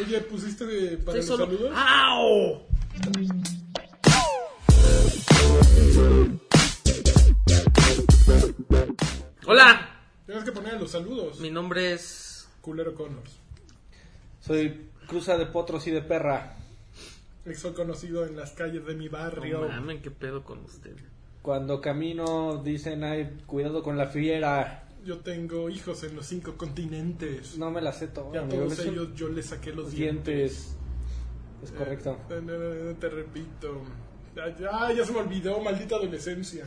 Oye, ¿pusiste de- para Estoy los solo. saludos? ¡Au! Hola, Tienes que poner los saludos. mi nombre es. Culero Connors. Soy cruza de potros y de perra. Soy conocido en las calles de mi barrio. No mamen, qué pedo con usted. Cuando camino dicen, ay, cuidado con la fiera. Yo tengo hijos en los cinco continentes. No me la sé todo. y a amigo, todos ellos yo les saqué los dientes. dientes. Es correcto. Eh, no, no, no, te repito. Ya, ya, ya se me olvidó, maldita adolescencia.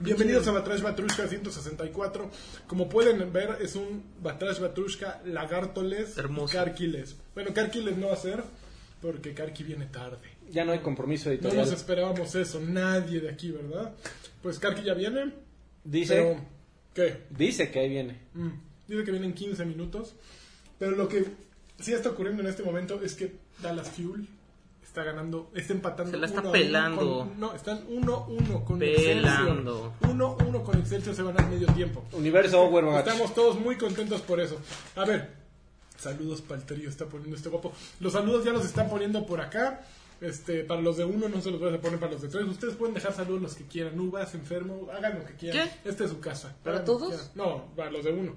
Bienvenidos a Batrash Batrushka 164. Como pueden ver, es un Batrash Batrushka lagartoles Hermoso. y Karkiles. Bueno, Karkiles no va a ser porque Karki viene tarde. Ya no hay compromiso No editorial. nos esperábamos eso, nadie de aquí, ¿verdad? Pues Karki ya viene. Dice, Pero, ¿qué? dice que ahí viene. Mm, dice que vienen 15 minutos. Pero lo que sí está ocurriendo en este momento es que Dallas Fuel está ganando, está empatando. Se la está uno a uno pelando. con- no, están 1-1 con Pelando. Excelsior. 1-1 con Excelsior se van al medio tiempo. Universo Overwatch. Estamos todos muy contentos por eso. A ver, saludos para el trío, está poniendo este guapo. Los saludos ya los están poniendo por acá. Este, para los de uno no se los voy a poner para los de tres. Ustedes pueden dejar saludos los que quieran. Uvas, enfermo, hagan lo que quieran. ¿Qué? Esta es su casa. ¿Para todos? No, para los de uno.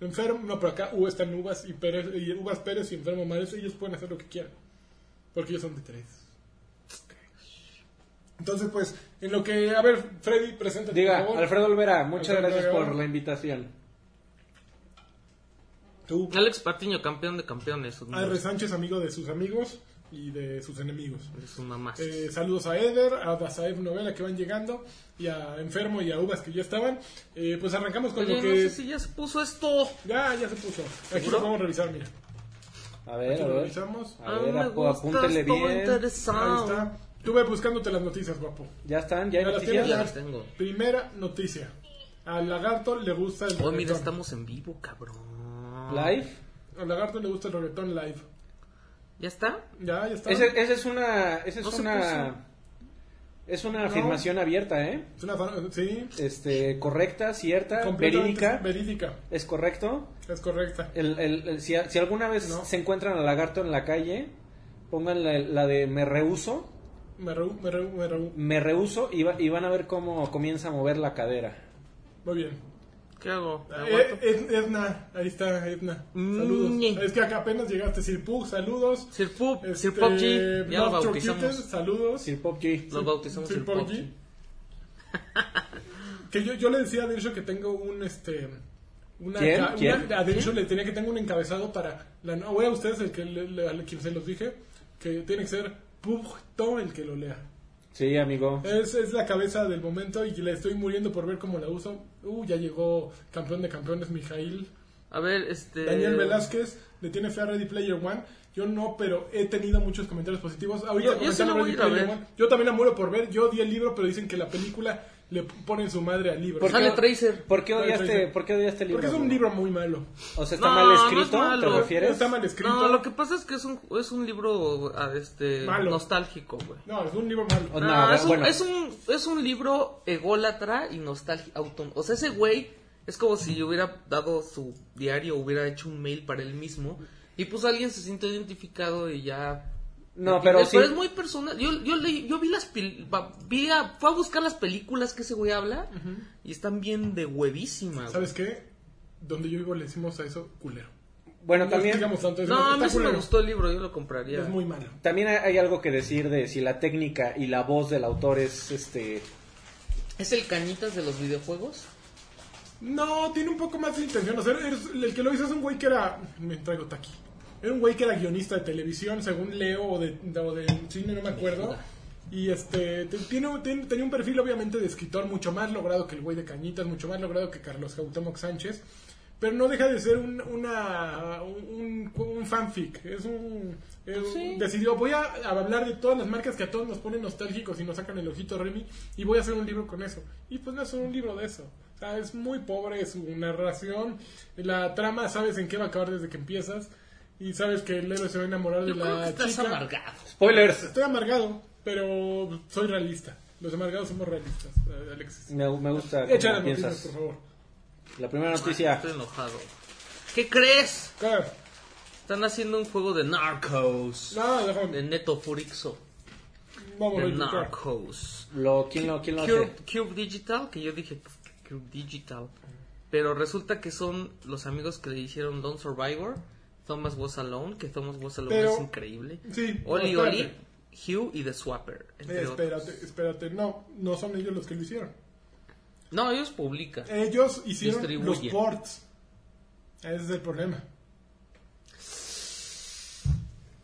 Enfermo, no, pero acá U están Uvas y Pérez, y Uvas Pérez y Enfermo Mares. Ellos pueden hacer lo que quieran. Porque ellos son de tres. Entonces, pues, en lo que. A ver, Freddy, preséntate. Diga, por favor. Alfredo Olvera, muchas Alfredo gracias Olvera. por la invitación. Tú. Alex Patiño, campeón de campeones. sus A R. Sánchez, amigo de sus amigos y de sus enemigos. De sus mamás. Eh, saludos a Eder, a Dazaev Novela que van llegando, y a Enfermo y a Uvas que ya estaban. Eh, pues arrancamos con Oye, lo no que. sé si ya se puso esto. Ya, ya se puso. Aquí ¿Seguro? lo vamos a revisar, mira. A ver, Aquí a lo ver. revisamos. A Ah, ver, me gusta, apúntele bien. Ahí interesado. está. Estuve buscándote las noticias, guapo. Ya están, ya hay Ya las noticias. tienes, Ya las tengo. Primera noticia. Al lagarto le gusta el Oh, mira, reggaetón. estamos en vivo, cabrón. Live. Al lagarto le gusta el reggaetón live. ¿Ya está? Ya, ya está. Esa esa es una, esa es No una, es una No. afirmación abierta, ¿eh? Es una Sí, Este, correcta, cierta, verídica, Verídica. es correcto. Es correcta. El, el- el- si, si alguna vez No. se encuentran al lagarto en la calle, pongan la, la de me rehuso, Me reú, me reú, me reú. me rehuso y, va- y van a ver cómo comienza a mover la cadera. Muy bien. ¿Qué hago? ¿Me Eh, Edna, ahí está Edna. Mm. Saludos. Es que acá apenas llegaste, Sir Pug, saludos. Sir Pup, Este, Sir Pop G. Ya lo bautizamos. Saludos. Sir Pop G. Lo bautizamos Sir G. Que yo, yo le decía a Densho que tengo un este una, ¿Quién? ca- ¿Quién? una- a le tenía que tengo un encabezado para la no voy a ustedes el que le, le- a quien se los dije que tiene que ser Pugto el que lo lea. Sí, amigo. Es, es la cabeza del momento y le estoy muriendo por ver cómo la uso. Uh, ya llegó campeón de campeones Mijail. A ver, este. Daniel Velázquez le tiene fe a Ready Player One. Yo no, pero he tenido muchos comentarios positivos. Ahorita Yo- yo sí comentando lo voy a Ready ir a Player ver. One. Yo también la muero por ver. Yo di el libro, pero dicen que la película le ponen su madre al libro. ¿Por Sale qué- Tracer. ¿Por qué Sale odiaste. ¿por qué odiaste el libro? Porque es un libro muy malo. O sea, está No, mal no es escrito, ¿te malo. refieres? Está mal escrito. No, lo que pasa es que es un, es un libro ah, este, Malo. nostálgico, güey. No, es un libro malo. No, No, es, un, bueno. es, un, es un libro ególatra y nostálgico. O sea, ese güey es como si hubiera dado su diario, hubiera hecho un mail para él mismo. Y pues alguien se siente identificado y ya. No, pero sí. Pero es muy personal. Yo, yo, leí- yo vi las. vi a- fue a buscar las películas que ese güey habla y están bien de huevísima. güey. ¿Sabes qué? Donde yo vivo le decimos a eso culero. Bueno, No también, tanto, No, a mí sí me gustó el libro, yo lo compraría. Es muy malo. también hay hay algo que decir de si la técnica y la voz del autor es este ¿Es el cañitas de los videojuegos? No, tiene un poco más de intención. O sea, es- el que lo hizo es un güey que era. Me traigo taqui. Era un güey que era guionista de televisión, según leo, o de, o de cine, no me acuerdo. Y este. te- Tiene, tiene- tenía un perfil, obviamente, de escritor mucho más logrado que el güey de Cañitas, mucho más logrado que Carlos Cuauhtémoc Sánchez. Pero no deja de ser un, una, un, un fanfic. Es un. es un- Sí. Decidió, voy a, a hablar de todas las marcas que a todos nos ponen nostálgicos y nos sacan el ojito Remy. Y voy a hacer un libro con eso. Y pues no es un libro de eso. O sea, es muy pobre su narración. La trama, sabes en qué va a acabar desde que empiezas. Y sabes que el héroe se va a enamorar Yo de creo que la estás chica. amargado. spoilers. Estoy amargado, pero soy realista. Los amargados somos realistas, eh, Alexis. Me, me gusta Echa cómo noticias, piensas. por favor. La primera noticia. Estoy enojado. ¿Qué crees? ¿Qué? Están haciendo un juego de Narcos. No, déjame. De Neto Furixo. Vamos a De ver. Narcos. Lo, ¿quién, lo, ¿Quién lo Cube, hace? Cube Digital, que yo dije Cube Digital. Pero resulta que son los amigos que le hicieron Don't Survivor. Thomas Was Alone, que Thomas Was Alone Pero- es increíble. Sí, Oli Oli. Hugh y The Swapper. entre Eh, otros. espérate, espérate. No, no son ellos los que lo hicieron. No, ellos publican. Ellos hicieron los ports. Ese es el problema.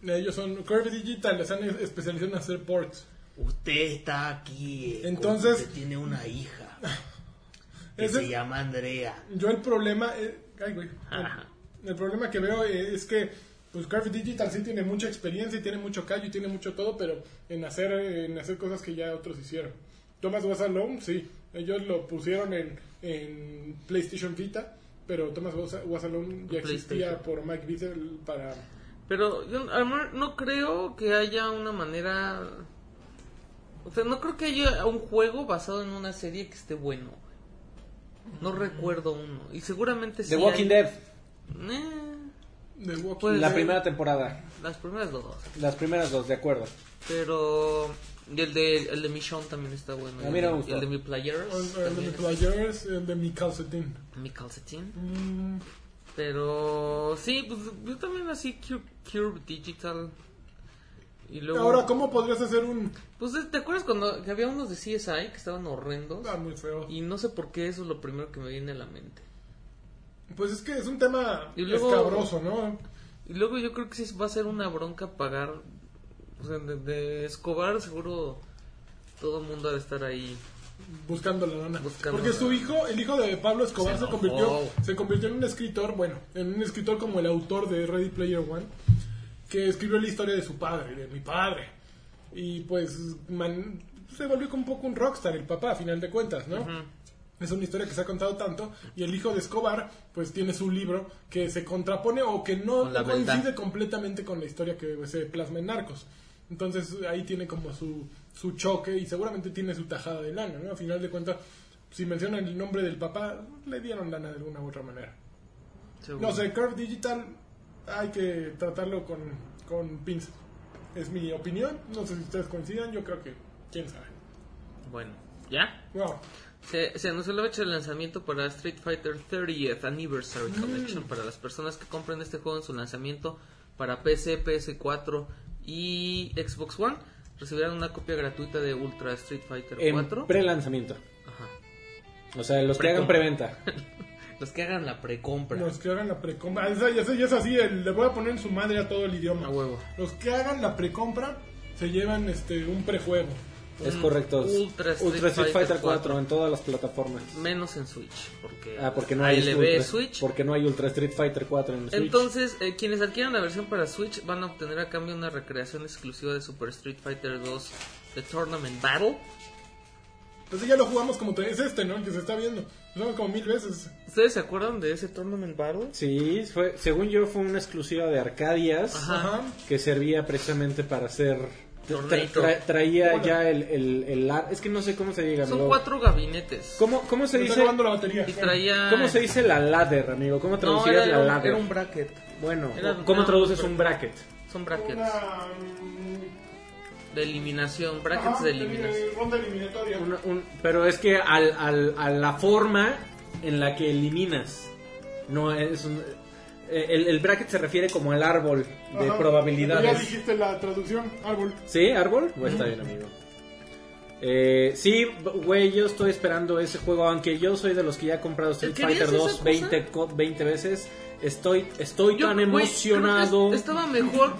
Ellos son Curve Digital, están especializados en hacer ports. Usted está aquí. eh, Entonces- porque tiene una hija que Ese- se llama Andrea. Yo el problema, eh, ay, güey. Ajá. El, problema que veo eh, es que pues Curve Digital sí tiene mucha experiencia y tiene mucho callo y tiene mucho todo, pero en hacer en hacer cosas que ya otros hicieron. Thomas Was Alone, sí, ellos lo pusieron en, en PlayStation Vita, pero Thomas Was, Alone ya existía por Mike Bissell para Pero yo no creo que haya una manera... O sea, no creo que haya un juego basado en una serie que esté bueno. No recuerdo uno. Y seguramente sí The Walking hay- Dead, Eh, The Walking Pues, la primera temporada. las primeras dos. Las primeras dos, de acuerdo. Pero... Y el de, el de Michonne también está bueno. A Y mí el de- me gustó. y el de mi Players. El, el de mi Players, el de mi calcetín. Mi calcetín. Mm, Pero sí, pues yo también así Cure, Cure Digital. Y luego... Ahora, ¿cómo podrías hacer un... Pues ¿te acuerdas cuando que había unos de CSI que estaban horrendos? Ah, muy feo. Y no sé por qué eso es lo primero que me viene a la mente. Pues es que es un tema Y luego- escabroso, ¿no? Y luego yo creo que sí va a ser una bronca pagar. O sea, de, de Escobar seguro todo el mundo ha de estar ahí. buscando la lana. Buscando Porque su hijo, el hijo de Pablo Escobar, Se convirtió, se convirtió en un escritor, bueno, en un escritor como el autor de Ready Player One, que escribió la historia de su padre, de mi padre. Y pues man- se volvió como un poco un rockstar el papá, a final de cuentas, ¿no? Es una historia que se ha contado tanto y el hijo de Escobar pues tiene su libro que se contrapone o que no, Con coincide verdad. completamente con la historia que se plasma en Narcos. Entonces ahí tiene como su, su choque y seguramente tiene su tajada de lana, ¿no? A final de cuentas, si mencionan el nombre del papá, le dieron lana de alguna u otra manera. No sé, Curve Digital hay que tratarlo con, con pinzas. Es mi opinión, no sé si ustedes coincidan, yo creo que, quién sabe. Bueno, ¿ya? Wow. Se, se anunció la fecha de lanzamiento para Street Fighter 30th Anniversary Mm. Collection. Para las personas que compren este juego en su lanzamiento para PC, PS4 y Xbox One, recibirán una copia gratuita de Ultra Street Fighter En 4. pre-lanzamiento. Ajá. O sea, los que hagan preventa. Los que hagan la precompra. Los que hagan la precompra. Ah, ya sé, ya es así, el- le voy a poner en su madre a todo el idioma. A huevo. Los que hagan la precompra se llevan este un prejuego. Es correcto. Ultra Street Ultra Street Fighter Fighter 4 4 en todas las plataformas. Menos en Switch. Porque, Ah, porque no hay ALB Ultra, Switch. Porque no hay Ultra Street Fighter 4 en Switch. Entonces, eh, quienes adquieran la versión para Switch van a obtener a cambio una recreación exclusiva de Super Street Fighter 2 The Tournament Battle. Pues ya lo jugamos como te- es este, ¿no? El que se está viendo. Lo jugamos como mil veces. ¿Ustedes se acuerdan de ese Tournament Battle? Sí, fue, según yo fue una exclusiva de Arcadias. Ajá. que servía precisamente para hacer... tra- Torneito. tra- traía Hola. ya el, el, Es que no sé cómo se diga, Son amigo. cuatro gabinetes. ¿Cómo, ¿Cómo se dice? la batería. Y traía... ¿Cómo se dice la ladder, amigo? ¿Cómo No, era, la un, ladder? era un bracket. Bueno, era- ¿cómo era traduces un bracket? Son brackets. Una, De eliminación. Brackets ajá, de eliminación. Ronda eliminatoria. Una- un- pero es que al, al- a la forma en la que eliminas. No es un- el, el bracket se refiere como al árbol de Ajá. Ya probabilidades. dijiste la traducción, árbol. ¿Sí? ¿Árbol? Pues está bien, amigo. Eh, sí, güey, yo estoy esperando ese juego, aunque yo soy de los que ya he comprado Street ¿Querías Fighter esa 2 cosa? 20, co- 20 veces. Estoy, estoy Yo, tan güey, emocionado. estaba mejor.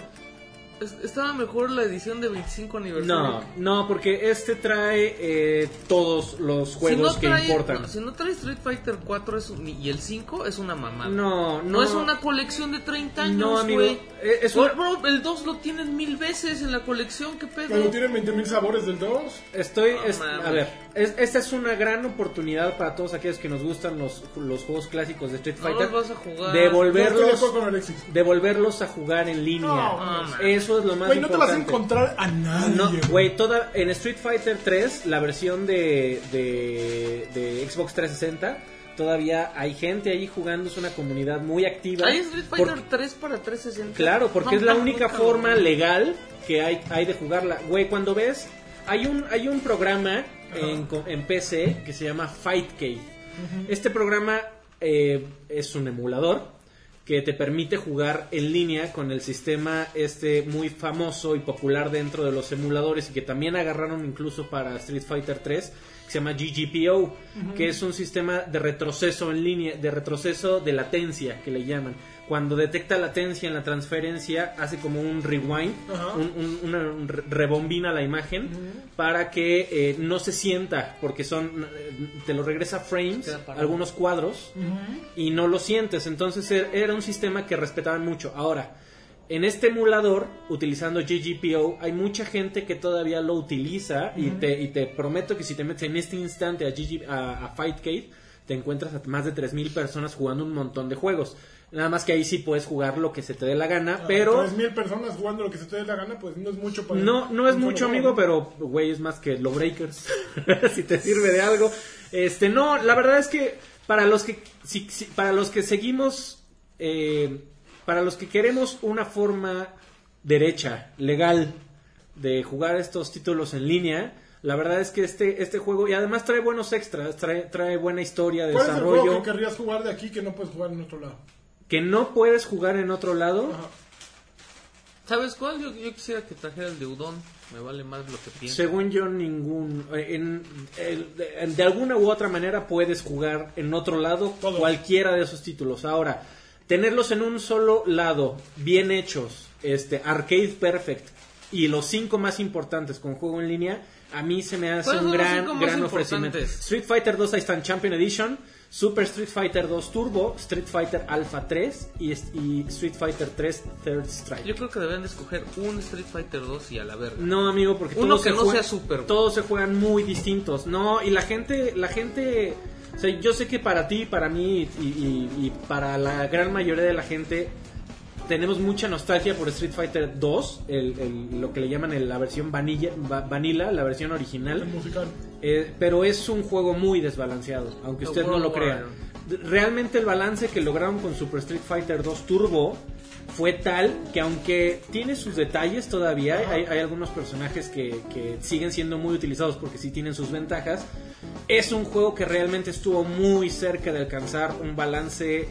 Es- Estaba mejor la edición de 25 aniversario. No, no, porque este trae eh, todos los juegos si que no trae, importan. no, si no trae Street Fighter 4 es un- y el 5 es una mamada. No, No, no. es una colección de 30 años, No, amigo. eh, Es Bro, el 2 lo tienes mil veces en la colección, ¿qué pedo? Pero tienen 20.000 sabores del 2. Estoy, es- a ver, es- esta es una gran oportunidad para todos aquellos que nos gustan los, los juegos clásicos de Street No Fighter. los vas a jugar. de Yo estoy de volverlos, acuerdo con Alexis. devolverlos a jugar en línea. No, no, Eso es lo más Güey, no te vas a encontrar a nadie. No, güey. toda en Street Fighter 3, la versión de, de, de Xbox 360, todavía hay gente ahí jugando, es una comunidad muy activa. Hay Street Fighter Porque- 3 para 360. Claro, porque No, es la no, única no, forma legal que hay, hay de jugarla. Güey, cuando ves, hay un, hay un programa en, co- en PC que se llama Fightcade. Este programa eh, es un emulador que te permite jugar en línea con el sistema este muy famoso y popular dentro de los emuladores y que también agarraron incluso para Street Fighter 3 que se llama GGPO, que es un sistema de retroceso en línea, de retroceso de latencia que le llaman. Cuando detecta latencia en la transferencia, hace como un rewind, un, un- una- un re- rebombina la imagen para que eh, no se sienta, porque son eh, te lo regresa frames, algunos cuadros y no lo sientes. Entonces er- era un sistema que respetaban mucho. Ahora, en este emulador, utilizando GGPO, hay mucha gente que todavía lo utiliza y, te, y te prometo que si te metes en este instante a, GG a, a Fightcade, te encuentras a más de 3.000 personas jugando un montón de juegos. Nada más que ahí sí puedes jugar lo que se te dé la gana, pero... 3.000 personas jugando lo que se te dé la gana, pues no es mucho para. No, no es mucho, amigo, pero, güey, es más que lo Breakers. si te sirve de algo. Este, no, la verdad es que para los que, si- si- para los que seguimos, eh, para los que queremos una forma derecha, legal, de jugar estos títulos en línea, la verdad es que este, este juego, y además trae buenos extras, trae, trae buena historia de ¿Cuál es el juego desarrollo, que querrías jugar de aquí que no puedes jugar en otro lado? Que no puedes jugar en otro lado. Ajá. ¿Sabes cuál? Yo, yo quisiera que trajera el de Udon. Me vale más lo que pienso. Según yo, ningún. eh, En, el- de, alguna u otra manera puedes jugar en otro lado cualquiera de esos títulos. Ahora, tenerlos en un solo lado, bien hechos, este, Arcade Perfect, y los cinco más importantes con juego en línea, a mí se me hace ¿Cuáles un gran, gran ofrecimiento. Street Fighter 2 ahí están Champion Edition, Super Street Fighter 2 Turbo, Street Fighter Alpha 3 y, y Street Fighter 3 Third Strike. Yo creo que deben de escoger un Street Fighter 2 y a la verga. No, amigo, porque Uno todos que se no juegan- sea super. Todos se juegan muy distintos. No, y la gente, la gente, o sea, yo sé que para ti, para mí y, y- y para la gran mayoría de la gente tenemos mucha nostalgia por Street Fighter 2, el, el- lo que le llaman el- la versión vanilla, va- vanilla, la versión El original. musical. Eh, pero es un juego muy desbalanceado, aunque usted no lo World crea. Realmente el balance que lograron con Super Street Fighter 2 Turbo fue tal que aunque tiene sus detalles todavía, hay, hay algunos personajes que, que siguen siendo muy utilizados porque sí tienen sus ventajas, es un juego que realmente estuvo muy cerca de alcanzar un balance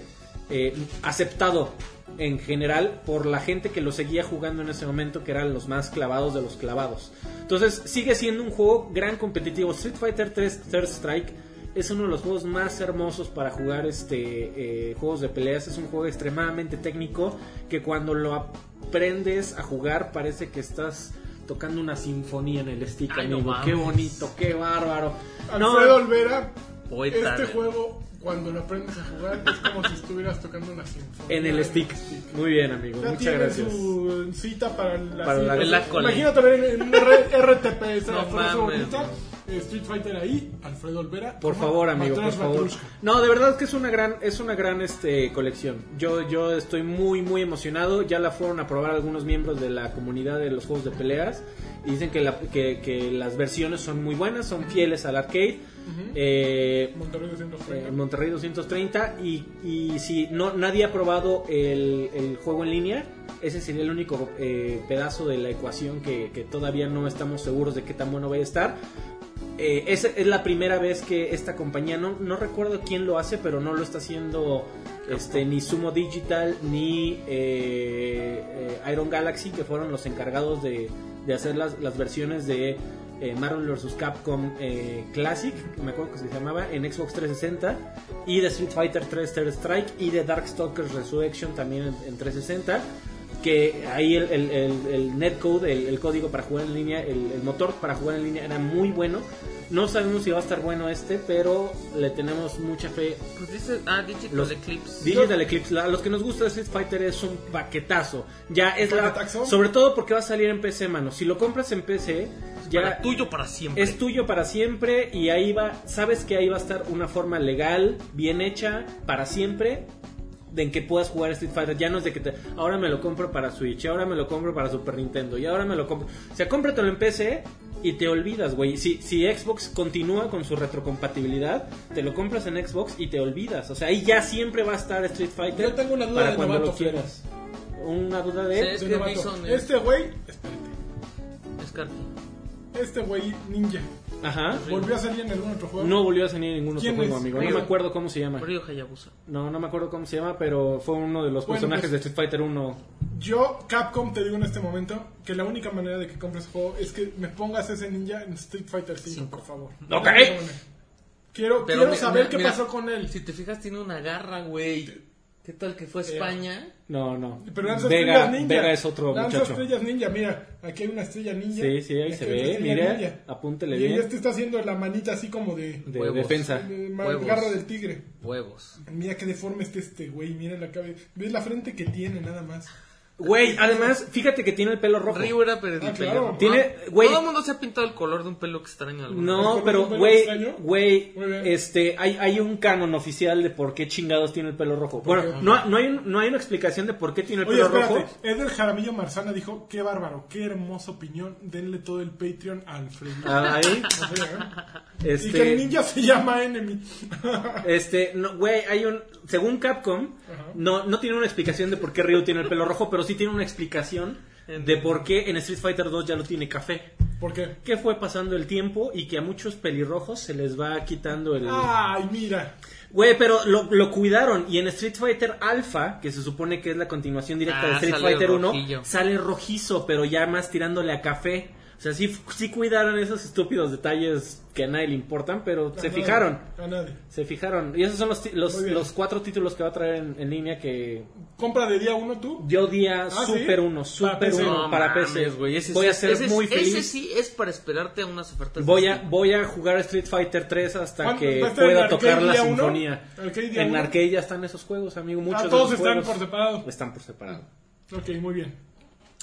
eh, aceptado en general por la gente que lo seguía jugando en ese momento, que eran los más clavados de los clavados. Entonces sigue siendo un juego gran competitivo. Street Fighter 3 Third Strike es uno de los juegos más hermosos para jugar este eh, juegos de peleas. Es un juego extremadamente técnico que cuando lo aprendes a jugar parece que estás tocando una sinfonía en el stick, Ay, no amigo. qué bonito, qué bárbaro. Alfredo Olvera, Poeta. este juego, cuando lo aprendes a jugar, es como si estuvieras tocando una sinfonía. en el stick. Muy bien, amigo. Ya Muchas gracias. su cita para la Para la- accolade. Imagínate ver en R- RTP esa No mames. bonita. eh, Street Fighter ahí, Alfredo Olvera. Por favor, amigo, por favor. No, de verdad que es una gran, es una gran este colección. Yo, yo estoy muy, muy emocionado. Ya la fueron a probar algunos miembros de la comunidad de los juegos de peleas y dicen que, la- que, que las versiones son muy buenas, son fieles al arcade. Eh, Monterrey 230. en Monterrey 230 y, y si no nadie ha probado el, el juego en línea ese sería el único eh, pedazo de la ecuación que, que todavía no estamos seguros de qué tan bueno vaya a estar Eh, es, es la primera vez que esta compañía no, no recuerdo quién lo hace pero no lo está haciendo este ni Sumo Digital ni eh, eh, Iron Galaxy que fueron los encargados de, de hacer las, las versiones de eh, Marvel vs. Capcom eh, Classic, me acuerdo que se llamaba, en Xbox 360, y de Street Fighter 3 Third Strike, y de Darkstalkers Resurrection también en 360, que ahí el, el, el- el netcode, el, el código para jugar en línea, el, el motor para jugar en línea era muy bueno. No sabemos si va a estar bueno este, pero le tenemos mucha fe. Pues dice, ah, Digital Los- Eclipse. Digital Eclipse, la- a los que nos gusta Street Fighter es un paquetazo. Ya es la. ¿Paquetazo? Sobre todo porque va a salir en PC, mano. Si lo compras en PC, ya. Para tuyo para siempre. Es tuyo para siempre y ahí va, sabes que ahí va a estar una forma legal, bien hecha, para siempre, en que puedas jugar Street Fighter. Ya no es de que te, ahora me lo compro para Switch, ahora me lo compro para Super Nintendo y ahora me lo compro. O sea, cómpratelo en PC y te olvidas, güey. Si, si Xbox continúa con su retrocompatibilidad, te lo compras en Xbox y te olvidas. O sea, ahí ya siempre va a estar Street Fighter Yo tengo una duda para de cuando novato, lo quieras. Una duda de... Sí. Es De que Este güey, espérate, Es Karki. este güey ninja, Ajá. ¿volvió a salir en algún otro juego? No volvió a salir ningún otro ¿Quién juego, es? amigo. No Ryo. me acuerdo cómo se llama. Ryo Hayabusa. No, no me acuerdo cómo se llama, pero fue uno de los Bueno, personajes pues- de Street Fighter 1. Yo, Capcom, te digo en este momento que la única manera de que compres el juego es que me pongas ese ninja en Street Fighter 5, por favor. Ok. Quiero, Pero quiero saber mira, qué mira, pasó con él. Si te fijas, tiene una garra, güey. ¿Qué tal que fue a España? No, no. Pero lanza Vega, estrellas ninja. Vega es otro lanza muchacho. estrellas ninja, mira. Aquí hay una estrella ninja. Sí, sí, ahí Aquí se ve. estrella Mire, ninja. apúntele Y bien. este está haciendo la manita así como de, De Huevos. defensa. de ma- Huevos. garra del tigre. Huevos. Mira qué deforme está este güey. Mira la cabeza. ¿Ves la frente que tiene nada más? Güey, además, fíjate que tiene el pelo rojo. Ryu era pero Ah, el claro. Tiene- Ah, güey- Todo el mundo se ha pintado el color de un pelo extraño. alguna. No, ¿Es pero güey, extraño? güey, este, hay, hay un canon oficial de por qué chingados tiene el pelo rojo. Bueno, qué? no, no, hay, un- no hay una explicación de por qué tiene el Oye, pelo espérate. rojo. Edel Jaramillo Marzana dijo: Qué bárbaro, qué hermosa opinión. Denle todo el Patreon a Alfredo. Ah, ahí, O sea, Y que el este, ninja se llama Enemy. este, no, güey, hay un, según Capcom, no, no tiene una explicación de por qué Ryu tiene el pelo rojo, pero sí tiene una explicación de por qué en Street Fighter 2 ya lo tiene café. ¿Por qué? Que fue pasando el tiempo y que a muchos pelirrojos se les va quitando el... Ay, mira. Güey, pero lo, lo cuidaron. Y en Street Fighter Alpha, que se supone que es la continuación directa de Ah, Street sale Fighter 1, rojillo. sale rojizo, pero ya más tirándole a café. O sea, sí, sí cuidaron esos estúpidos detalles que a nadie le importan, pero se nadie, fijaron. A nadie. Se fijaron. Y esos son los, ti- los, los cuatro títulos que va a traer en, en línea que ¿Compra de día uno tú? yo día Ah, ¿sí? Super 1, Para Super PC. 1 No para mames, PC. ese Voy sí- a ser ese muy Ese feliz. sí es para esperarte a unas ofertas. Voy a, voy a jugar Street Fighter 3 hasta que ¿Va a estar en pueda tocar la sinfonía. ¿Arcade día En arcade ya están esos juegos, amigo. Muchos Ah, de todos están juegos por separado. Están por separado. Ok, muy bien.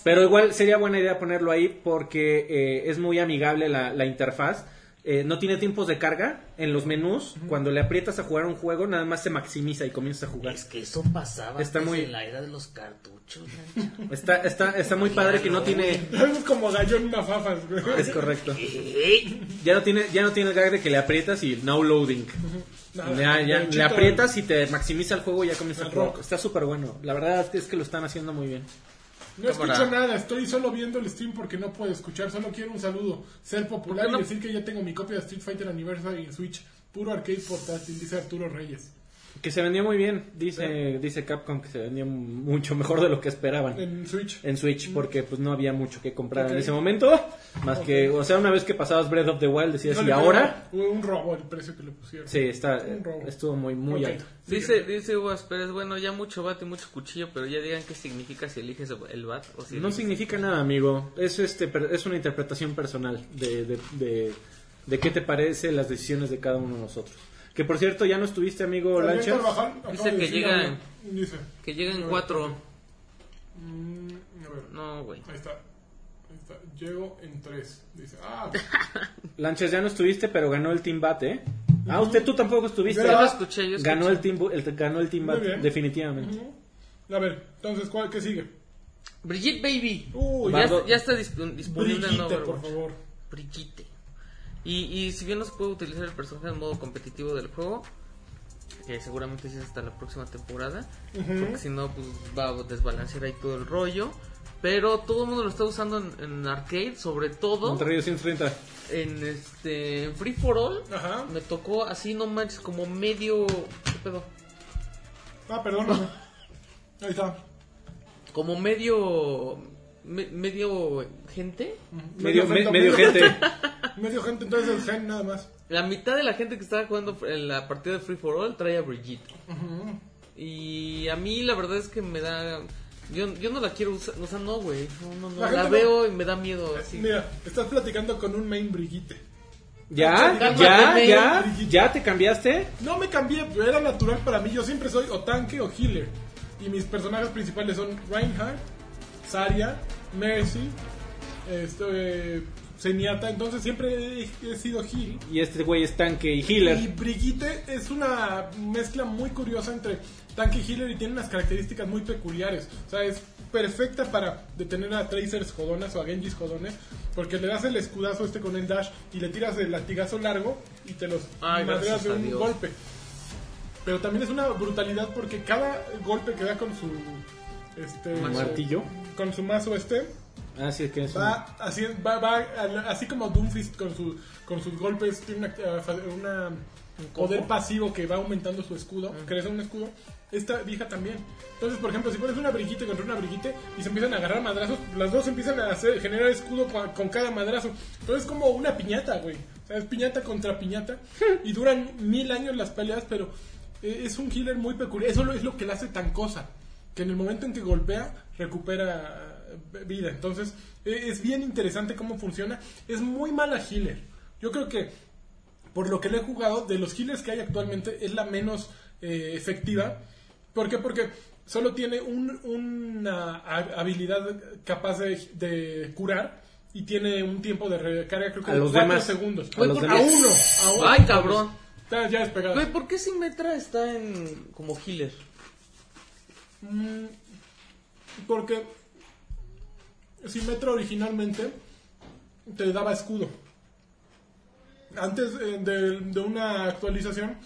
Pero igual sería buena idea ponerlo ahí porque eh, es muy amigable la, la interfaz. Eh, no tiene tiempos de carga en los menús. Cuando le aprietas a jugar un juego, nada más se maximiza y comienzas a jugar. Es que eso pasaba Está muy- en la era de los cartuchos. Está, está, está muy padre que no tiene. Es como gallón mafafas, güey. Es correcto. Ya no tiene, ya no tiene el gag de que le aprietas y no loading. Nada, Ya, ya, ganchito. le aprietas y te maximiza el juego y ya comienza a El jugar. rock. Está súper bueno. La verdad es que lo están haciendo muy bien. No escucho nada, estoy solo viendo el stream porque no puedo escuchar, solo quiero un saludo, ser popular y decir que ya tengo mi copia de Street Fighter Anniversary en Switch, puro arcade portátil, dice Arturo Reyes. Que se vendió muy bien. Dice, dice Capcom que se vendió mucho mejor de lo que esperaban. En Switch. en Switch porque pues no había mucho que comprar en ese momento más que o sea una vez que pasabas Breath of the Wild decías No y ahora un robo el precio que le pusieron. sí está Un robo. estuvo muy muy alto Dice, dice Uvas Pérez, bueno, ya mucho bate y mucho cuchillo, pero ya digan qué significa si eliges el bat o si no significa nada amigo es este per- es una interpretación personal de, de, de, de qué te parece las decisiones de cada uno de nosotros que por cierto ya no estuviste amigo acaba Dice de que decir llega- algo. Dice. Que ver, cuatro. mm, a ver, No, güey. ahí está. Ahí está. Llego en tres. Dice, ah, Lanchas ya no estuviste pero ganó el Team Bat eh ah usted tú tampoco estuviste Yo lo escuché, yo ganó el Team el, ganó el Team Bat bien. definitivamente a ver, entonces, ¿cuál, ¿qué sigue? Brigitte Baby. Ya, ya está disp- disponible en Brigitte, por Overwatch. favor. Brigitte. Y, y si bien no se puede utilizar el personaje en modo competitivo del juego, que seguramente sí es hasta la próxima temporada, porque si no, pues va a desbalancear ahí todo el rollo. Pero todo el mundo lo está usando en, en arcade, sobre todo Monterrey 230 en este en Free for All. Ajá. Me tocó así, no manches, como medio. ¿Qué pedo? Ah, perdón. Ahí está. Como medio. me- medio gente. medio, me- gente, medio gente Medio gente, entonces el gen nada más. La mitad de la gente que estaba jugando en la partida de Free for All trae a Brigitte. Y a mí la verdad es que me da... Yo, yo no la quiero usar, o sea, no, güey. No, no, no. La La, gente no- veo y me da miedo. Así. Mira, estás platicando con un main Brigitte. ¿Ya? ¿Ya? ¿Ya? ¿Ya te cambiaste? No me cambié, pero era natural para mí. Yo siempre soy o tanque o healer. Y mis personajes principales son Reinhardt, Zarya, Mercy, este, Zenyatta, entonces siempre he, he sido Heal. Y este güey es tanque y healer. Y Brigitte es una mezcla muy curiosa entre tanque y healer y tiene unas características muy peculiares. O sea, es perfecta para detener a Tracers jodonas o a Genjis jodones, porque le das el escudazo este con el dash y le tiras el latigazo largo y te los Ay, madreas de un Dios. golpe. Pero también es una brutalidad porque cada golpe que da con su este Martillo. con su mazo este Ah, sí, que es un- va así va, va así como Doomfist con su con sus golpes tiene una, eh, una poder pasivo que va aumentando su escudo crece un escudo esta vieja también. Entonces por ejemplo si pones una briquite contra una briquite y se empiezan a agarrar madrazos las dos empiezan a hacer generar escudo con, con cada madrazo. Entonces es como una piñata güey. O sea, es piñata contra piñata y duran mil años las peleas pero eh, es un healer muy peculiar. Eso es lo que le hace tan cosa que en el momento en que golpea recupera vida. Entonces eh, es bien interesante cómo funciona. Es muy mala healer. Yo creo que por lo que le he jugado, de los healers que hay actualmente es la menos eh, efectiva. ¿Por qué? Porque solo tiene un- una ha- habilidad capaz de, de curar y tiene un tiempo de recarga creo que A de los 4 demás. segundos. A los a demás. uno. A uno. Ay, cabrón. Está ya despegado. Güey, ¿por qué Symmetra está en como healer? Mm, Porque Symmetra originalmente te daba escudo. Antes eh, de, de una actualización,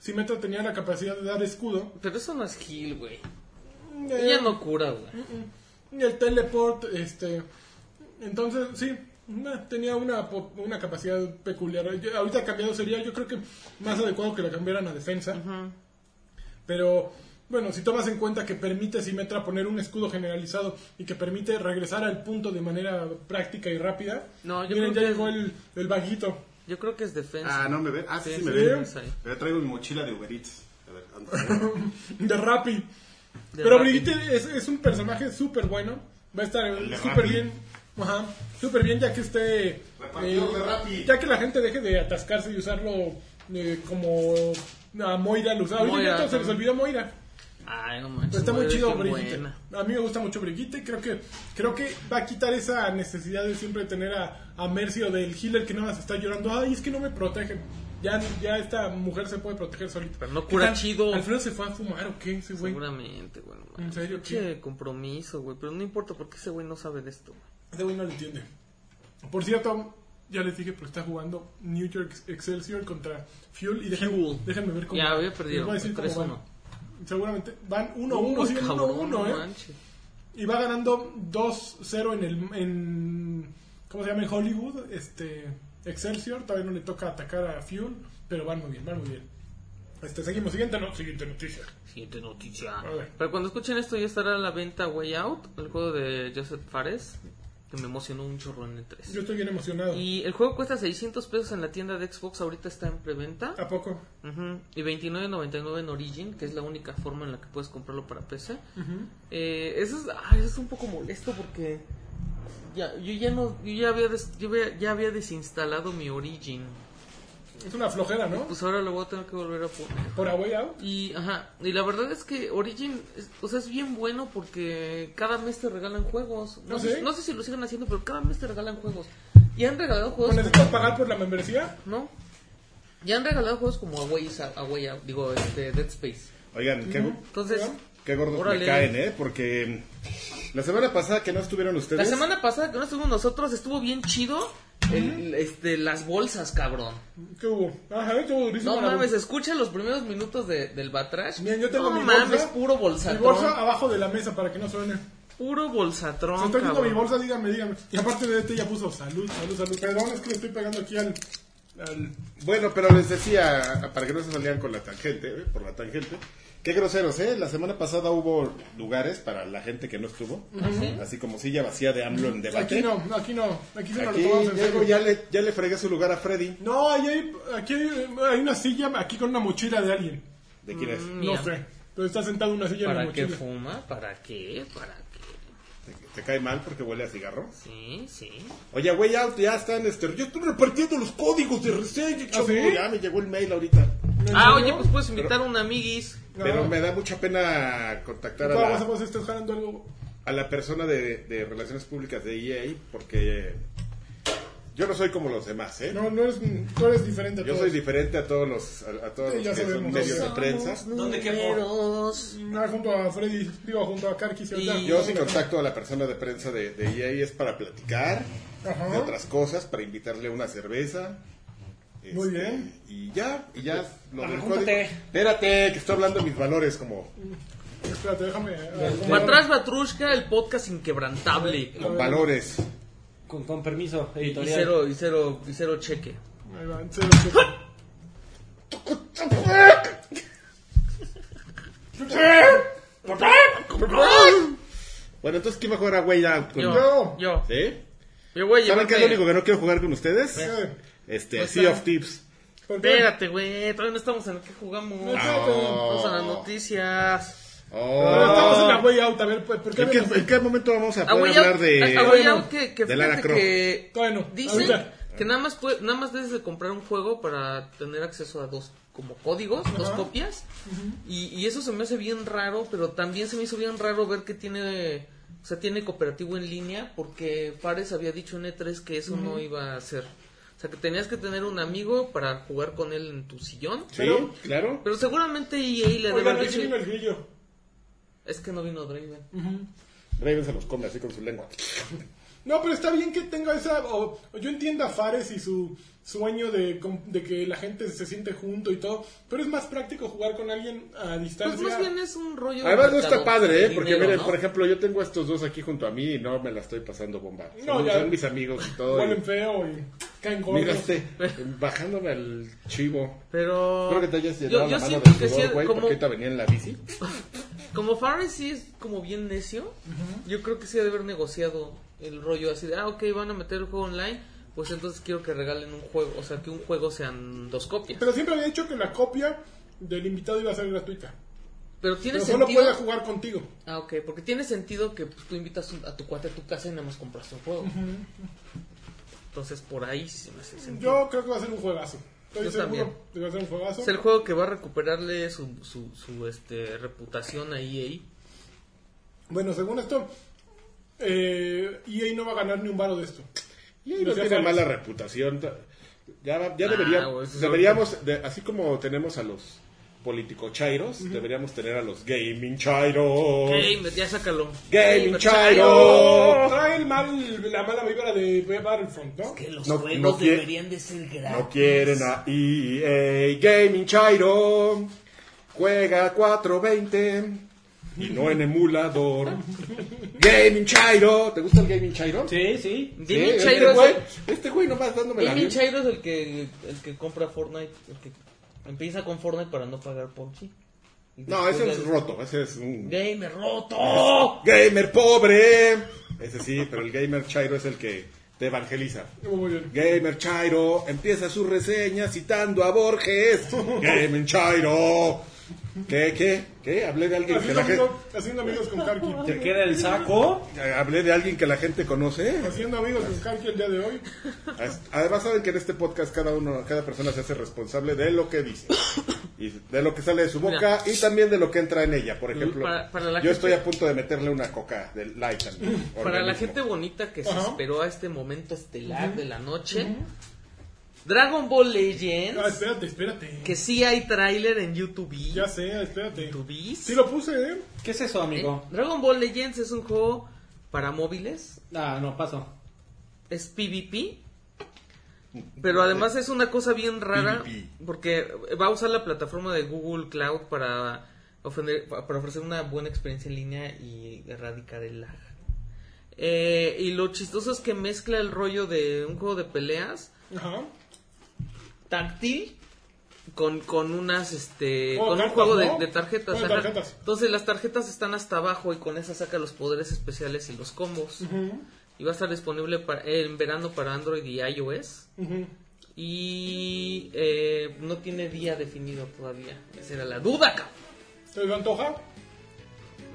Symmetra tenía la capacidad de dar escudo. Pero eso no es heal, güey. Eh, Ella no cura, güey. y el teleport, este. Entonces, sí, tenía una, una capacidad peculiar. Yo- ahorita cambiado sería, yo creo que más adecuado que la cambiaran a defensa. Pero bueno, si tomas en cuenta que permite Symmetra poner un escudo generalizado y que permite regresar al punto de manera práctica y rápida. No, yo miren, creo ya que- llegó el, el vaguito. Yo creo que es defensa. Ah, no me ven. Ah, sí, sí me sí, sí. Pero traigo mi mochila de Uber Eats. A ver, anda. De Rappi. De Pero. Brigitte es, es un personaje súper bueno. Va a estar ¿El de súper bien. Ajá. Súper bien ya que esté. eh, Repartidor de Rappi. ya que la gente deje de atascarse y usarlo eh, como a Moira lo usaba. Moira, ya todos se les olvidó Moira. Ay, no manches. Pero está muy chido qué Brigitte. buena. A mí me gusta mucho Brigitte. Creo que creo que va a quitar esa necesidad de siempre tener a, a Mercy o del healer que nada más está llorando. Ay, es que no me protegen. Ya, ya esta mujer se puede proteger solita. Pero no cura ¿Qué tal? chido. ¿Alfredo se fue a fumar o qué? Ese güey. Seguramente, güey. no ¿En serio? Pinche compromiso, güey. Pero no importa porque ese güey no sabe de esto, güey. Ese güey no lo entiende. Por cierto, ya les dije, pero está jugando New York Excelsior contra Fuel. Y déjenme, Fuel. déjenme ver cómo Ya, había perdido, Les voy a decir cómo 3-1. van. Seguramente van 1-1, Uy, siguen cabrón, 1-1, no ¿eh? manches. Y va ganando 2-0 en el. En, ¿Cómo se llama? En Hollywood. Este, Excelsior. Todavía no le toca atacar a Fuel. Pero van muy bien, van muy bien. Este, seguimos. Siguiente, no, siguiente noticia. Siguiente noticia. A ver. Pero cuando escuchen esto ya estará a la venta Way Out, el juego de Joseph Fares, que me emocionó un chorro en el 3. Yo estoy bien emocionado. Y el juego cuesta 600 pesos en la tienda de Xbox, ahorita está en preventa. ¿A poco? Ujú. Y 29.99 en Origin, que es la única forma en la que puedes comprarlo para PC. Eh, eso, es, ah, eso es un poco molesto porque ya, yo ya no, yo ya había, des- yo había- ya había desinstalado mi Origin. Es una flojera, ¿no? Pues ahora lo voy a tener que volver a poner. Por a way out. Y, ajá, y la verdad es que Origin, es, o sea, es bien bueno porque cada mes te regalan juegos. No, ¿Ah, sé, sí? no sé si lo siguen haciendo, pero cada mes te regalan juegos. Y han regalado juegos, ¿Pues ¿Necesitas pagar por la membresía? ¿no? Y han regalado juegos como A Way, a Way Out, digo, este, Dead Space. Oigan, qué, Entonces, qué gordos Órale. me caen, ¿eh? Porque la semana pasada que no estuvieron ustedes. la semana pasada que no estuvimos nosotros estuvo bien chido el, este, las bolsas, cabrón. ¿Qué hubo? Ajá, estuvo durísimo. No la mames, bolsa. escucha los primeros minutos de, del Batrash. Bien, yo tengo no mi mames, bolsa. puro Mi bolsatrón. bolsa abajo de la mesa para que no suene. Puro bolsatrón, Si estoy viendo mi bolsa, dígame, dígame. Y aparte de este ya puso salud, salud, salud. Perdón, es que le estoy pegando aquí al... Bueno, pero les decía, para que no se salieran con la tangente, ¿eh? por la tangente. Qué groseros, ¿eh? La semana pasada hubo lugares para la gente que no estuvo. Así como silla vacía de AMLO en debate. Aquí no, aquí no. Aquí Aquí lo tomamos en llego, serio. ya le, ya le fregué su lugar a Freddy. No, ahí hay, aquí hay, hay una silla aquí con una mochila de alguien. ¿De quién es? Mm. No sé. Pero está sentado en una silla en la ¿Para qué mochila. fuma? ¿Para qué? ¿Para qué? ¿Te, te cae mal porque huele a cigarro? Sí, sí. Oye, güey, ya, ya están, este, yo estoy repartiendo los códigos de reseña, sí? Ya me llegó el mail ahorita. ¿En Ah, oye, pues puedes invitar a un amiguis. Pero Ah. me da mucha pena contactar a ¿Cómo vas a la, estás jalando algo? a la persona de, de Relaciones Públicas de EA porque Yo no soy como los demás, ¿eh? No, no eres, tú eres diferente a Yo todos. soy diferente a todos los, a, a todos Sí, los ya que son sabemos. medios de Somos prensa. ¿Dónde qué Números. Ah, junto a Freddy, digo, junto a Karki. Y- Yo sí contacto a la persona de prensa de, de EA es para platicar Ajá. de otras cosas, para invitarle una cerveza. Muy Este, bien. Y ya, y ya lo del júntate. código. Espérate, que estoy hablando de mis valores como Espérate, déjame. ah, Para atrás Batrushka, el podcast inquebrantable. con valores. Con, con permiso, Y editorial. cero, y cero, y cero cheque. Ahí va, cero, cero. Bueno, entonces ¿quién va a jugar a Way Out? con- Yo, Yo. yo. ¿Sí? Yo voy a ¿Saben qué es lo único que no quiero jugar con ustedes? Este, Pues, Sea of Tips. Espérate, güey, todavía no estamos en el que jugamos. Vamos a las noticias. Oh. Pero estamos en la way out, a ver, pues, ¿por qué ¿En qué, no? en qué momento vamos a A poder Way hablar Out, de, a- a Way Out que, que de Lara fíjate Croft? que Todavía no, dicen ahorita. que nada más puede- nada más debes de comprar un juego para tener acceso a dos como códigos, dos copias. y, y eso se me hace bien raro, pero también se me hizo bien raro ver que tiene o sea, tiene cooperativo en línea porque Fares había dicho en E3 que eso no iba a ser. O sea, que tenías que tener un amigo para jugar con él en tu sillón. Sí, Pero- claro. Pero seguramente EA le debe haber aquí vino dicho... el grillo. Es que no vino Draven. Raven se los come así con su lengua. No, pero está bien que tenga esa. O, o yo entiendo a Fares y su sueño de, com- de que la gente se siente junto y todo. Pero es más práctico jugar con alguien a Pues distancia. más bien es un rollo... Además no está padre, ¿eh? Porque miren, ¿no? por ejemplo, yo tengo a estos dos aquí junto a mí y no me la estoy pasando bomba. Son, No, ya. son mis amigos y todo. Huelen feo y caen gordos. Mira este, bajándome al chivo. Pero... Espero que te hayas yo, llenado yo la mano siento de sudor, güey, como, porque ahorita venía en la bici. como Fares sí es como bien necio, yo creo que sí ha de haber negociado el rollo así de, ah, ok, van a meter el juego online, pues entonces quiero que regalen un juego, o sea, que un juego sean dos copias. Pero siempre había dicho que la copia del invitado iba a ser gratuita. Pero tiene Pero solo sentido... puede jugar contigo. Ah, ok, porque tiene sentido que pues, tú invitas a tu cuate a tu casa y nada más compras un juego. Entonces por ahí sí me hace sentido. Yo creo que va a ser un juegazo. Estoy Yo seguro también. de que va a ser un juegazo. Es el juego que va a recuperarle su, su, su este, reputación a EA. Bueno, según esto, eh, EA no va a ganar ni un varo de esto. Ahí no Decía tiene mala reputación. Ya, ya Ah, debería- güey, eso es deberíamos, de- así como tenemos a los políticos chairos, deberíamos tener a los gaming chairos. Game, ya sácalo. Gaming chairo. Trae el mal, la mala vibra de Battlefront, ¿no? Que los No- juegos no deberían de ser gratis. No quieren a EA Gaming Chairo. Juega 420 y no en emulador. Gaming Chairo. ¿Te gusta el Gaming Chairo? Sí, sí. Sí, Gaming este Chairo es güey, el- este güey nomás dándome la Gaming. Chairo es el que, el que compra Fortnite, el que empieza con Fortnite para no pagar. Y No, ese es roto. Ese es un Gamer roto. gamer pobre. Ese sí, pero el Gamer Chairo es el que te evangeliza. Muy bien. Gamer Chairo empieza su reseña citando a Borges. Gamer Chairo. ¿Qué, qué? ¿Qué? Hablé de alguien que Haciendo, la gente... amigos, haciendo amigos con Karki. Te queda el saco. Hablé de alguien que la gente conoce. Haciendo amigos con Karki el día de hoy. Además saben que en este podcast cada uno, cada persona se hace responsable de lo que dice. Y de lo que sale de su boca y también de lo que entra en ella. Por ejemplo, Para- para la yo gente- estoy a punto de meterle una coca del light Para la gente bonita que se Ajá. esperó a este momento estelar de la noche, Dragon Ball Legends, Ah, espérate, espérate. que sí hay tráiler en YouTube. Ya sé, espérate. YouTube. Sí lo puse, ¿eh? ¿Qué es eso, amigo? Dragon Ball Legends es un juego para móviles, Ah, no, paso. es PvP, pero además es una cosa bien rara PvP. porque va a usar la plataforma de Google Cloud para, ofender- para ofrecer una buena experiencia en línea y erradicar el lag. Eh, y lo chistoso es que mezcla el rollo de un juego de peleas Ajá. Táctil con, con unas este Oh, con un juego de, ¿no? de tarjetas, Oh, tarjetas. entonces las tarjetas están hasta abajo y con esas saca los poderes especiales y los combos y va a estar disponible para- en verano para Android y iOS y eh, no tiene día definido todavía esa era la duda cabrón. ¿Te lo antoja?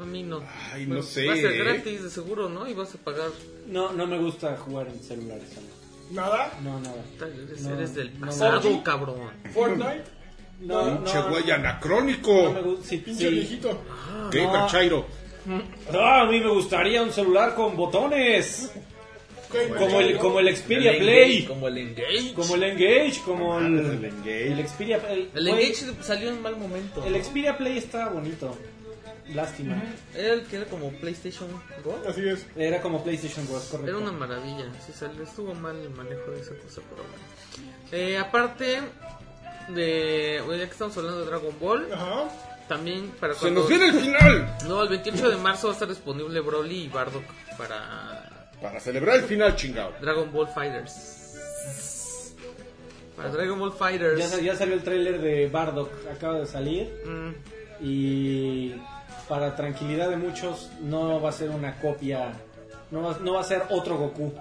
a mí no Ay, no sé, va a ser ¿eh? gratis de seguro no y vas a pagar No, no me gusta jugar en celulares. amigo. ¿Nada? No, nada. eres, No, eres del no. pasado ¿Fortnite? cabrón ¿Fortnite? No, Pinche no, güey no anacrónico. me gusta. Sí, Pinche sí. viejito. Gamer No. Chairo. Ah, a mí me gustaría un celular con botones. Como el, como el Xperia El Play. Engage, Como el Engage. Como el Engage, como el, Ah, el Engage. el Xperia el, El Engage salió en mal momento. el Xperia Play estaba bonito. Lástima. Era el que era como PlayStation Go. Así es. Era como PlayStation 2, correcto. Era una maravilla. Sí, salió, estuvo mal el manejo de esa cosa, pero bueno. Eh, aparte de. bueno, ya que estamos hablando de Dragon Ball, Ajá. también para ¡Se cuando. nos viene el final! No, el 28 de marzo va a estar disponible Broly y Bardock para Para celebrar el final, chingado. Dragon Ball Fighters. Para Dragon Ball Fighters. Ya salió el tráiler de Bardock, acaba de salir. Mm, Y para tranquilidad de muchos, no va a ser una copia, no va, no va a ser otro Goku.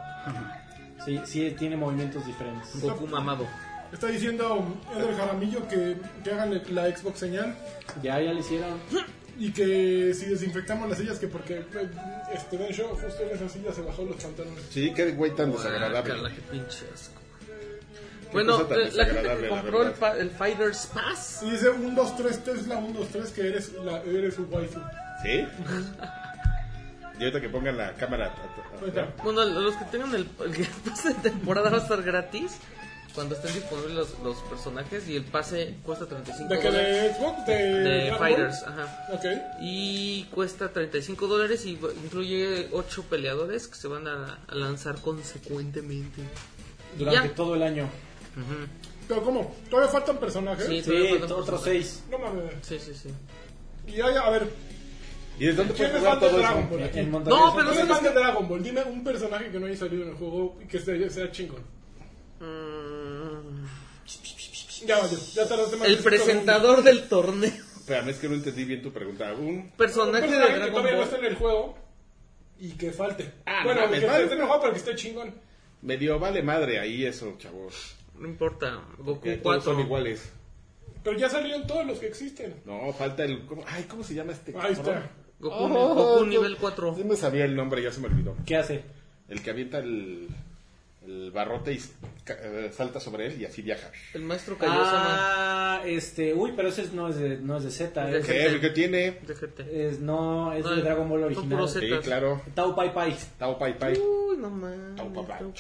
Sí, sí tiene movimientos diferentes. Goku mamado. Está diciendo Eder Jaramillo que, que hagan la Xbox señal Ya, ya lo hicieron. y que si desinfectamos las sillas, que porque eh, este Ben Show justo en esa silla se bajó los pantalones. Sí, qué güey tan Guácala, desagradable. qué pinche asco. Bueno, la gente compró el, el Fighters Pass. Y dice 1, 2, 3, Tesla, 1, 2, 3, que eres, la, eres su waifu. ¿Sí? Y ahorita que pongan la cámara. a- a- Ahorita. Bueno, los que tengan el, el pase de temporada va a estar gratis cuando estén disponibles los, los personajes y el pase cuesta 35 ¿De que dólares. de Xbox? De, De? Fighters, ajá. Ok. Y cuesta 35 dólares y incluye 8 peleadores que se van a, a lanzar consecuentemente. Durante ya. todo el año. Pero ¿cómo? ¿Todavía faltan personajes? Sí. Sí, faltan otros seis. No mames. Sí, sí, sí. Y hay, a ver, ¿Y desde dónde ¿quién puedes es jugar de todo Dragon? Ball aquí? No, pero ¿Quién es ¿sabes fan de Dragon Ball? Dime un personaje que no haya salido en el juego y que sea, sea chingón. Mm, Ya valió, ya tardaste más el de presentador del torneo. Espérame, es que no entendí bien tu pregunta. Un... Personaje Un de personaje que Dragon todavía no Ball. está en el juego y que falte. Ah, bueno, no que esté en el juego, pero que esté chingón. Medio vale madre ahí eso, chavos. No importa. Goku todos 4. son iguales. Pero ya salieron todos los que existen. No, falta el. ¿cómo? Ay, ¿cómo se llama este? Ahí cabrón? está. Goku, Oh, Goku no. nivel 4. Sí me sabía el nombre, ya se me olvidó. ¿Qué hace? El que avienta el, el barrote y eh, salta sobre él y así viaja. El maestro Kaiosama Ah, este, uy, pero ese es- no es de, no es de Z, Es es, ¿Qué? ¿El que tiene? de GT. es- no, es No, de Dragon Ball original. puros Sí, claro. Tao Pai Pai. Tao Pai Pai. Uy, no mames. Tau, pai, pai.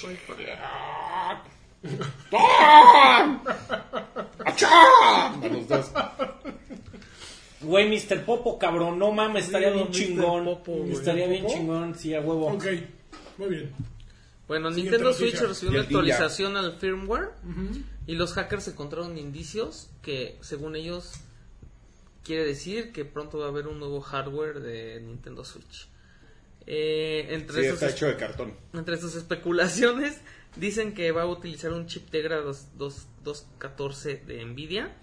¡Achá! A los dos. Güey, Mr. Popo, cabrón, no mames, estaría Sí, bien Mr. chingón. Popo, güey. estaría bien ¿Popo? chingón, sí, a huevo. Ok, muy bien. Bueno, Siguiente Nintendo noticia. Switch recibió Y una el Ninja. actualización al firmware y los hackers encontraron indicios que, según ellos, quiere decir que pronto va a haber un nuevo hardware de Nintendo Switch. Eh, entre, Sí, esos está hecho de cartón. entre sus especulaciones, dicen que va a utilizar un chip Tegra 2, 2, 214 de Nvidia,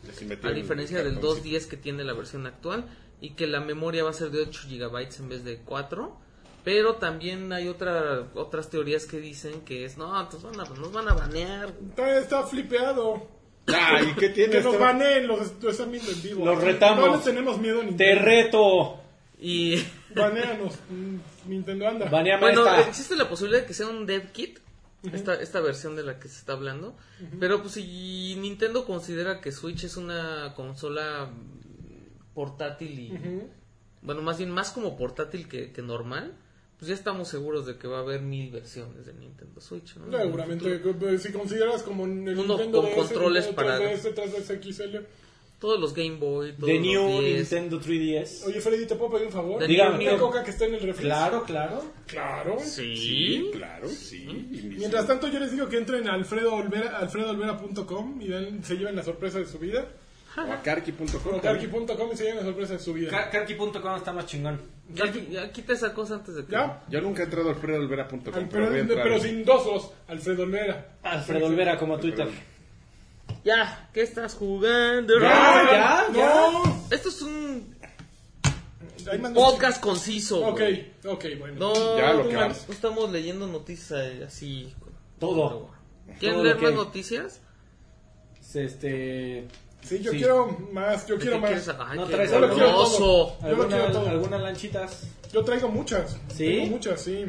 a diferencia del cartón, sí. 210 que tiene la versión actual, y que la memoria va a ser de 8 GB en vez de 4. Pero también hay otra, otras teorías que dicen que es, no, nos van a, nos van a banear. Está, está flipeado. Ah, ¿y qué tiene? Que nos baneen, los lo están viendo en vivo. Los retamos. No les tenemos miedo a Te reto. Y Baneanos, Nintendo anda. Baneame bueno, esta. existe la posibilidad de que sea un dev kit, esta, esta versión de la que se está hablando. Pero pues si Nintendo considera que Switch es una consola mm, portátil y... Bueno, más bien más como portátil que, que normal. Pues ya estamos seguros de que va a haber mil versiones de Nintendo Switch, ¿no? Seguramente, si consideras como el Uno Nintendo con DS, controles Nintendo para- 3DS, 3DS XL. Todos los Game Boy, todos The los New 10. Nintendo 3DS. Oye, Freddy, ¿te puedo pedir un favor? Dígame. Una coca que está en el refri. Claro, claro. Claro. Sí. Claro, sí. Y mis- Mientras tanto, yo les digo que entren a alfredoolvera.com y den- se lleven la sorpresa de su vida. O a karki.com. O carqui.com y se lleven la sorpresa de su vida. Karki.com está más chingón. Ya, ya quita esa cosa antes de que... ¿Ya? Yo nunca he entrado a alfredoolvera.com, Al- pero pero sin dosos, Alfredo Olvera. Alfredo Olvera como Twitter. Ya, ¿qué estás jugando? ya, No, Esto es un podcast conciso. Ok, güey. ok, bueno. No, Ya, lo no que no estamos leyendo noticias eh, así. Todo. ¿Quieren Todo leer lo más noticias? Este. Sí, yo Sí. quiero más, yo ¿De quiero qué más. quieres? Ay, No qué traes Yo lo quiero todo. Yo lo alguna- quiero todo. algunas lanchitas. Yo traigo muchas. ¿Sí? Tengo muchas, sí.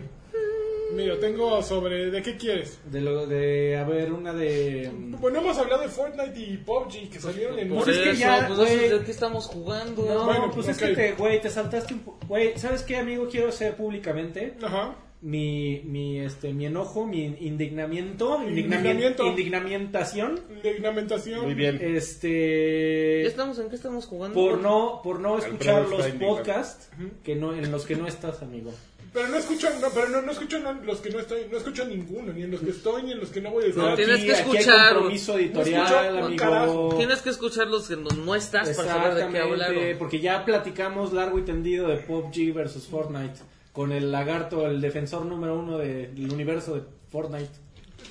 Mira, tengo sobre... ¿De qué quieres? De lo de. A ver, una de. Bueno, hemos hablado de Fortnite y PUBG que salieron en... Por Pues es que ya, pues güey. eso es de qué estamos jugando. No, Bueno, pues ok. es que te, güey, te saltaste un Güey, ¿sabes qué, amigo? Quiero hacer públicamente Ajá. mi, mi, este, mi enojo, mi indignamiento, Indignamiento. indignamentación, Indignamentación. Muy bien. este, ¿Ya estamos en qué estamos jugando? por no, por no escuchar los podcasts que no, en los que no estás, amigo. Pero no escucho, no, pero no, no escucho no, los que no estoy, no escucho ninguno, ni en los que estoy, ni en los que no voy a estar. No, tienes que aquí hay escuchar, compromiso editorial, escucho un amigo. carajo. Tienes que escuchar los que no, no estás para saber de qué Exactamente, hablar. porque ya platicamos largo y tendido de PUBG versus Fortnite con el lagarto, el defensor número uno del universo de Fortnite.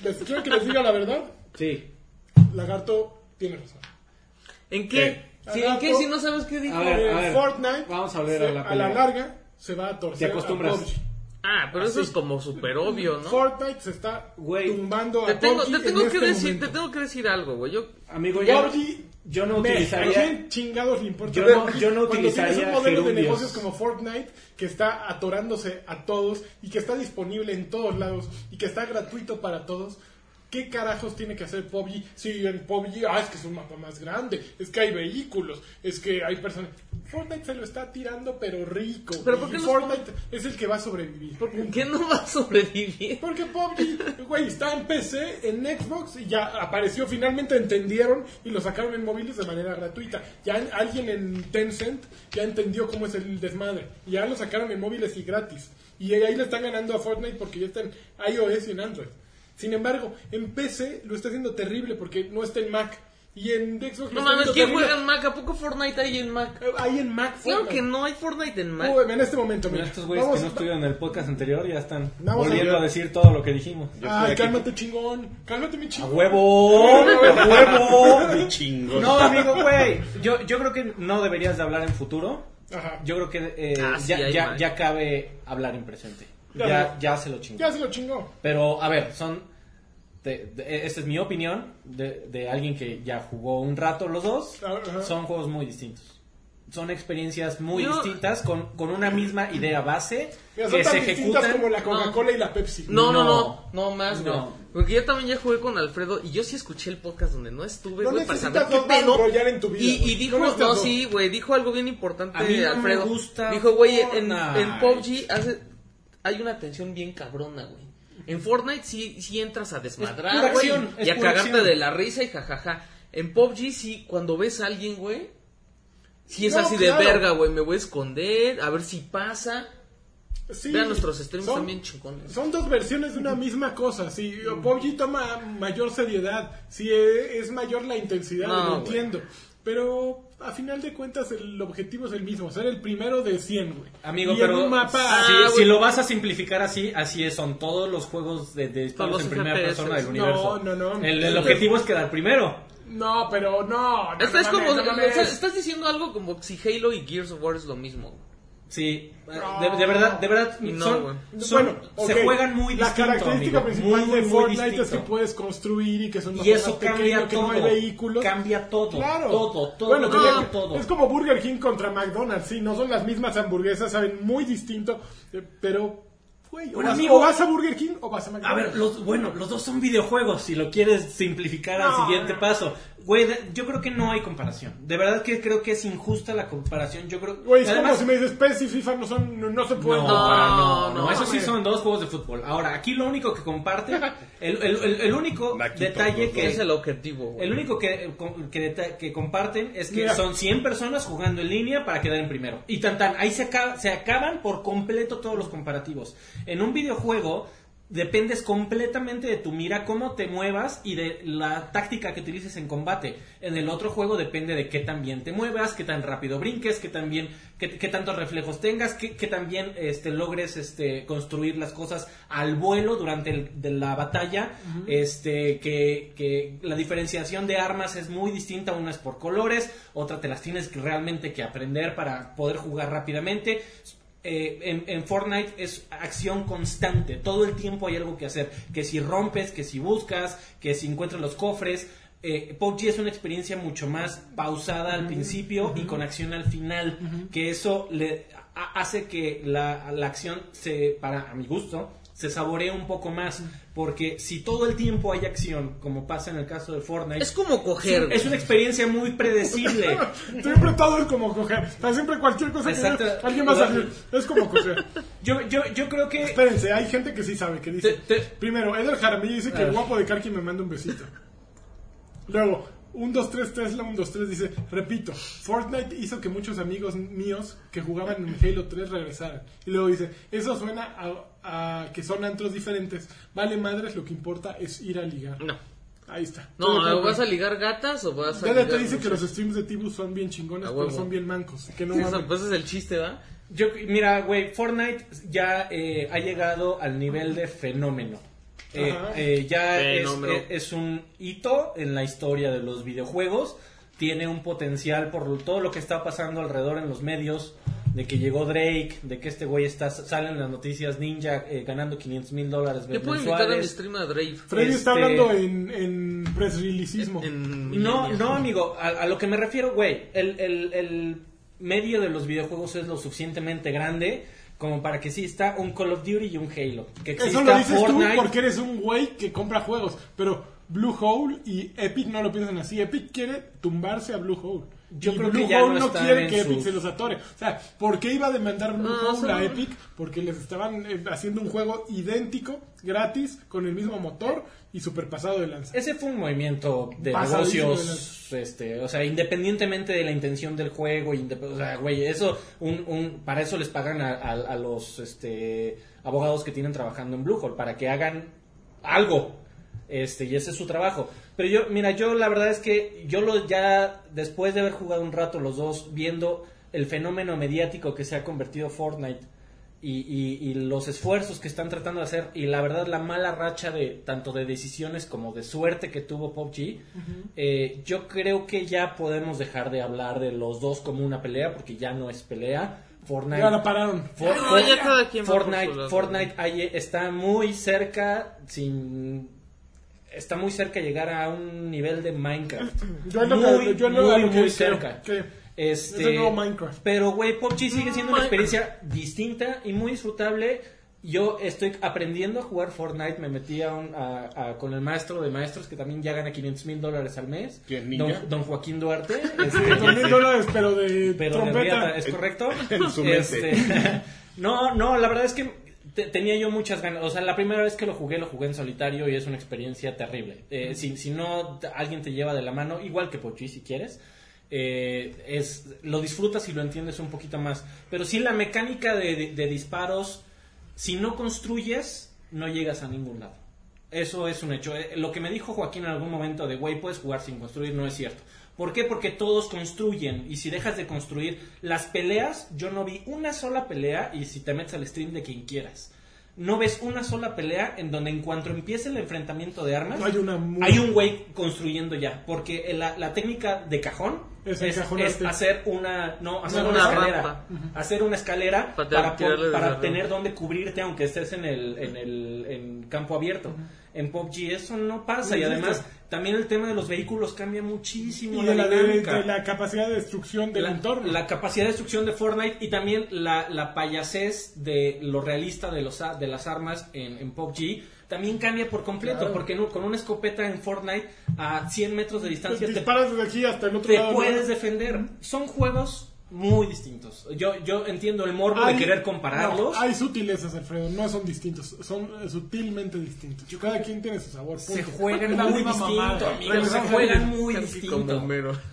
¿Les quiero que les diga la verdad? Sí. Lagarto tiene razón. ¿En qué? Sí, ¿En qué? Si no sabes qué dijo. A ver, a ver. Fortnite Vamos a ver se- a la a pelea. la larga se va a torcer. Te acostumbras. a PUBG. Ah, pero eso es como súper obvio, ¿no? Fortnite se está Güey. tumbando Te a tengo, PUBG te tengo en que este decir, momento. te tengo que decir algo, güey. Yo Amigo, yo, PUBG yo no Me, ¿A utilizaría... quién chingados le importa? Yo no- yo no cuando tienes utilizaría un modelo de gerundios. negocios como Fortnite que está atorándose a todos y que está disponible en todos lados y que está gratuito para todos. ¿Qué carajos tiene que hacer PUBG? Si en PUBG, ah, es que es un mapa más grande, es que hay vehículos, es que hay personas. Fortnite se lo está tirando, pero rico. ¿Pero y por qué Fortnite es el que va a sobrevivir. ¿Por qué no va a sobrevivir? Porque PUBG, güey, está en PC, en Xbox y ya apareció, finalmente entendieron y lo sacaron en móviles de manera gratuita. Ya en- alguien en Tencent ya entendió cómo es el desmadre. Ya lo sacaron en móviles y gratis. Y ahí le están ganando a Fortnite porque ya está en iOS y en Android. Sin embargo, en PC lo está haciendo terrible porque no está en Mac. Y en Xbox No está mames, ¿quién terrible. juega en Mac? ¿A poco Fortnite hay en Mac? Eh, Ahí en Mac. Claro Fortnite. que no hay Fortnite en Mac. Uy, en este momento, Mira, mira. estos güeyes que no estuvieron en el podcast anterior ya están Vamos a volviendo a, decir todo lo que dijimos. Yo Ay, aquí. cálmate, chingón. Cálmate, mi ¡A chingón. huevo! ¡A huevo! Mi chingón. No, amigo, güey. Yo, yo creo que no deberías de hablar en futuro. Ajá. Yo creo que eh, Ah, ya, ya, ya cabe hablar en presente. Ya Ya, ya se lo chingó. Ya se lo chingó. Pero, a ver, son. De- de- esta es mi opinión de, de alguien que ya jugó un rato los dos. Son juegos muy distintos. Son experiencias muy distintas con, con una misma idea base Mira, son que tan se ejecutan. como la Coca-Cola y la Pepsi. No, no, no, No. no, más, güey. No. Porque yo también ya jugué con Alfredo y yo sí escuché el podcast donde no estuve, No güey, para necesitas saber qué pedo. En tu vida, y, dijo, No no, sí, güey, dijo algo bien importante, A mí no me Alfredo. gusta dijo, güey, en, en PUBG hace, hay una tensión bien cabrona, güey. En Fortnite sí, sí entras a Es desmadrar, güey, y a cagarte acción. de la risa y jajaja. En PUBG sí, cuando ves a alguien, güey, sí es No, así claro. de verga, güey, me voy a esconder, a ver si pasa. Sí, Vean nuestros streams son- también chingones. Son dos versiones de una misma cosa. Si PUBG toma mayor seriedad, si eh, es mayor la intensidad, No, lo entiendo. Pero a final de cuentas el objetivo es el mismo, ser el primero de 100, güey. Amigo, y pero en un mapa... Ah, si, lo vas a simplificar así, así es, son todos los juegos de, de disparos Todos en los primera FPS. persona del No, universo. no, no. El, el Esto objetivo es quedar primero. No, pero no. no, no es como, no mames. estás diciendo algo como si Halo y Gears of War es lo mismo. Sí, No. de, de verdad, de verdad, no, son, Bueno, se juegan muy La distinto, característica amigo, principal muy, de muy Fortnite es que puedes construir y que son Y eso más pequeños, cambia que todo. no hay vehículos. Cambia todo. Claro. Todo, todo, Bueno, todo. Es como Burger King contra McDonald's, sí, no son las mismas hamburguesas, saben muy distinto, eh, pero, güey, o, Bueno, vas- o vas a Burger King o vas a A McDonald's. ver, los, bueno, los dos son videojuegos, si lo quieres simplificar al No. siguiente paso. Güey, yo creo que no hay comparación. De verdad que creo que es injusta la comparación. Yo creo Güey, es Además- como si me dices PES y FIFA no son, no, no se pueden No, comparar. no, no, no, eso sí son dos juegos de fútbol. Ahora, aquí lo único que comparten, el, el- el- el único detalle que es el objetivo, güey. el único que, que, comparten es que Mira. son 100 personas jugando en línea para quedar en primero. Y tan tan, ahí se, acaba- se acaban por completo todos los comparativos. En un videojuego dependes completamente de tu mira, cómo te muevas y de la táctica que utilices en combate. En el otro juego depende de qué tan bien te muevas, qué tan rápido brinques, qué tan bien, qué, qué tantos reflejos tengas, qué, qué tan bien este, logres este, construir las cosas al vuelo durante el- de la batalla. Este, que, que la diferenciación de armas es muy distinta, una es por colores, otra te las tienes que realmente que aprender para poder jugar rápidamente. Eh, en, en Fortnite es acción constante, todo el tiempo hay algo que hacer, que si rompes, que si buscas, que si encuentras los cofres. Eh, PUBG es una experiencia mucho más pausada al principio y con acción al final, que eso le ha- hace que la, la acción se, para a mi gusto, se saborea un poco más. Porque si todo el tiempo hay acción, como pasa en el caso de Fortnite, Es como coger. es una experiencia muy predecible. Siempre todo es como coger. O sea, siempre cualquier cosa que Exacto. veas, alguien va a salir. Es como coger. Yo, yo, yo creo que... Espérense, hay gente que sí sabe, que dice... Te- te- Primero, Eder Jaramillo dice que el guapo de Karki me manda un besito. Luego, un 2 3 Tesla, un 2 3 dice, repito, Fortnite hizo que muchos amigos míos que jugaban en Halo 3 regresaran. Y luego dice, eso suena a, a que son antros diferentes. Vale madres, lo que importa es ir a ligar. No. Ahí está. No, Todo ¿o lo ¿vas a ligar gatas o vas a Ya te ligar dice que los streams de Tibus son bien chingones, pero son bien mancos. Que no eso- pues ese es el chiste, ¿va? Yo, mira, güey, Fortnite ya eh, ha llegado al nivel de fenómeno. Eh, eh, ya es, eh, es un hito en la historia de los videojuegos. Tiene un potencial por todo lo que está pasando alrededor en los medios. De que llegó Drake, de que este güey está, salen las noticias Ninja eh, ganando 500 mil dólares Yo puedo invitar a mi mensuales. stream a Drake. Freddy está Este- hablando en, en press releaseismo. En No, no, amigo, a, a lo que me refiero, güey, el, el- el medio de los videojuegos es lo suficientemente grande como para que sí está un Call of Duty y un Halo. Que Eso lo dices Fortnite. tú porque eres un güey que compra juegos. Pero Bluehole y Epic no lo piensan así. Epic quiere tumbarse a Bluehole. Yo y creo que Bluehole ya no no quiere que Epic se los atore. O sea, ¿por qué iba a demandar Bluehole son- a Epic? Porque les estaban eh, haciendo un juego idéntico, gratis, con el mismo motor y super pasado de lanza. Ese fue un movimiento de Pasadísimo negocios, este, o sea, independientemente de la intención del juego, o sea, güey, eso, un, un, para eso les pagan a, a- a los, este, abogados que tienen trabajando en Bluehole, para que hagan algo, este, y ese es su trabajo. Pero yo, mira, yo la verdad es que yo lo ya, después de haber jugado un rato los dos, viendo el fenómeno mediático que se ha convertido Fortnite, y, y- y los esfuerzos que están tratando de hacer y la verdad la mala racha de tanto de decisiones como de suerte que tuvo PUBG eh, yo creo que ya podemos dejar de hablar de los dos como una pelea porque ya no es pelea Fortnite Ya la pararon. For- No, For- ya cada quien va por Fortnite, lado. Fortnite ahí está muy cerca sin está muy cerca de llegar a un nivel de Minecraft Yo muy, que- yo muy, muy cerca que este, es el nuevo Minecraft. pero, güey, PUBG sigue siendo una experiencia distinta y muy disfrutable. Yo estoy aprendiendo a jugar Fortnite. Me metí a un- a- a- con el maestro de maestros que también ya gana 500 mil dólares al mes. ¿Quién, Don, don Joaquín Duarte. Este, mil dólares, pero de pero de trompeta. riata, ¿es correcto? En su mente. Este, no, no, la verdad es que te- tenía yo muchas ganas. O sea, la primera vez que lo jugué, lo jugué en solitario y es una experiencia terrible. Eh, si, si no, alguien te lleva de la mano, igual que Pochi, si quieres. eh, es lo disfrutas y lo entiendes un poquito más pero sí la mecánica de, de- de disparos si no construyes no llegas a ningún lado eso es un hecho. Eh, Lo que me dijo Joaquín en algún momento de, güey, puedes jugar sin construir, no es cierto. ¿Por qué? Porque todos construyen. Y si dejas de construir las peleas, yo no vi una sola pelea. Y si te metes al stream de quien quieras, no ves una sola pelea en donde en cuanto empiece el enfrentamiento de armas, Hay una muy- hay un güey construyendo ya. Porque la, la técnica de cajón Es es, encajonarte. es hacer una, no, hacer Una una, escalera. rampa. Hacer una escalera Para tener donde cubrirte aunque estés en el, en el en campo abierto. En PUBG eso no pasa y además también el tema de los vehículos cambia muchísimo Y de la, de- dinámica. de la capacidad de destrucción del La- entorno. la capacidad de destrucción de Fortnite y también la, la payasez de lo realista de los a- de las armas en, en PUBG también cambia por completo Claro. porque no- con una escopeta en Fortnite a 100 metros de distancia te, disparas desde aquí hasta el otro te lado. puedes ¿no? defender. Son juegos muy distintos. Yo, yo entiendo el morbo Hay- de querer compararlos. no, hay sutilezas, Alfredo, no son distintos, son eh, sutilmente distintos. Cada quien tiene su sabor. se juegan muy distinto, amigos. Se juegan muy distinto.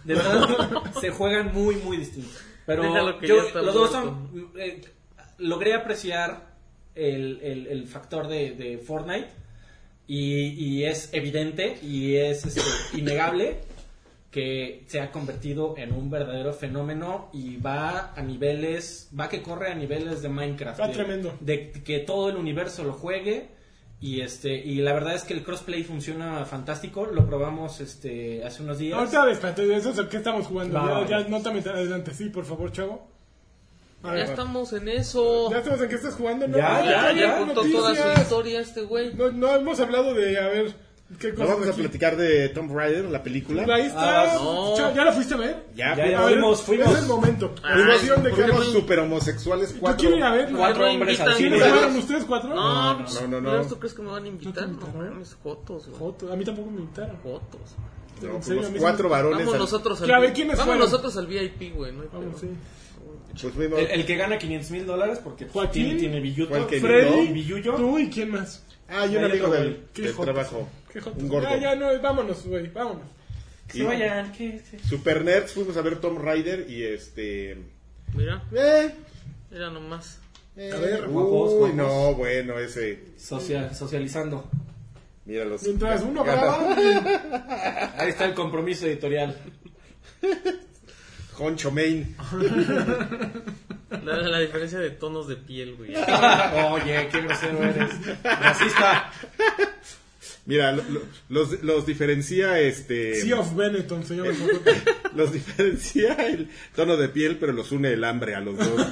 De verdad, se juegan muy, muy distinto. Pero yo, los dos son. eh, logré apreciar el, el- el factor de, de Fortnite. Y, y es evidente y es este, innegable que se ha convertido en un verdadero fenómeno y va a niveles, va que corre a niveles de Minecraft. Va de- tremendo. De que todo el universo lo juegue y este y la verdad es que el crossplay funciona fantástico, lo probamos este hace unos días. Ahorita, espérate, de eso es el que estamos jugando. Va, ya, ya no te metas adelante, sí, por favor, chavo. A Ya ver, estamos en eso. ¿Ya estamos en qué estás jugando? No, Ya, Ya, ya contó toda su historia este güey. No, no hemos hablado de, a ver, ¿Qué No cosa vamos a aquí? platicar de Tomb Raider, la película. Ahí está. Ah, no. ¿Ya la fuiste a ver? Ya, Ya, pues, ya A ver, fuimos, fuimos. Es el momento. Ah, Emoción de que fuimos super homosexuales ¿Tú cuatro. quieres ir a ver? Cuatro No hombres al invitan. cine. ¿Quiénes ¿Quiénes fueron ustedes cuatro? No, no, no, no. ¿pero ¿Tú crees que me van a invitar? No No, mames, jotos, güey. Joto, a mí tampoco me invitaron. Jotos. No, fuimos a sí cuatro varones. Vamos al- nosotros al a ver, ¿quiénes Vamos nosotros al VIP, güey. No hay Vamos, sí. Pues fuimos- El, el que gana 500 mil dólares porque pues, Joaquín, tiene, tiene billuto. Freddy, ¿Y Billullo? tú y quién más. Ah, y un amigo otro del, güey. Qué del jotos. trabajo. Qué jotos. Un gordo. Ya, ya, no, vámonos, güey, vámonos. Que se vayan. que- Super Nerds, fuimos a ver Tomb Raider y este. Mira, Eh, mira nomás. eh, A ver, guapos, Uy, guapos. no, bueno, ese. Social, socializando. Mira los. Mientras uno graba, Ahí está el compromiso editorial. Honcho Main. La, la diferencia de tonos de piel, güey. Oye, qué grosero eres. Racista. Mira, lo- lo- los, los diferencia este. Sea of Benetton, señor. Mocote. Los diferencia el tono de piel, pero los une el hambre a los dos.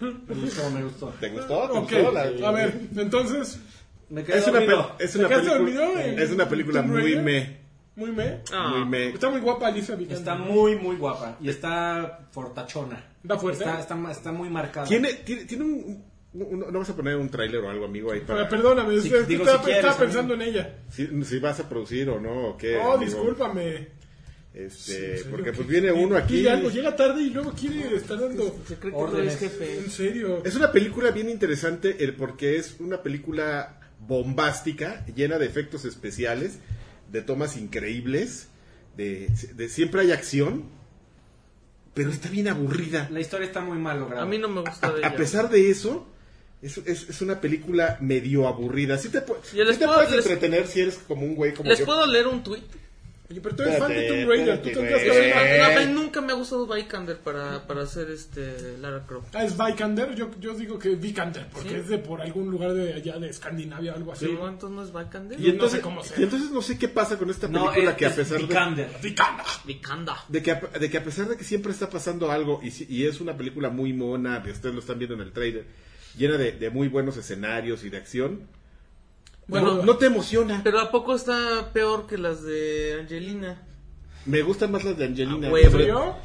Me gustó, me gustó. ¿Te gustó? ¿Te Ok, gustó? La- a ver, entonces, Me quedé Es una, pe- es ¿Te una película, es una película muy me. Muy me. Ah, Muy me. Está muy guapa Alicia Vikander. Está muy, muy guapa. Y está fortachona. ¿Da fuerte? Está, está, está muy marcada. Tiene, tiene, tiene un, un- No vas a poner un tráiler o algo, amigo, ahí Pero para. perdóname, Si- es que digo, estaba, si quieres, estaba amigo. pensando en ella. Si, si vas a producir o no, o qué. Oh, amigo. discúlpame. Este, Sí, porque pues viene uno aquí. Pide algo, llega tarde y luego quiere estar dando. Se cree que no Órdenes. es jefe. En serio. Es una película bien interesante el porque es una película bombástica, llena de efectos especiales, de tomas increíbles, de, de siempre hay acción, pero está bien aburrida. La historia está muy mal lograda. A mí no me gusta de A pesar de eso, es, es, es una película medio aburrida. Sí te, sí te puedo- puedes les- entretener si eres como un güey como ¿Les yo. puedo leer un tweet? Oye, pero tú eres fan de Tomb Raider. Tú tendrás que ver. No, a mí nunca me ha gustado Vikander para, para hacer este Lara Croft. Ah, es Vikander. Yo, yo digo que Vikander, porque Sí. es de por algún lugar de allá de Escandinavia o algo así. Pero entonces no es Vikander. Y entonces, sé cómo sea. y entonces no sé qué pasa con esta No, película es, que a es pesar de... Vikander. Vikander. Vikanda. De que, a, de que a pesar de que siempre está pasando algo y, si- y es una película muy mona, de ustedes lo están viendo en el trailer, llena de, de muy buenos escenarios y de acción, Bueno, no, no te emociona. Pero ¿a poco está peor que las de Angelina? Me gustan más las de Angelina. Ah, huevo. sobre, ¿Yo?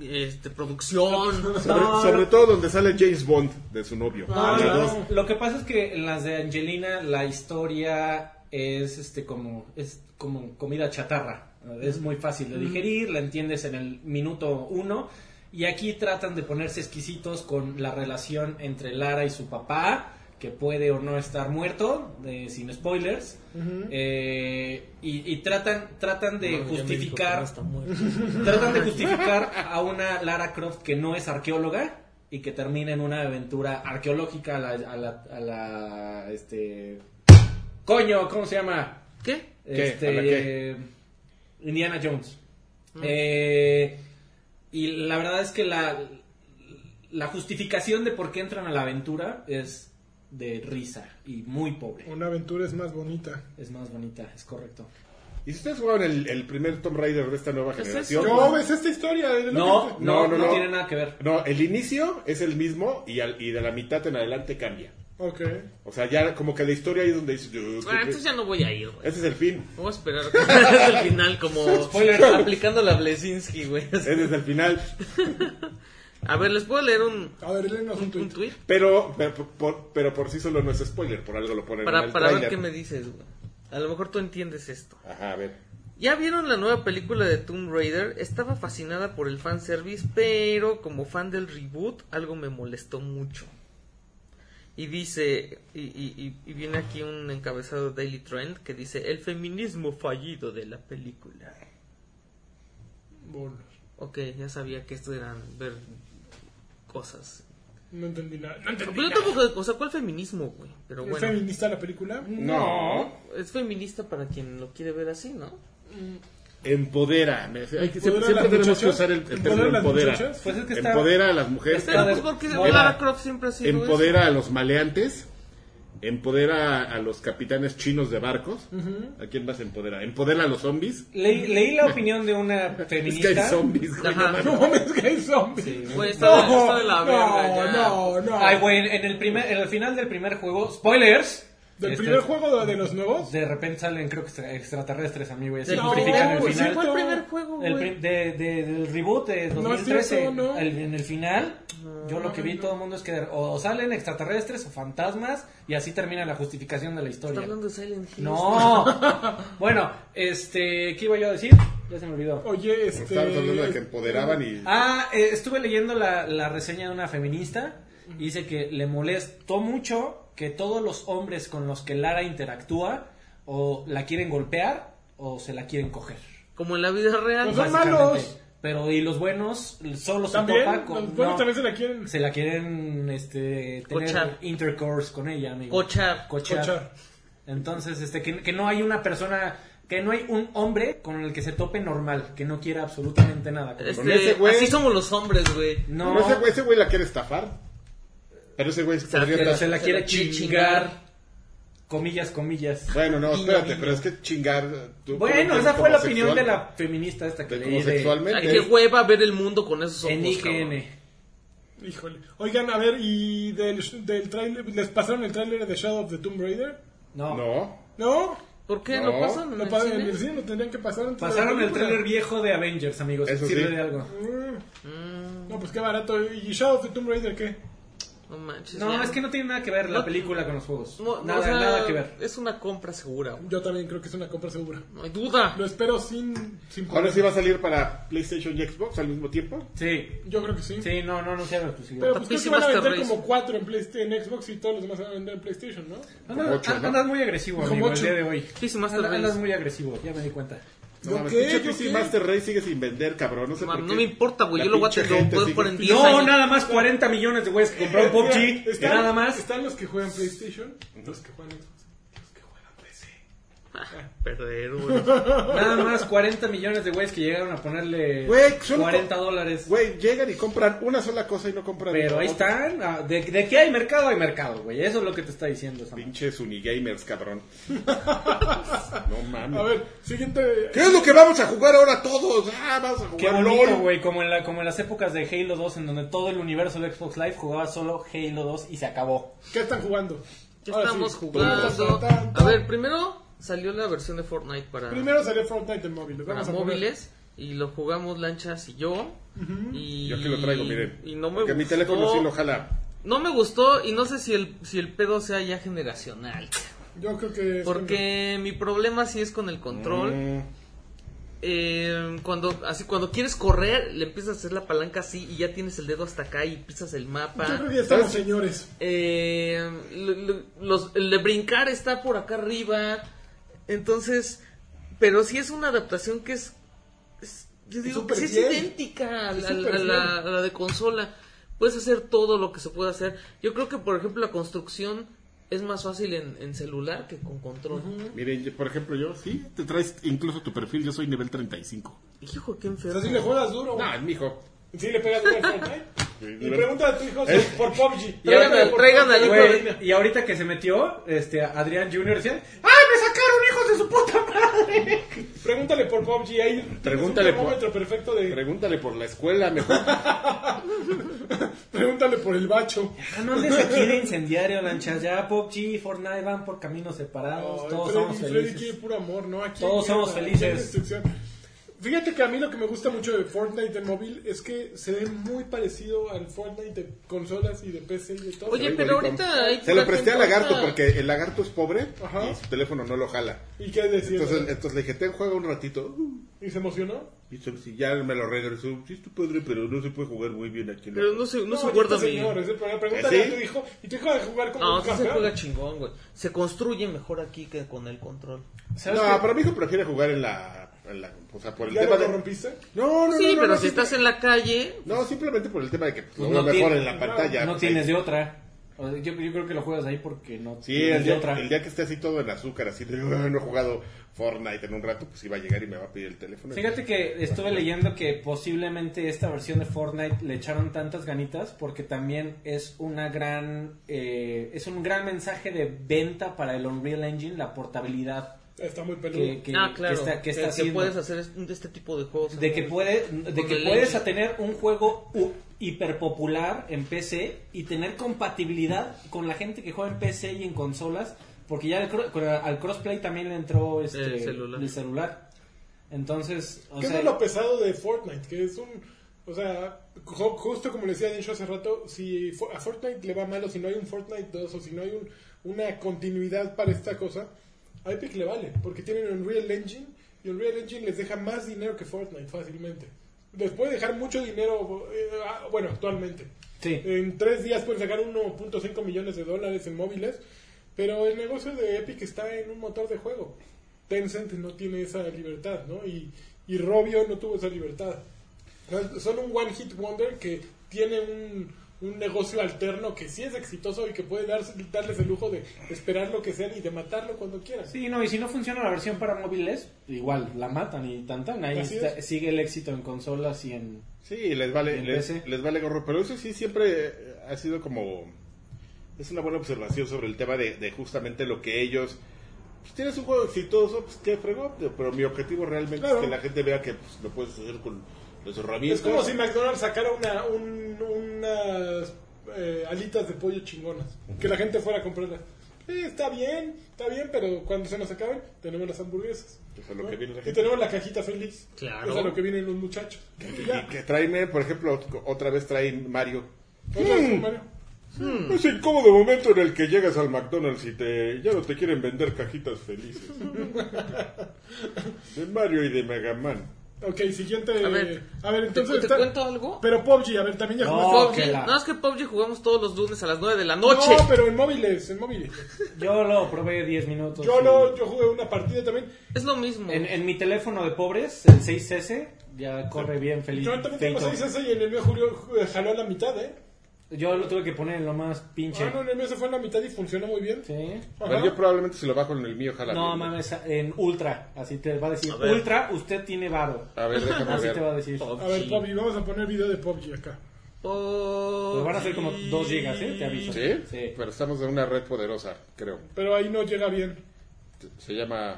Este, producción. sobre- No, sobre no. todo donde sale James Bond de su novio. Ah, no. Lo que pasa es que en las de Angelina la historia es este como es como comida chatarra. Es muy fácil de digerir, la entiendes en el minuto uno. Y aquí tratan de ponerse exquisitos con la relación entre Lara y su papá, que puede o no estar muerto, de- sin spoilers. Eh, y, y tratan, tratan de No, justificar no tratan de justificar a una Lara Croft que no es arqueóloga y que termina en una aventura arqueológica a la, a la, a la, este coño cómo se llama ¿Qué? Este ¿A la qué? Indiana Jones Eh, y la verdad es que la la justificación de por qué entran a la aventura es de risa y muy pobre Una aventura es más bonita. es más bonita es correcto ¿Y si ustedes jugaron el, el primer Tomb Raider de esta nueva ¿Qué es generación? eso? No, ves esta historia. lo no que- no no, no, no. tiene nada que ver No, el inicio es el mismo y, al- y de la mitad en adelante cambia. Ok. O sea, ya como que la historia ahí es donde dices... "Yo, Ah, entonces ya no voy a ir, güey. Ese es el fin. Voy a esperar hasta el final, como Spoiler. aplicando la Blesinski, güey. Ese es el final. A ver, ¿les puedo leer un, A ver, léenos un un, tweet. un tweet? Pero, pero, por, pero por sí solo no es spoiler, por algo lo ponen en Para, el para ver qué me dices, güey. A lo mejor tú entiendes esto. Ajá, a ver. ¿Ya vieron la nueva película de Tomb Raider? Estaba fascinada por el fanservice, pero como fan del reboot, algo me molestó mucho. Y dice, y, y- y- y viene aquí un encabezado de Daily Trend que dice, el feminismo fallido de la película. Bolos. Ok, ya sabía que esto eran ver cosas. No entendí nada. No entendí Pero yo nada. tampoco, o sea, ¿cuál feminismo, güey? Pero ¿Es bueno, feminista la película? No. es feminista para quien lo quiere ver así, ¿no? Empodera. Me- hay que- ¿Empodera siempre siempre tenemos que usar el, el ¿Empodera término empodera. muchachas? Pues es que está- Empodera a las mujeres. Pero pues porque. Lara Croft siempre ha sido empodera a los maleantes empodera a los capitanes chinos de barcos. ¿A quién más empodera? ¿Empodera a los zombies? Leí, leí la opinión de una Es que hay feminista. zombies, güey. Ajá. No mames, que hay zombies. Güey, está, No, está de la verga ya. no, no, no. Ay, güey, en el primer, en el final del primer juego, spoilers. ¿Del este, primer juego de, de los nuevos? De repente salen, creo que extra- extraterrestres, amigo. Y así No, justifican el final. fue el primer juego, El güey. prim- de, de- del reboot de No es 2013, cierto, no. el- en el final, yo lo que vi todo el mundo es que o, o salen extraterrestres o fantasmas y así termina la justificación de la Está historia. hablando de Silent Hill. No. bueno, este, ¿qué iba yo a decir? Ya se me olvidó. Oye, este... Estábamos hablando de que empoderaban y... Ah, eh, estuve leyendo la, la reseña de una feminista y dice que le molestó mucho que todos los hombres con los que Lara interactúa o la quieren golpear o se la quieren coger. Como en la vida real. Pues son malos. Pero y los buenos solo se También, topa con los buenos no, también se la quieren se la quieren este tener Cochar. intercourse con ella, amigo. Cochar. Cochar. cochar. Entonces, este que, que no hay una persona que no hay un hombre con el que se tope normal, que no quiera absolutamente nada. Este, ese güey- Así somos los hombres, güey. No, ese güey, ese güey la quiere estafar. Pero ese güey sea, podría pero estar- se la quiere chingar. Comillas, comillas. Bueno, no, espérate, guiño. pero es que chingar... tú- Bueno, esa fue la opinión sexual- de la feminista esta que de leí como de, sexualmente. Ay, qué hueva ver el mundo con esos ojos. en. IGN. Híjole. Oigan, a ver, ¿y del, del trailer, les pasaron el tráiler de Shadow of the Tomb Raider? No. No. ¿No? ¿Por qué? No. ¿No pasan en Lo el pa- cine? en el cine lo tendrían que pasar antes Pasaron el trailer viejo de Avengers, amigos. Eso Sirve sí. de algo. Mm. No, pues qué barato. ¿Y Shadow of the Tomb Raider qué? No manches. No, ya. es que no tiene nada que ver la No. película con los juegos. No, nada, o sea, nada que ver. Es una compra segura. Yo también creo que es una compra segura. No hay duda. Lo espero sin, sin Ahora sí va a salir para PlayStation y Xbox al mismo tiempo. Sí. Yo creo que sí. Sí, no, no anunciaron exclusividad. Pero pues creo que van a vender como cuatro en, PlayStation, en Xbox y todos los demás van a vender en PlayStation, ¿no? Andas, ocho, ¿no? andas muy agresivo, Como amigo, el día de hoy. Andas muy agresivo, ya me di cuenta. No ¿Yo qué? ¿Yo PC qué? Master Race sigue sin vender, cabrón. No sé Ma- por no qué. me importa, güey. Yo lo voy a tener por en 10 No, años. nada más 40 millones de güeyes que compraron PUBG. Nada más. Están los que juegan PlayStation, los que juegan Xbox, los que juegan PC. Perder, güey. Nada más 40 millones de güeyes que llegaron a ponerle Güey, son 40 dólares. Güey, llegan y compran una sola cosa y no compran Pero ahí otra. están. ah, De, de que hay mercado, hay mercado, güey. Eso es lo que te está diciendo. Pinches unigamers, cabrón. no mames. A ver, siguiente. ¿Qué es lo que vamos a jugar ahora todos? Ah, vamos a jugar Qué bonito, LOL. güey. Como, en la, como en las épocas de Halo 2, en donde todo el universo de Xbox Live jugaba solo Halo 2 y se acabó. ¿Qué están jugando? ¿Qué Ahora estamos sí. jugando? A ver, primero salió la versión de Fortnite para, Primero salió Fortnite en móviles. para Vamos a poner- móviles y lo jugamos Lanchas y yo. y, Yo aquí lo traigo, miren. Y no me Porque mi gustó. teléfono sí lo jala. No me gustó y no sé si el, si el pedo sea ya generacional. Yo creo que. Porque mi problema sí es con el control. Mm, Eh, cuando así cuando quieres correr, le empiezas a hacer la palanca así y ya tienes el dedo hasta acá y pisas el mapa. Yo creo que ya estamos señores. Eh, lo- lo- los- el de brincar está por acá arriba. Entonces, pero sí es una adaptación que es, es- yo digo que súper sí es idéntica a la, Es súper a la- fiel. a la de consola. Puedes hacer todo lo que se puede hacer. Yo creo que, por ejemplo, la construcción es más fácil en, en celular que con control. Miren, yo- por ejemplo, yo sí, te traes incluso tu perfil, yo soy nivel 35. Hijo, qué O enfermo. sea, si le juegas duro. No, mijo. Sí, le pegas duro al Fortnite. Y pregunta a tu hijo por PUBG. Por traigan PUBG. al hijo y ahorita que se metió, este, Adrián Jr. decían, ¡ay, me sacaron hijos de su puta madre! Pregúntale por PUBG. Ahí Pregúntale un por- termómetro perfecto de. Pregúntale por la escuela, mejor. Pregúntale por el bacho. Ah, no andes aquí de incendiario, lanchas. Ya PUBG y Fortnite van por caminos separados. Ay, todos Freddy, somos Freddy felices. quiere puro amor, ¿no? Aquí Todos somos felices. Fíjate que a mí lo que me gusta mucho de Fortnite en móvil es que se ve muy parecido al Fortnite de consolas y de PC y de todo. Oye, pero ahorita hay Se lo presté al lagarto porque el lagarto es pobre Ajá. y su teléfono no lo jala. ¿Y qué decir? Entonces, entonces le dije, ten juega un ratito. ¿Y se emocionó? Y se- si ya me lo regresó. Sí, es tu padre, pero no se puede jugar muy bien aquí. Pero no se, no se guarda está, bien. señor, es el problema. Pregúntale ¿Sí? a tu hijo. ¿Y tu hijo a jugar como No, un sí se campeón? juega chingón, güey. Se construye mejor aquí que con el control. ¿Sabes No, qué? pero mi hijo prefiere jugar en la, en la- O sea, por el ¿Ya tema lo de. rompiste? No, no, sí, no, no, pero no, si estás en la calle, No, simplemente por el tema de que Pues lo no mejor tiene- en la pantalla. No pues, tienes ahí- de otra. O sea, Yo, yo creo que lo juegas ahí porque no Sí, tienes el de día, otra. el día que esté así todo en azúcar, así de, "Ah, no he jugado Fortnite en un rato, pues iba a llegar y me va a pedir el teléfono. Fíjate que estuve leyendo que posiblemente esta versión de Fortnite le echaron tantas ganitas porque también es una gran eh, es un gran mensaje de venta para el Unreal Engine la portabilidad Está muy peludo. que, que- ah, claro. que está, que está que haciendo. puedes hacer de este tipo de juegos. de que puede de que puedes tener un juego u- hiperpopular en PC y tener compatibilidad con la gente que juega en PC y en consolas porque ya al, crossplay también le entró este, El celular. el celular. entonces o ¿Qué sea, es lo pesado de Fortnite? Que es un. O sea, ju- justo como le decía Dicho hace rato, si a Fortnite le va mal o si no hay un Fortnite 2 o si no hay un- una continuidad para esta cosa, a Epic le vale, porque tienen Unreal Engine y Unreal Engine les deja más dinero que Fortnite fácilmente. Les puede dejar mucho dinero, eh, ah, bueno, actualmente. sí. En tres días pueden sacar 1.5 millones de dólares en móviles, pero el negocio de Epic está en un motor de juego. Tencent no tiene esa libertad, ¿no? Y, y Robio no tuvo esa libertad. Son un one hit wonder que tiene un, un negocio alterno que sí es exitoso y que puede darse, darles el lujo de esperar lo que sean y de matarlo cuando quieran. Sí, no, y si no funciona la versión para móviles, igual la matan y tan tan. Ahí Así está- es. sigue el éxito en consolas y en... Sí, les vale, En les, PC. les vale gorro, pero eso sí siempre eh, ha sido como... Es una buena observación sobre el tema de, de justamente lo que ellos... Pues tienes un juego exitoso, pues qué fregó, pero mi objetivo realmente Claro. es que la gente vea que pues, lo puedes hacer con los Es como si McDonald's sacara una, un- unas eh, alitas de pollo chingonas. Que la gente fuera a comprarlas. Sí, está bien, está bien, pero cuando se nos acaben, tenemos las hamburguesas. Eso es lo ¿no? que viene la y tenemos la cajita feliz. Claro. Eso es a lo que vienen los muchachos. Y que traen, por ejemplo, otra vez traen Mario. Otra vez, Mario. Es incómodo momento en el que llegas al McDonald's y te ya no te quieren vender cajitas felices. de Mario y de Mega Man. Ok, siguiente. A ver, a ver ¿Te, entonces. te está- cuento algo? Pero PUBG, a ver, también ya No, jugaste. que PUBG, la- no, es que PUBG jugamos todos los lunes a las 9 de la noche. No, pero en móviles, en móviles. Yo lo probé 10 minutos. Yo y- no, yo jugué una partida también. Es lo mismo. En, en mi teléfono de pobres, el 6S, ya corre bien feliz. Yo también tengo feito. 6 y en el mío Julio eh, jaló a la mitad, ¿eh? Yo lo tuve que poner en lo más pinche. Ah, no, en el mío se fue a la mitad y funcionó muy bien. Sí. A ver, yo probablemente si lo bajo en el mío, jala. No bien. mames, en ultra, así te va a decir. A. Ultra, usted tiene varo. A ver, déjame Así ver. te va a decir. A ver, PUBG, vamos a poner video de PUBG acá. Pues van a ser como 2 gigas, ¿eh? Te aviso. ¿Sí? Sí. Pero estamos en una red poderosa, creo. Pero ahí no llega bien. Se llama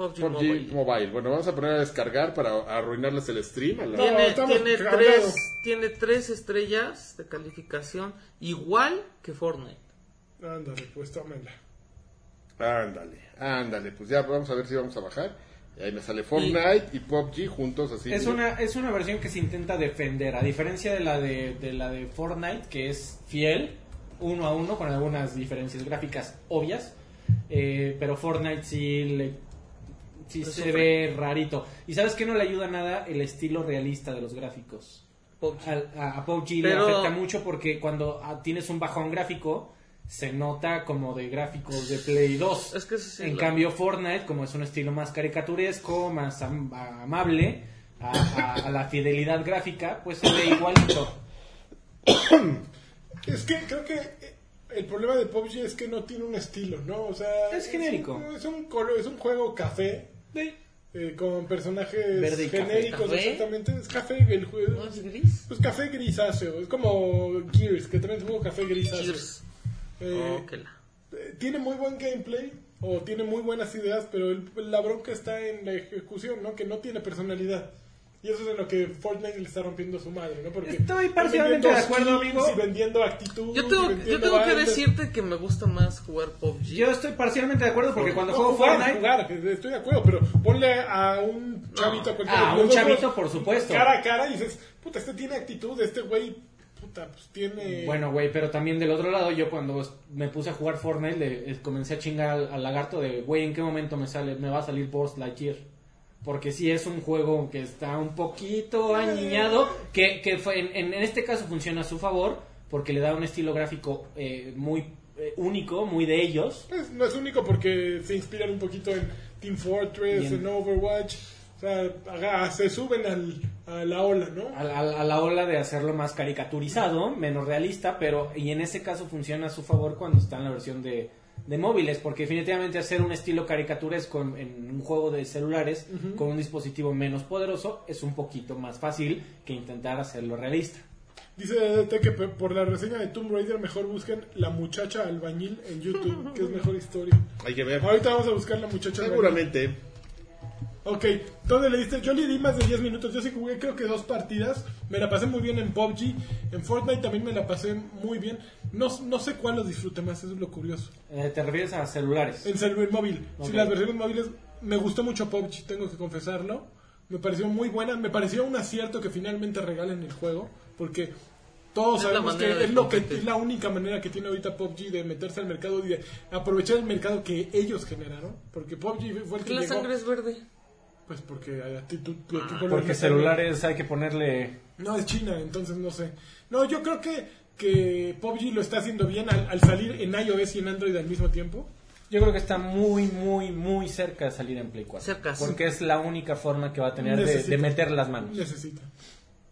PUBG, PUBG Mobile. Mobile. Bueno, vamos a poner a descargar para arruinarles el stream. a la- No, Tiene, tres, tiene tres estrellas de calificación, igual que Fortnite. Ándale, pues tómenla. Ándale, ándale. Pues ya vamos a ver si vamos a bajar. Y ahí me sale Fortnite y PUBG juntos así. Es una, es una versión que se intenta defender, a diferencia de la de, de la de Fortnite, que es fiel, uno a uno, con algunas diferencias gráficas obvias. eh, pero Fortnite sí, le, sí se sufre. ve rarito. Y sabes que no le ayuda nada el estilo realista de los gráficos. A, a PUBG Pero- le afecta mucho porque cuando ah, tienes un bajón gráfico, se nota como de gráficos de Play 2. Es que eso sí en lo- cambio, Fortnite, como es un estilo más caricaturesco, más am- amable a, a- a la fidelidad gráfica, pues se ve igualito. Es que creo que eh, el problema de PUBG es que no tiene un estilo, ¿no? O sea, Es genérico. un- Es un, es un juego café. Eh, con personajes Verde genéricos, ¿Café? exactamente. Es café el juego. ¿No es gris? Pues café grisáceo. Es como Gears, que también es un juego café grisáceo. Gears. Eh, Oh, la- eh, tiene muy buen gameplay o tiene muy buenas ideas, pero el- la bronca está en la ejecución, ¿no? Que no tiene personalidad. Y eso es en lo que Fortnite le está rompiendo su madre, ¿no? Porque Estoy parcialmente de acuerdo, amigo. Y vendiendo actitud. Yo tengo, yo tengo que decirte que me gusta más jugar PUBG. Yo estoy parcialmente de acuerdo porque cuando No, juego jugar, Fortnite... jugar, estoy de acuerdo, pero ponle a un chavito a cualquiera Ah, de un los chavito, por supuesto. Cara a cara y dices, puta, este tiene actitud, este güey, puta, pues tiene... Bueno, güey, pero también del otro lado, yo cuando me puse a jugar Fortnite, le, eh, comencé a chingar al, al lagarto de, güey, ¿en qué momento me sale me va a salir Post Lightyear? Porque sí es un juego que está un poquito añiñado, que, que fue- en, en este caso funciona a su favor, porque le da un estilo gráfico eh, muy eh, único, muy de ellos. Pues, no es único porque se inspiran un poquito en Team Fortress, en- Overwatch. O sea, se suben al, a la ola, ¿no? a, la- a la ola de hacerlo más caricaturizado, menos realista, pero y en ese caso funciona a su favor cuando está en la versión de, de móviles, porque definitivamente hacer un estilo caricaturesco en, en un juego de celulares con un dispositivo menos poderoso es un poquito más fácil que intentar hacerlo realista. Dice DDT que por la reseña de Tomb Raider mejor busquen La muchacha albañil en YouTube, que es mejor historia. Hay que ver. Ahorita vamos a buscar La muchacha albañil. Seguramente. Ok, ¿dónde le diste? Yo le di más de 10 minutos. Yo sí jugué creo que dos partidas. Me la pasé muy bien en PUBG. En Fortnite también me la pasé muy bien. No, no sé cuál los disfruté más, eso es lo curioso. Eh, ¿Te refieres a celulares? En celular móvil. Ok. Sí, las versiones móviles me gustó mucho PUBG, tengo que confesarlo. Me pareció muy buena. Me pareció un acierto que finalmente regalen el juego. Porque todos sabemos que es, lo que es la única manera que tiene ahorita PUBG de meterse al mercado y de aprovechar el mercado que ellos generaron. Porque PUBG fue el que La llegó. sangre es verde. Pues porque a ti tu, tu equipo le Porque celulares hay que ponerle... No, es China, entonces no sé. No, yo creo que, que PUBG lo está haciendo bien al, al salir en iOS y en Android al mismo tiempo. Yo creo que está muy, muy, muy cerca de salir en Play 4. Cerca, sí. Porque es la única forma que va a tener de meter las manos. Necesita.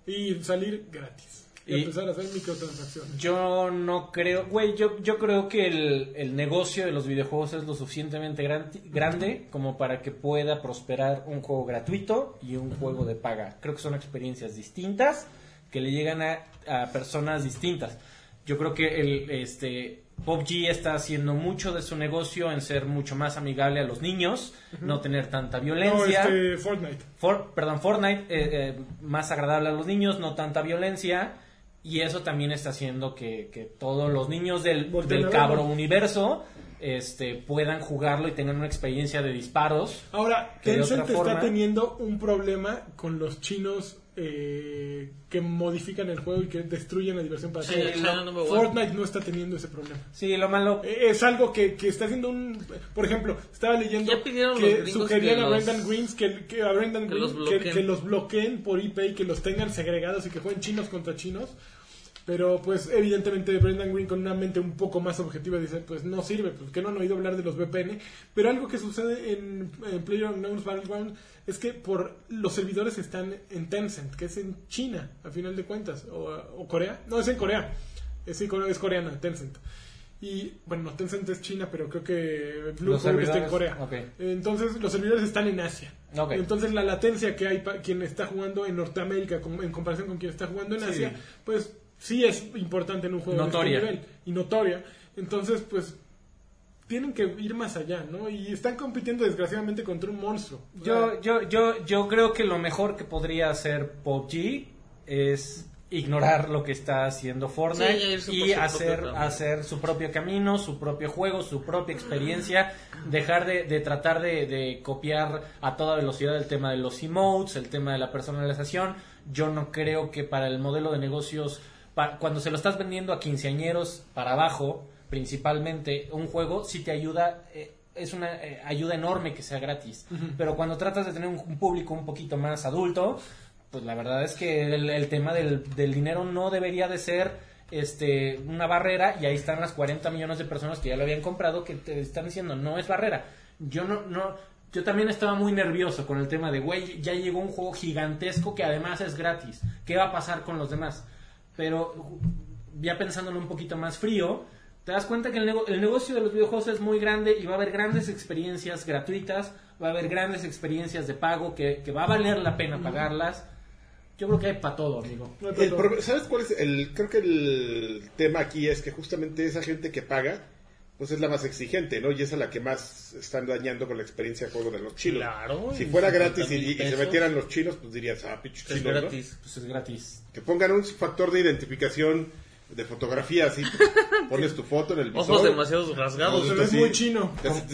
Y salir gratis. Y, Y- empezar a hacer microtransacciones. Yo no creo, güey, yo, yo creo que el, el negocio de los videojuegos es lo suficientemente gran- grande como para que pueda prosperar un juego gratuito y un juego de paga. Creo que son experiencias distintas que le llegan a, a personas distintas. Yo creo que el este PUBG está haciendo mucho de su negocio en ser mucho más amigable a los niños, no tener tanta No, violencia. este, Fortnite. For- perdón, Fortnite, eh, eh, más agradable a los niños, no tanta violencia. Y eso también está haciendo que, que todos los niños del, del cabro universo este, puedan jugarlo y tengan una experiencia de disparos. Ahora, Tencent está teniendo un problema con los chinos eh, que modifican el juego y que destruyen la diversión para Sí, todos. One. Fortnite no está teniendo ese problema. Sí, lo malo. Eh, Es algo que, que está haciendo un... Por ejemplo, estaba leyendo que sugerían que a los- Brendan Greens que, que a Brendan que Greens los que los bloqueen por IP y que los tengan segregados y que jueguen chinos contra chinos. Pero pues evidentemente Brendan Green con una mente un poco más objetiva dice pues no sirve, pues que no han oído hablar de los VPN. Pero algo que sucede en, en PlayerUnknown's Battleground es que por los servidores están en Tencent, que es en China, a final de cuentas, o, o Corea. No, es en Corea. Es, es coreana, Tencent. Y bueno, no, Tencent es China, pero creo que Blue está en Corea. Entonces los servidores están en Asia. Entonces la latencia que hay para quien está jugando en Norteamérica en comparación con quien está jugando en Sí. Asia, pues sí es importante en un juego Notoria. de este nivel y notoria. Entonces, pues tienen que ir más allá, ¿no? Y están compitiendo desgraciadamente contra un monstruo. O sea, Yo, yo, yo, yo creo que lo mejor que podría hacer PUBG es ignorar lo que está haciendo Fortnite Sí, y hacer, hacer su propio camino, su propio juego, su propia experiencia, dejar de, de tratar de, de copiar a toda velocidad el tema de los emotes, el tema de la personalización. Yo no creo que para el modelo de negocios, cuando se lo estás vendiendo a quinceañeros para abajo, principalmente, un juego sí te ayuda... eh, es una eh, ayuda enorme que sea gratis. Pero cuando tratas de tener un, un público un poquito más adulto, pues la verdad es que el, el tema del, del dinero no debería de ser este una barrera y ahí están las 40 millones de personas que ya lo habían comprado que te están diciendo no es barrera. Yo no no yo también estaba muy nervioso con el tema de güey, ya llegó un juego gigantesco que además es gratis. ¿Qué va a pasar con los demás? Pero ya pensándolo un poquito más frío, te das cuenta que el, nego- el negocio de los videojuegos es muy grande y va a haber grandes experiencias gratuitas, va a haber grandes experiencias de pago que, que va a valer la pena pagarlas. Yo creo que hay para todo, amigo. no problema. pro- ¿Sabes cuál es el? Creo que el tema aquí es que justamente esa gente que paga, pues es la más exigente, ¿no? Y es a la que más están dañando con la experiencia de juego de los chinos. Claro, Si fuera 50 gratis y, se metieran los chinos, pues dirías, ah, pinches Es chinos, ¿no? gratis. Pues es gratis. Que pongan un factor de identificación de fotografía, así. Pones tu foto en el visor. Ojos demasiado rasgados. Se ve así, muy chino. Como-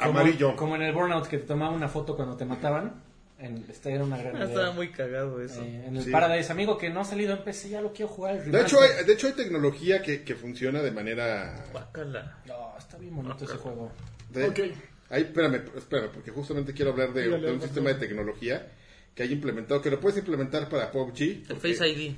amarillo. Como, en el Burnout que te tomaba una foto cuando te mataban. En, era una gran Ah, idea. Estaba muy cagado eso. Eh, en el Sí. Paradise, amigo, que no ha salido en PC, ya lo quiero jugar. el De hecho, hay, de hecho, hay tecnología que, que funciona de manera... Guácala. No, está bien bonito ese juego. de- Ok. Hay, espérame, espérame, porque justamente quiero hablar de, Dígale, de un sistema de tecnología que hay implementado, que lo puedes implementar para PUBG. El Face ID.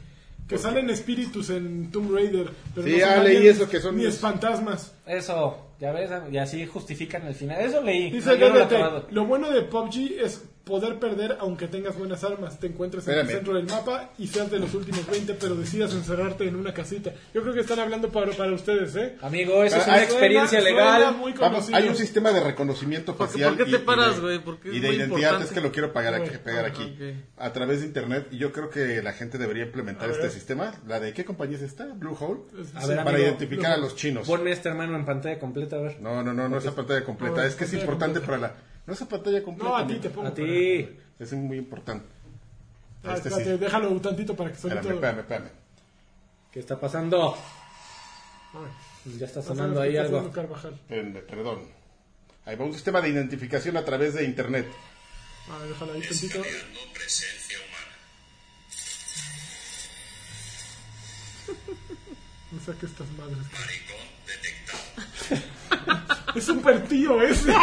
Que salen espíritus en Tomb Raider. Pero Sí, no ah, leí eso, que son Ni los- fantasmas. Eso, ya ves, y así justifican el final. Eso leí. Dice No, yo no lo lo bueno de PUBG es poder perder aunque tengas buenas armas, te encuentres en Espérame. el centro del mapa y seas de los últimos 20, pero decidas encerrarte en una casita. Yo creo que están hablando para, para ustedes, ¿eh? Amigo, eso es Ah, una ah, experiencia Suena- suena legal. muy Vamos, conocido. hay un sistema de reconocimiento ¿Por qué- facial. por qué te y- y paras, de- güey? Porque es Y de muy identidad importante. es que lo quiero pagar aquí, pegar ah, aquí. ok. A través de internet. Y yo creo que la gente debería implementar A este ver. sistema. ¿La de qué compañía es esta? Blue Hole. A ver, para amigo, identificar a los chinos. Ponme este hermano en pantalla completa, a ver. No, no, no, no es la pantalla completa. Es que es importante completa. para la. No es la pantalla completa. No, a ti te pongo. A ti. Es muy importante. Ah, Este espérate, sí. déjalo un tantito para que suene Espérame, todo. espérame, espérame. ¿Qué está pasando? Ay, Ya está sonando ahí algo. Espérenme, Perdón. Ahí va un sistema de identificación a través de internet. Ah, déjalo ahí tantito. No sé qué estas madres. Es súper tío ese.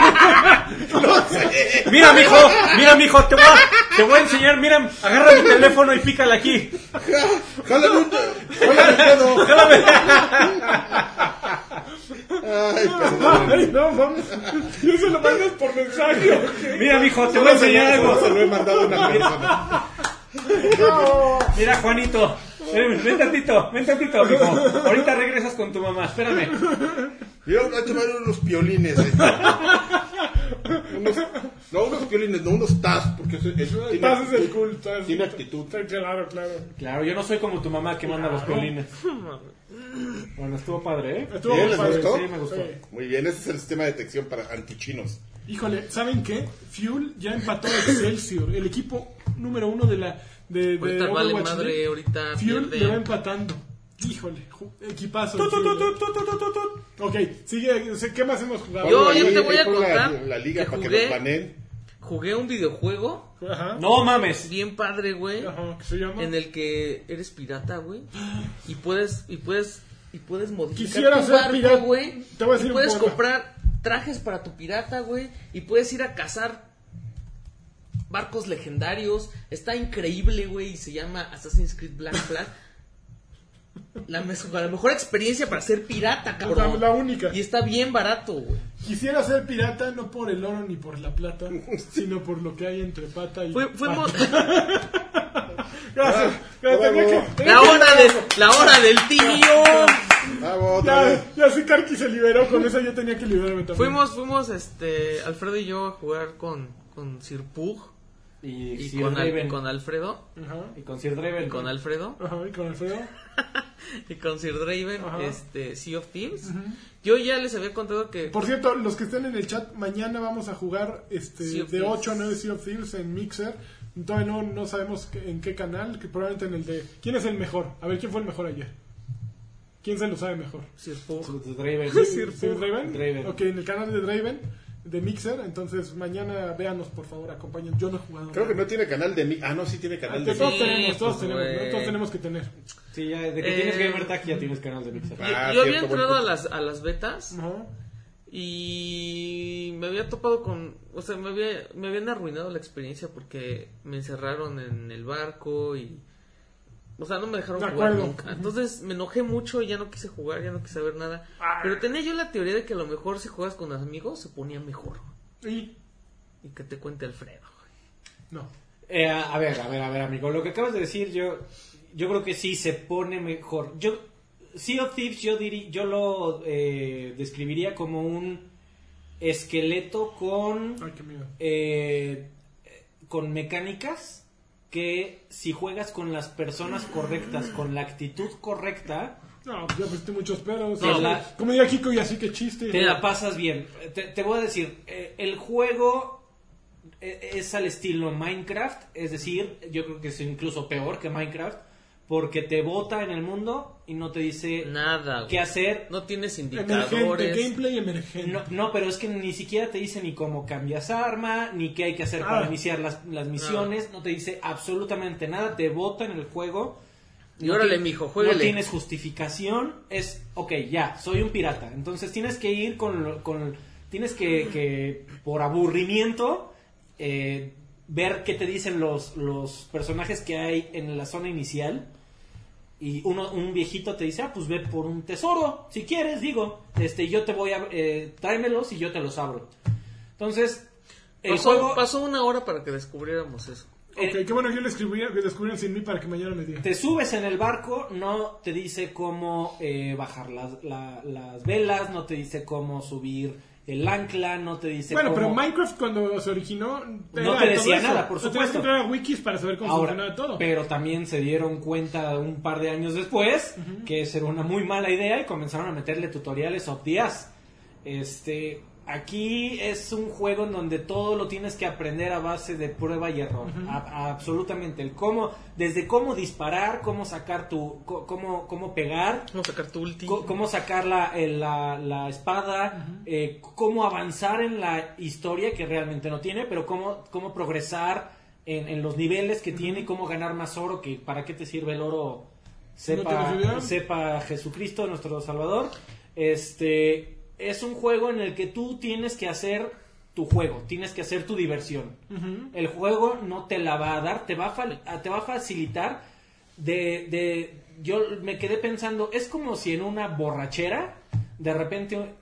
Mira, mijo, mira, mijo, te voy a, te voy a enseñar. Mira, agarra mi teléfono y pícala aquí. ¡Jálame un ¡Jálame el dedo! Ay, perdón. Ay, no, vamos. Y eso lo mandas por mensaje. Mira, mijo, te voy a enseñar Solo se algo. lo he mandado a una persona. No. Mira, Juanito. Ven, ven tantito, ven tantito, mijo. Ahorita regresas con tu mamá, espérame. Mira, voy a tomar unos piolines. eh. Unos- no, unos piolines, no unos taz, porque eso, eso tiene, Taz es el cool. Taz. tiene actitud. Sí, Claro, claro. Claro, yo no soy como tu mamá que manda los violines. Bueno, estuvo padre, ¿eh? Estuvo Bien, muy ¿les padre. gustó? Sí, me gustó. Sí. Muy bien, ese es el sistema de detección para antichinos. Híjole, ¿saben qué? Fuel ya empató a Excelsior, el equipo número uno de la de, de Ahorita vale Overwatch madre, League. ahorita Fuel pierde. le va empatando. Híjole, equipazo. Tu, tu, tu, tu, tu, tu, tu, tu. Ok, sigue, sé- ¿qué más hemos jugado? Yo- yo te voy a pon la- contar La, liga que para que jugué- nos baneen. Jugué un videojuego Ajá. No mames. bien padre, güey. Ajá, ¿qué se llama? En el que eres pirata, güey. Y puedes, y puedes, y puedes modificar Quisiera tu ser barco, pirata. güey. Te voy a Y decir un puedes comprar trajes para tu pirata, güey. Y puedes ir a cazar barcos legendarios. Está increíble, güey. Y se llama Assassin's Creed Black Flag. La, la mejor experiencia para ser pirata, cabrón. La- la única. Y está bien barato, güey. Quisiera ser pirata no por el oro ni por la plata, sino por lo que hay entre pata y. Fue- fuimos- Gracias. Ya, tenía que- tenía la hora de, la hora del tío. Vez. Ya, ya sí, Karki se liberó con eso, yo tenía que liberarme también. Fuimos, fuimos, este, Alfredo y yo a jugar con, con Sir Pug Y, y Sir con, Al- Draven. con Alfredo. Ajá. Y con Sir Draven. Y con Alfredo. Ajá, y con Alfredo. Y con Sir Draven, Ajá. este, Sea of Thieves. Yo ya les había contado que. Por cierto, los que estén en el chat, mañana vamos a jugar este de Thieves. 8 a 9 Sea of Thieves en Mixer. Todavía no, no sabemos en qué canal, que probablemente en el de... ¿Quién es el mejor? A ver, ¿quién fue el mejor ayer? ¿Quién se lo sabe mejor? Sir Pug. Sir Draven. ¿Sir Draven? Draven. Ok, en el canal de Draven, de Mixer. Entonces, mañana véanos, por favor, acompañen. Yo no he jugado. Creo que no tiene canal de mí. Ah, no, sí tiene canal de Que todos Sí, tenemos, todos pues, tenemos, todos tenemos que tener. Sí, ya, de que Eh, tienes Gamer Tag ya tienes canal de Mixer. Yo, Ah, yo había entrado a las, a las betas Ajá. y me había topado con. O sea, me, había, me habían arruinado la experiencia porque me encerraron en el barco y. O sea, no me dejaron De jugar acuerdo. nunca. Entonces me enojé mucho y ya no quise jugar, ya no quise saber nada. Pero tenía yo la teoría de que a lo mejor si juegas con amigos se ponía mejor. Y... Y que te cuente Alfredo. No. Eh, a ver, a ver, a ver, amigo. Lo que acabas de decir, yo, yo creo que sí se pone mejor. Yo, Sea of Thieves, yo, diri- yo lo eh, describiría como un esqueleto con, Ay, qué miedo. eh, con mecánicas que si juegas con las personas correctas, con la actitud correcta, No, ya pusiste muchos peros. No, Así- la- Como diría Kiko y así que chiste. te la pasas bien. Te, te voy a decir, eh, el juego eh, es al estilo Minecraft, es decir, yo creo que es incluso peor que Minecraft, porque te bota en el mundo y no te dice Nada. qué güey. hacer. No tienes Emergente, indicadores. gameplay emergente. No, no, pero es que ni siquiera te dice ni cómo cambias arma, ni qué hay que hacer para Ah. iniciar las, las misiones, no te dice absolutamente nada, te bota en el juego. Y órale, ti- mijo, juégale. No tienes justificación, es, ok, ya, soy un pirata. Entonces tienes que ir con, lo- con tienes que, que por aburrimiento, eh, ver qué te dicen los, los personajes que hay en la zona inicial. Y uno, un viejito te dice, ah, pues ve por un tesoro, si quieres, digo, este, yo te voy a, eh, tráemelos y yo te los abro. Entonces, El pasó, juego pasó una hora para que descubriéramos eso. Ok, Eh, qué bueno que yo le escribí, que descubrieron sin mí para que mañana me digan. te subes en el barco, no te dice cómo eh, bajar las, la- las velas, no te dice cómo subir el ancla, no te dice Bueno, pero. Minecraft cuando se originó No te de decía eso. nada, por O sea, tenías que supuesto. entrar a wikis para saber cómo Ahora, funcionaba todo. pero también se dieron cuenta un par de años después que esa era una muy mala idea y comenzaron a meterle tutoriales of ass. Este, aquí es un juego en donde todo lo tienes que aprender a base de prueba y error. A- a- absolutamente. El cómo, desde cómo disparar, cómo sacar tu, cómo, cómo pegar, a sacar tu ulti. Cómo sacar la, el- la, la espada, eh, cómo avanzar en la historia que realmente no tiene, pero cómo, cómo progresar en, en los niveles que tiene y cómo ganar más oro, que para qué te sirve el oro, sepa, sepa Jesucristo, nuestro Salvador. Este es un juego en el que tú tienes que hacer tu juego, tienes que hacer tu diversión. El juego no te la va a dar, te va a, fal- a- te va a facilitar de, de... Yo me quedé pensando, es como si en una borrachera de repente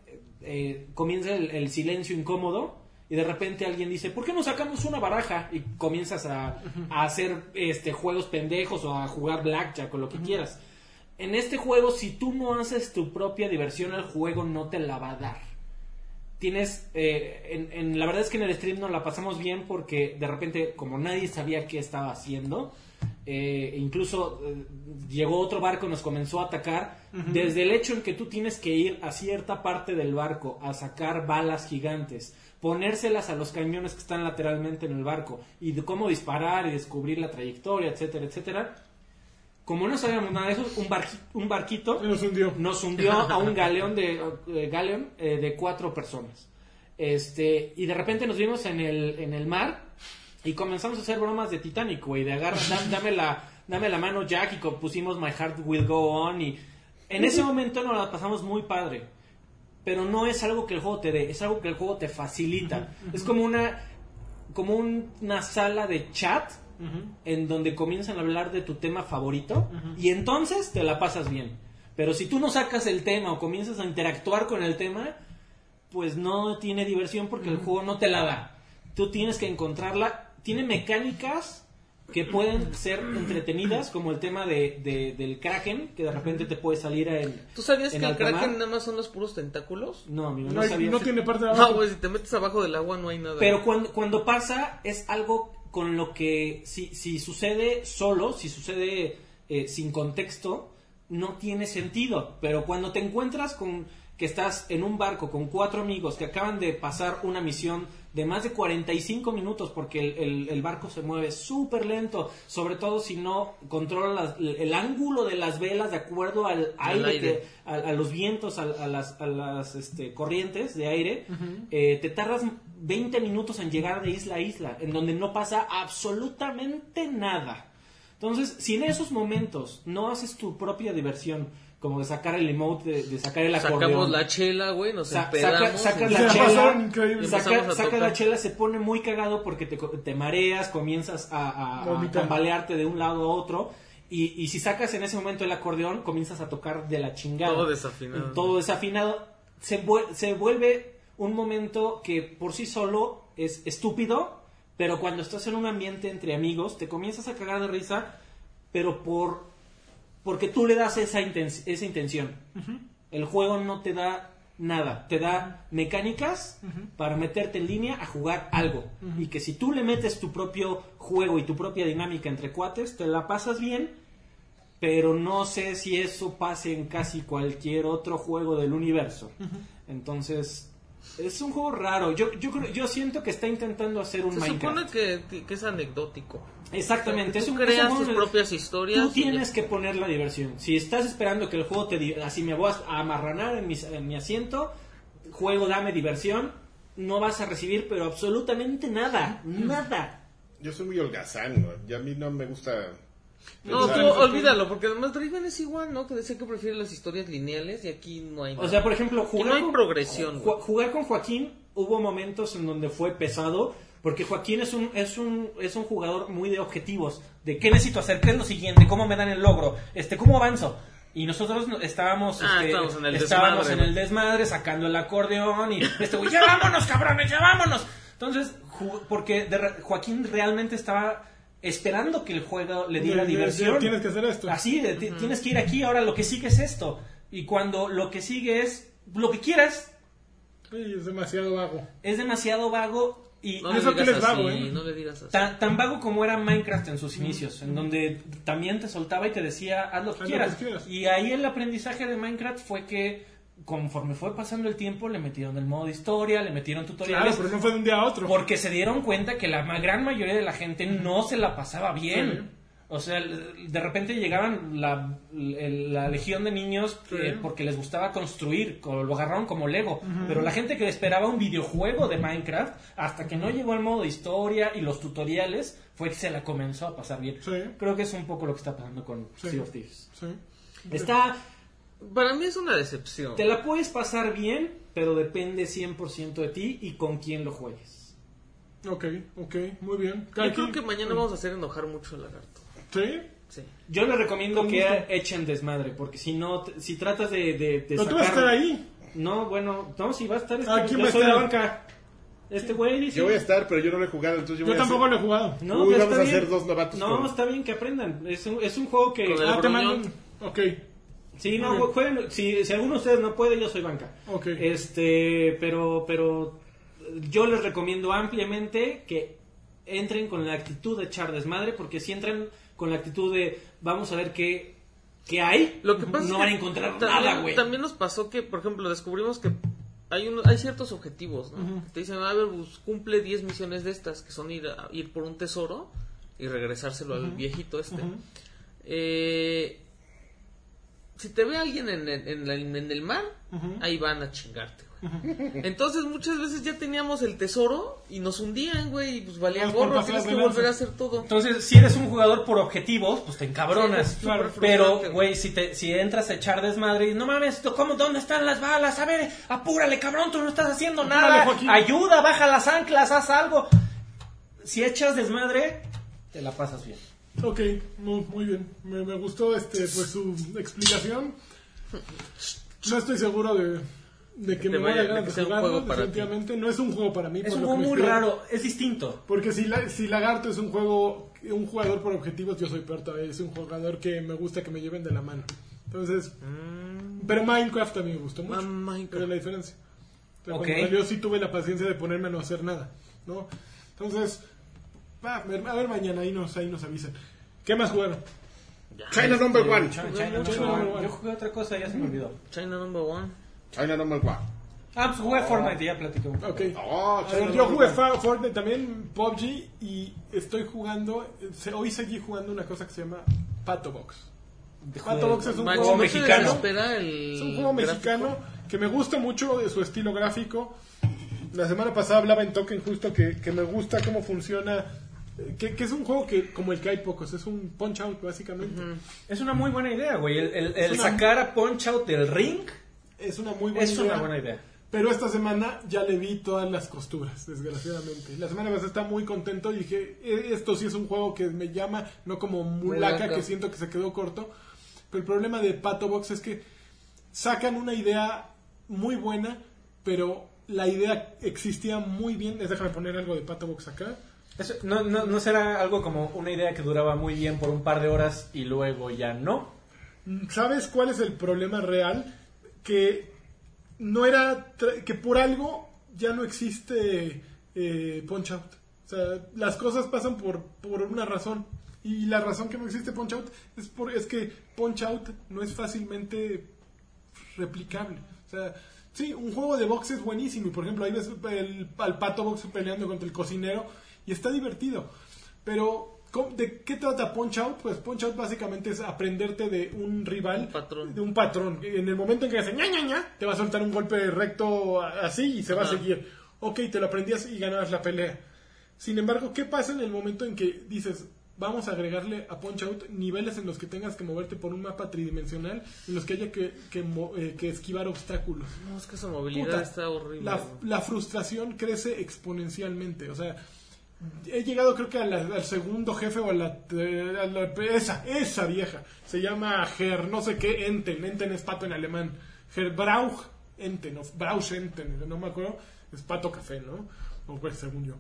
eh, comienza el, el silencio incómodo y de repente alguien dice, ¿por qué no sacamos una baraja? Y comienzas a, a hacer este, juegos pendejos o a jugar blackjack o lo que quieras. En este juego, si tú no haces tu propia diversión, el juego no te la va a dar. Tienes eh, en, en- la verdad es que en el stream nos la pasamos bien porque de repente como nadie sabía qué estaba haciendo eh, incluso eh, llegó otro barco y nos comenzó a atacar. Desde el hecho en que tú tienes que ir a cierta parte del barco a sacar balas gigantes ponérselas a los cañones que están lateralmente en el barco y de cómo disparar y descubrir la trayectoria etcétera etcétera como no sabíamos nada de eso un, barqui- un barquito nos hundió. nos hundió a un galeón de eh, galeón eh, de cuatro personas. Este y de repente nos vimos en el en el mar y comenzamos a hacer bromas de Titanic güey de agarra dam- dame la dame la mano Jack y pusimos My Heart Will Go On y en ese momento nos la pasamos muy padre pero no es algo que el juego te dé es algo que el juego te facilita. Es como una como un- una sala de chat en donde comienzan a hablar de tu tema favorito y entonces te la pasas bien. Pero si tú no sacas el tema o comienzas a interactuar con el tema, pues no tiene diversión porque el juego no te la da. Tú tienes que encontrarla. Tiene mecánicas que pueden ser entretenidas, como el tema de, de- del Kraken, que de repente te puede salir en. ¿Tú sabías en que el. Kraken nada más son los puros tentáculos? No, amigo, no, No, hay- sabía. no tiene parte de abajo. No, güey, si te metes abajo del agua no hay nada. Pero cuando, cuando pasa es algo con lo que si, si sucede solo, si sucede eh, sin contexto, no tiene sentido. Pero cuando te encuentras con que estás en un barco con cuatro amigos que acaban de pasar una misión de más de 45 minutos porque el, el- el barco se mueve súper lento, sobre todo si no controlas las- el ángulo de las velas de acuerdo al aire. que- a, a los vientos, a, a las, a las este, corrientes de aire, eh, te tardas 20 minutos en llegar de isla a isla, en donde no pasa absolutamente nada. Entonces, si en esos momentos no haces tu propia diversión, como de sacar el emote, de, de sacar el acordeón, Sacamos la chela, güey, nos Sa- empedamos. saca, la la chela, saca, saca la chela, se pone muy cagado porque te, te mareas, comienzas a, a- tambalearte de un lado a otro. Y, y si sacas en ese momento el acordeón, comienzas a tocar de la chingada. Todo desafinado. Todo desafinado. Se, vuel- se vuelve un momento que por sí solo es estúpido, pero cuando estás en un ambiente entre amigos, te comienzas a cagar de risa, pero por porque tú le das esa, inten- esa intención. El juego no te da nada, te da mecánicas para meterte en línea a jugar algo. Y que si tú le metes tu propio juego y tu propia dinámica entre cuates, te la pasas bien, pero no sé si eso pase en casi cualquier otro juego del universo. Entonces, es un juego raro. Yo, yo, creo- yo siento que está intentando hacer un Se supone que, que es anecdótico. Exactamente. Tú es un, creas es un tus propias historias. Tú tienes ya. que poner la diversión. Si estás esperando que el juego te di- así me voy a amarranar en, mis- en mi asiento, juego dame diversión, no vas a recibir pero absolutamente nada, nada. Yo soy muy holgazán, ¿no? y a mí no me gusta... No, tú olvídalo, porque además Draven es igual, ¿no? Que decía que prefiere las historias lineales y aquí no hay O nada. sea, por ejemplo, jugar, no hay con, progresión, ju- jugar con Joaquín hubo momentos en donde fue pesado porque Joaquín es un es un es un jugador muy de objetivos, de qué necesito hacer, qué es lo siguiente, cómo me dan el logro, este cómo avanzo. Y nosotros no- estábamos, Ah, este, estábamos en el estábamos desmadre, en el desmadre sacando el acordeón y este güey, ya vámonos cabrones, ya vámonos. Entonces, porque de Joaquín realmente estaba esperando que el juego le diera De- de- de- diversión. tienes que hacer esto. Así, de, ti- tienes que ir aquí, ahora lo que sigue es esto. Y cuando lo que sigue es lo que quieras, Sí, es demasiado vago. es demasiado vago y No eso que digas les vago, así, ¿eh? no le digas así. tan, tan vago como era Minecraft en sus inicios, en donde también te soltaba y te decía, haz lo que, Haz lo quieras. que quieras. Y ahí el aprendizaje de Minecraft fue que conforme fue pasando el tiempo, le metieron el modo historia, le metieron Claro, tutoriales. pero no fue de un día a otro. Porque se dieron cuenta que la gran mayoría de la gente no se la pasaba bien. O sea, de repente llegaban la, la legión de niños eh, porque les gustaba construir, co- lo agarraron como Lego. Pero la gente que esperaba un videojuego de Minecraft, hasta que no llegó el modo historia y los tutoriales, fue que se la comenzó a pasar bien. Sí. Creo que es un poco lo que está pasando con. Sea of Thieves. Sí. Está, Para mí es una decepción. te la puedes pasar bien, pero depende 100% de ti y con quién lo juegues. Ok, ok, muy bien. Yo creo que mañana vamos a hacer enojar mucho al lagarto. ¿Sí? Sí. Yo les recomiendo que gusto. echen desmadre, porque si no, si tratas de, de, de Pero tú vas a estar ahí. No, bueno, no, si va a estar este, Ah, ¿quién yo va a soy estar? banca. Este güey dice... Yo voy a estar, pero yo no lo he jugado, entonces yo, Yo voy a tampoco hacer- lo he jugado. No, Uy, vamos está a bien. hacer dos novatos No, con- está bien que aprendan. Es un, es un juego que... Con el- Ah, te mandan. Ok, Sí, no, bien. jueguen- si, si alguno de ustedes no puede, yo soy banca. Ok. Este, pero, pero yo les recomiendo ampliamente que entren con la actitud de echar desmadre, porque si entran con la actitud de vamos a ver qué, qué hay, Lo que pasa no van a encontrar también, nada, güey. También nos pasó que, por ejemplo, descubrimos que hay uno, hay ciertos objetivos, ¿no? Te dicen, a ver, pues, cumple 10 misiones de estas, que son ir, a- ir por un tesoro y regresárselo al viejito este. Eh, si te ve alguien en, el- en la- en el mar, ahí van a chingarte, güey. Entonces muchas veces ya teníamos el tesoro y nos hundían, güey, y pues valía por gorro, tienes que volver a hacer todo. Entonces, si eres un jugador por objetivos, pues te encabronas. Sí, Pero, güey, si, te, si entras a echar desmadre y no mames, esto, ¿cómo, ¿dónde están las balas? A ver, apúrale, cabrón, tú no estás haciendo Apúrale, nada. Joaquín. Ayuda, baja las anclas, haz algo. Si echas desmadre, te la pasas bien. Ok, muy, muy bien. Me, me gustó este, pues, su explicación. No estoy seguro de, de que me vaya vaya- a ganar de jugarlo, ti. definitivamente. No es un juego para mí. Es un juego muy raro, es distinto. Porque si, la- si Lagarto es un juego, un jugador por objetivos, yo soy todavía. Es un jugador que me gusta que me lleven de la mano. Entonces, pero Minecraft a mí me gustó mucho. Ah, Minecraft. Pero es la diferencia. Entonces, Ok. cuando salió sí tuve la paciencia de ponerme a no hacer nada. ¿no? Entonces, va, a ver a ver mañana, ahí nos, ahí nos avisan. ¿Qué más jugaron? China number one. China, China, China. Yo jugué otra cosa, ya se me olvidó. China number one. China number one. Ah, pues jugué Fortnite, ya platicó. Ok. Oh, China yo jugué one. Fortnite también, PUBG, y estoy jugando, se- hoy seguí jugando una cosa que se llama Pato Box. Pato Box es un Macho, juego ¿no mexicano. Es un juego gráfico? mexicano que me gusta mucho de su estilo gráfico. La semana pasada hablaba en Token justo que, que me gusta cómo funciona. Que, que es un juego que, como el que hay pocos, es un punch out básicamente. Es una muy buena idea, güey. El, el- el Es una- sacar a Punch Out del ring Es una muy buena es idea. una buena idea. Pero esta semana ya le vi todas las costuras, desgraciadamente. La semana pasada estaba muy contento y dije, "Eh, esto sí es un juego que me llama, no como Mulaka, Mulaka. que siento que se quedó corto. Pero el problema de Pato Box es que sacan una idea muy buena, pero la idea existía muy bien. Déjame poner algo de Pato Box acá. No, no, ¿No será algo como una idea que duraba muy bien por un par de horas y luego ya no? ¿Sabes cuál es el problema real? Que no era que por algo ya no existe eh, Punch Out. O sea, las cosas pasan por, por una razón. Y la razón que no existe Punch Out es, por, es que Punch Out no es fácilmente replicable. O sea, sí, un juego de box es buenísimo. Y por ejemplo, ahí ves el, al pato box peleando contra el cocinero y está divertido. Pero, ¿cómo- ¿de qué trata Punch Out? Pues Punch Out básicamente es aprenderte de un rival, Un patrón. de un patrón. En el momento en que hace ña, ña, ña, te va a soltar un golpe recto así y se va a seguir. Ok, te lo aprendías y ganabas la pelea. Sin embargo, ¿qué pasa en el momento en que dices, vamos a agregarle a Punch Out niveles en los que tengas que moverte por un mapa tridimensional, en los que haya que, que eh, que esquivar obstáculos? No, es que esa movilidad Puta, está horrible. La, la frustración crece exponencialmente. O sea, he llegado creo que a la- al segundo jefe o a la, eh, a la- esa, esa vieja. Se llama Ger, no sé qué, Enten. Enten es pato en alemán. Ger Brauch Enten, o Brauch Enten, no me acuerdo. Es pato café, ¿no? o pues según yo.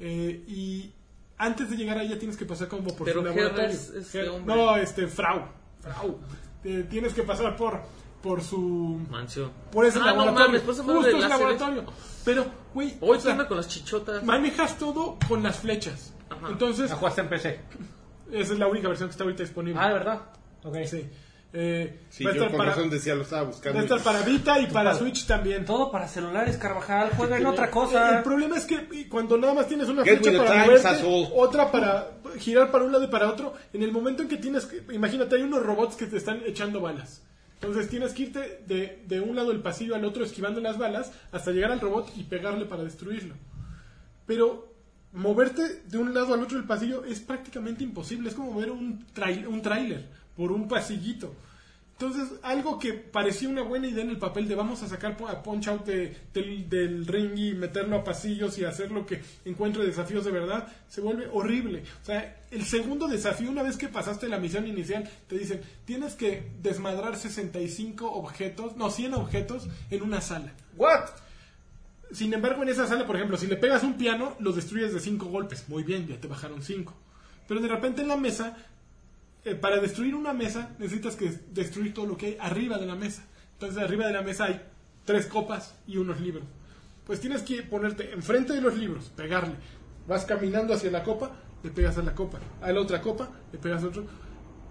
Eh, y antes de llegar a ella tienes que pasar como por Pero su laboratorio. es- es no, este, Frau. Frau. Eh, tienes que pasar por, por su... Mansión. Por ese ah, no laboratorio. mames, pues Justo ese laboratorio. Pero, güey, Hoy o sea, anda con las chichotas. manejas todo con las flechas. Ajá. Entonces, La jugaste en PC. esa es la única versión que está ahorita disponible. Ah, de verdad. Ok. Sí. Eh, Sí, va a yo estar con para, razón decía, lo estaba va buscando. a estar para Vita y para para- Switch también. Todo para celulares, Carvajal. Juega en otra El cosa. problema es que cuando nada más tienes una Get flecha para moverte, otra para girar para un lado y para otro, en el momento en que tienes que, imagínate, hay unos robots que te están echando balas. Entonces tienes que irte de, de un lado del pasillo al otro esquivando las balas hasta llegar al robot y pegarle para destruirlo. Pero moverte de un lado al otro del pasillo es prácticamente imposible. Es como mover un, un tráiler por un pasillito. Entonces, algo que parecía una buena idea en el papel de vamos a sacar a Punch Out de- del, del ring y meterlo a pasillos y hacer lo que encuentre desafíos de verdad, se vuelve horrible. O sea, el segundo desafío, una vez que pasaste la misión inicial, te dicen, tienes que desmadrar 65 objetos, no, 100 objetos en una sala. What? Sin embargo, en esa sala, por ejemplo, si le pegas un piano, lo destruyes de 5 golpes. Muy bien, ya te bajaron 5. Pero de repente en la mesa, eh, para destruir una mesa, necesitas que destruir todo lo que hay arriba de la mesa. Entonces, arriba de la mesa hay tres copas y unos libros. Pues tienes que ponerte enfrente de los libros, pegarle. Vas caminando hacia la copa, le pegas a la copa. A la otra copa, le pegas a otro.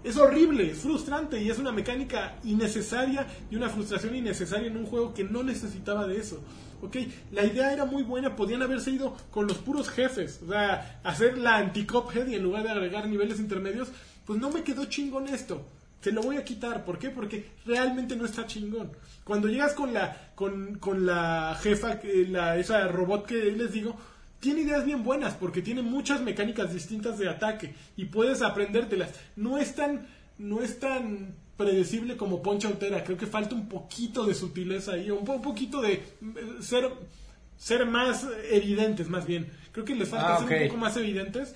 Es horrible, es frustrante y es una mecánica innecesaria y una frustración innecesaria en un juego que no necesitaba de eso. Ok, la idea era muy buena, podían haberse ido con los puros jefes, o sea, hacer la anti-Cuphead y en lugar de agregar niveles intermedios, pues no me quedó chingón esto. Se lo voy a quitar, ¿por qué? Porque realmente no está chingón. Cuando llegas con la con, con la jefa, la, esa robot que les digo, tiene ideas bien buenas porque tiene muchas mecánicas distintas de ataque y puedes aprendértelas. No es tan, no es tan predecible como Poncha Utera. Creo que falta un poquito de sutileza ahí, un, po- un poquito de eh, ser, ser más evidentes, más bien. Creo que les falta Ah, ser un poco más evidentes.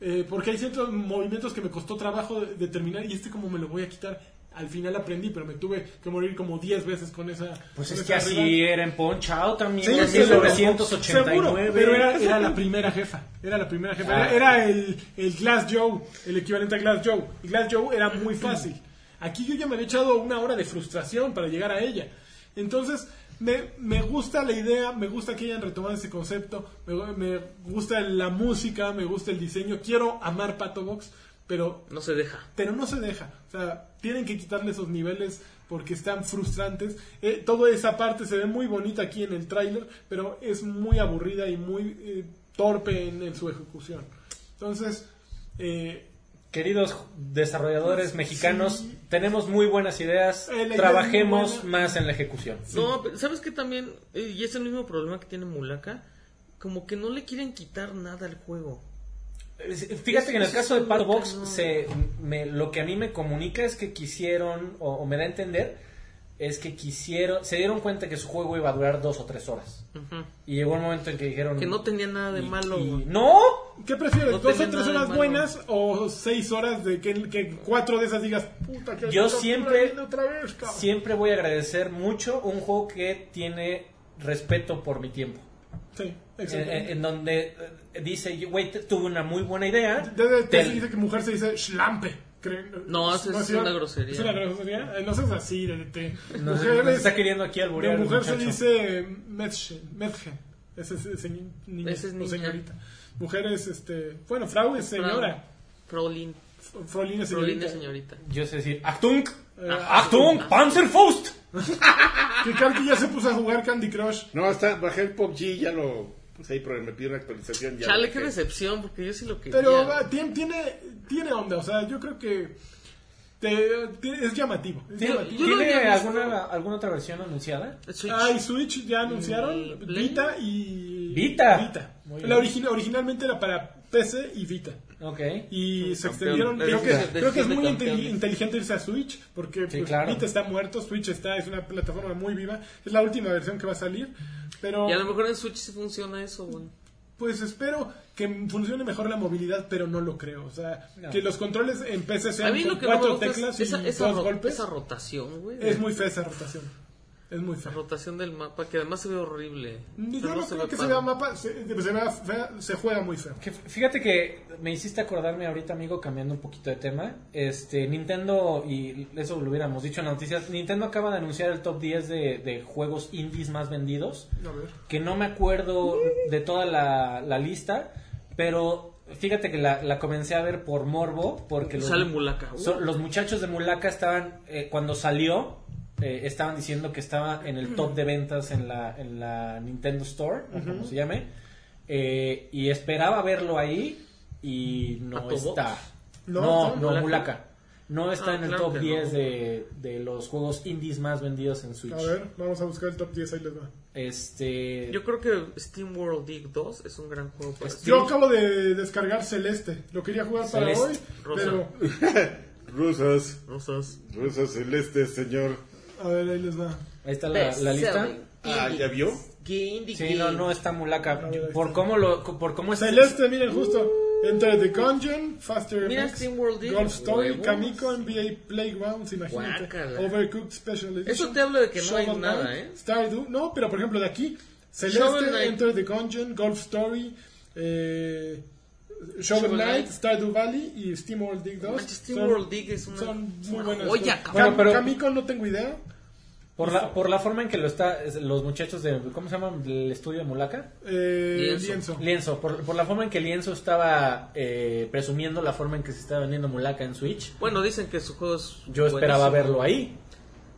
eh, porque hay ciertos movimientos que me costó trabajo de- determinar y este como me lo voy a quitar. Al final aprendí, pero me tuve que morir como 10 veces con esa. Pues con es esa que así rival. era en Punch Out también. Sí, en sí, seguro, 1989. seguro, pero era, era la primera jefa. Era la primera jefa. Ah. Era, era el, el Glass Joe, el equivalente a Glass Joe. Y Glass Joe era muy fácil. Aquí yo ya me había echado una hora de frustración para llegar a ella. Entonces, me, me gusta la idea, me gusta que hayan retomado ese concepto, me, me gusta la música, me gusta el diseño. Quiero amar Pato Box, pero No se deja. pero no se deja. O sea, tienen que quitarle esos niveles porque están frustrantes. Eh, toda esa parte se ve muy bonita aquí en el tráiler, pero es muy aburrida y muy eh, torpe en, en su ejecución. Entonces, eh, Queridos desarrolladores mexicanos, tenemos muy buenas ideas. Eh, idea Trabajemos buena. más en la ejecución. No, pero ¿sabes qué también? Eh, y es el mismo problema que tiene Mulaka. Como que no le quieren quitar nada al juego. Fíjate que en el caso de que Box, se, me- lo que a mí me comunica es que quisieron, o, o me da a entender, es que quisieron, se dieron cuenta que su juego iba a durar dos o tres horas. Y llegó un momento en que dijeron... Que no tenía nada de y- malo. y-. ¡No! ¿qué prefieres? No ¿Dos o tres horas buenas o seis horas de que, que cuatro de esas digas, puta, que Yo siempre- otra vez, cabrón"? Siempre voy a agradecer mucho un juego que tiene respeto por mi tiempo. Sí, En, exacto. en- donde eh, dice, güey, tuve una muy buena idea. De- de- te- se dice que mujer se dice schlampe. creen- No, eso es una grosería. ¿Es una grosería? Eh, No seas así, de, de- nos, mujer nos es- está queriendo aquí de alburear el mujer se dice Mädchen, Mädchen. Ese es, es niña, Ese es o niña. señorita. Mujer es, este, bueno, Frau es señora. Frolin. F- Fraulein es Frolin señorita. es señorita. Yo sé decir, Achtung, Eh, Achtung, Panzerfaust. Que Karki ya se puso a jugar Candy Crush. No, está, bajé el PUBG, ya lo puse ahí, pero me pidió una actualización. Ya Chale, qué decepción, porque yo sí lo quería. Pero ah, tiene, tiene, tiene onda, o sea, yo creo que te- tiene- es llamativo. es ¿Tiene, llamativo. yo lo ¿tiene había visto. alguna, alguna otra versión anunciada? Switch. Ah, y Switch ya anunciaron ¿Y Play? Vita y Vita. Muy La originalmente era para PC y Vita. Ok. Y se extendieron. Creo que, de- creo que es muy inteligente irse a Switch porque Sí, pues, claro. Vita está muerto, Switch está, es una plataforma muy viva. Es la última versión que va a salir. Pero Y a lo mejor en Switch sí funciona eso, güey. pues espero que funcione mejor la movilidad, pero no lo creo. O sea, No. que los controles en PC sean con no cuatro teclas es esa, y esa dos ro- golpes. esa rotación, güey. Es muy fea esa rotación. Es muy La feo. rotación del mapa, que además se ve horrible. Yo no, se creo que se vea mapa, se, se vea fea- se juega muy feo. Que fíjate que me hiciste acordarme ahorita, amigo, cambiando un poquito de tema. Este, Nintendo, y eso lo hubiéramos dicho en las noticias, Nintendo acaba de anunciar el top 10 de, de juegos indies más vendidos. A ver. Que no me acuerdo de toda la, la lista, pero fíjate que la, la comencé a ver por morbo, porque los, Sale Mulaka. so- los muchachos de Mulaka estaban, eh, cuando salió, eh, estaban diciendo que estaba en el top de ventas en la, en la Nintendo Store, o como se llame, eh, y esperaba verlo ahí y ¿A no está. No, No, no, no, Mulaka. Mulaka. No está Ah, en el claro top que 10 no. de, de los juegos indies más vendidos en Switch. A ver, vamos a buscar el top 10, ahí les va. Este... Yo creo que Steam World League 2 es un gran juego para Yo acabo de descargar Celeste. Lo quería jugar para Celeste. hoy, Rosa. pero Rusas, Rosas. rusas celestes, señor. A ver, ahí les va. Ahí está la, la lista. Ah, ¿ya vio? Sí, no, no está Mulaka. A ver, Por cómo lo, por cómo es Celeste, miren, justo. Enter the Gungeon, Faster FX, Golf Story, huevos. Kamiko, NBA Playgrounds, imagínate. Guácala. Overcooked Special Edition. Eso te habla de que no hay Shovel nada, ¿eh? Stardew, no, pero por ejemplo de aquí, Shovel Celeste. Enter the Gungeon, Golf Story, eh, Shovel Knight. Stardew Valley y Steam World League 2. Manches, Steam son, World es una- son muy una buenas. joya, cabrón. Kamiko no tengo idea. Por la, por la forma en que lo está, es- los muchachos de, ¿cómo se llama el estudio de Mulaka? Eh, Lienzo. lienzo. Lienzo, por, por la forma en que Lienzo estaba eh, presumiendo la forma en que se está vendiendo Mulaka en Switch, Bueno, dicen que su juego es. yo esperaba verlo ahí.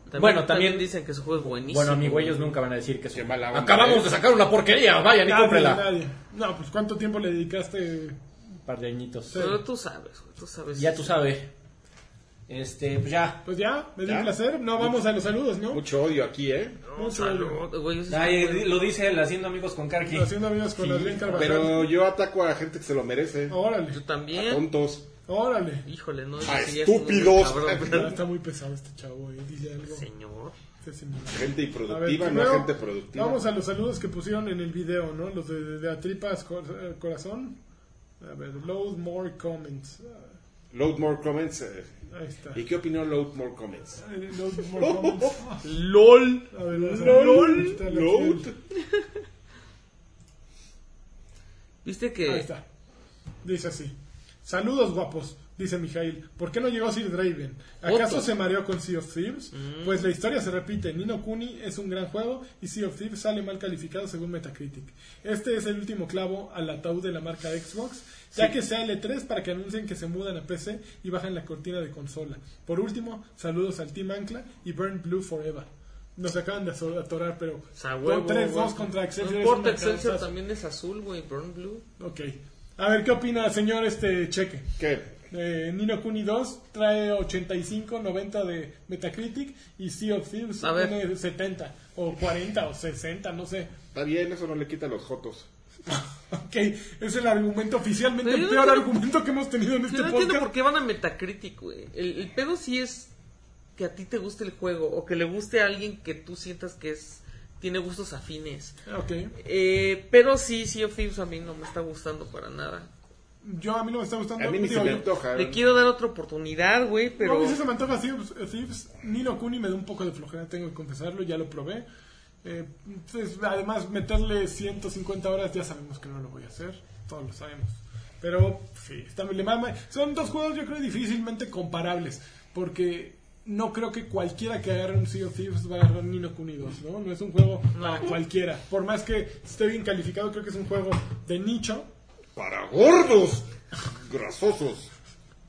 También, Bueno, también- dicen que su juego es buenísimo. Bueno, mi güey, ellos nunca van a decir que son- mala Acabamos ¿eh? de sacar una porquería, vayan y nadie. No, pues ¿cuánto tiempo le dedicaste? Un par de añitos. Pero tú sabes, güey, tú sabes. Ya tú sabes. Este, pues ya. Pues ya, me dio un placer. No vamos a los saludos, ¿no? Mucho odio aquí, ¿eh? No, Mucho salud, güey, sí Ay, lo dice él haciendo amigos con Karki. Haciendo amigos con Adrián Carvajal. Pero yo ataco a gente que se lo merece. Órale, Yo también. Tontos. órale. Híjole, no. Ah, muy estúpidos. cabrón, está muy pesado este chavo, ¿eh? Dile algo. Señor. Este señor. Gente A ver, improductiva, no gente productiva. Vamos a los saludos que pusieron en el video, ¿no? Los de, de, de Atripas Cor- eh, Corazón. A ver, load more comments. Load more comments. eh, Ahí está. ¿Y qué opinó Load more comments? Load more comments. LOL. A ver, a- LOL. La Load. Viste que. Ahí está. Dice así. Saludos guapos, dice Mijail. ¿Por qué no llegó Sir Draven? ¿Acaso Otto. se mareó con Sea of Thieves? Mm. Pues la historia se repite. Nino Kuni es un gran juego y Sea of Thieves sale mal calificado según Metacritic. Este es el último clavo al ataúd de la marca Xbox, ya que sea L3 para que anuncien que se mudan a PC y bajan la cortina de consola. Por último, saludos al Team Ancla y Burn Blue Forever. Nos acaban de atorar, pero O sea, huevo, 3-2 güey. contra Excelsior. No importa, Excelsior también es azul, güey. Burn Blue. Ok. A ver, ¿qué opina, señor este Cheque? ¿Qué? Eh, Nino Kuni 2 trae 85, 90 de Metacritic y Sea of Thieves A ver. tiene 70 o 40 o 60, no sé. Está bien, eso no le quita los jotos. Ok, es el argumento oficialmente Pero el yo peor entiendo- argumento que hemos tenido en este Yo no entiendo podcast. por qué van a Metacritic, güey. El, el pedo sí es que a ti te guste el juego o que le guste a alguien que tú sientas que es tiene gustos afines. Ok, Eh, pero sí, Sea of Thieves a mí no me está gustando para nada. Yo a mí no me está gustando. A mí ni se me antoja. Le quiero dar otra oportunidad, güey, No, pero... a mí se me antoja Sea of Thieves. Nino Kuni me da un poco de flojera, tengo que confesarlo, ya lo probé. Eh, entonces, además, meterle 150 horas ya sabemos que no lo voy a hacer, todos lo sabemos. Pero, sí, está, le mama- son dos juegos yo creo difícilmente comparables, porque no creo que cualquiera que agarre un Sea of Thieves va a agarrar Nino Kuni 2, ¿no? No es un juego para cualquiera. Por más que esté bien calificado, creo que es un juego de nicho. Para gordos, grasosos.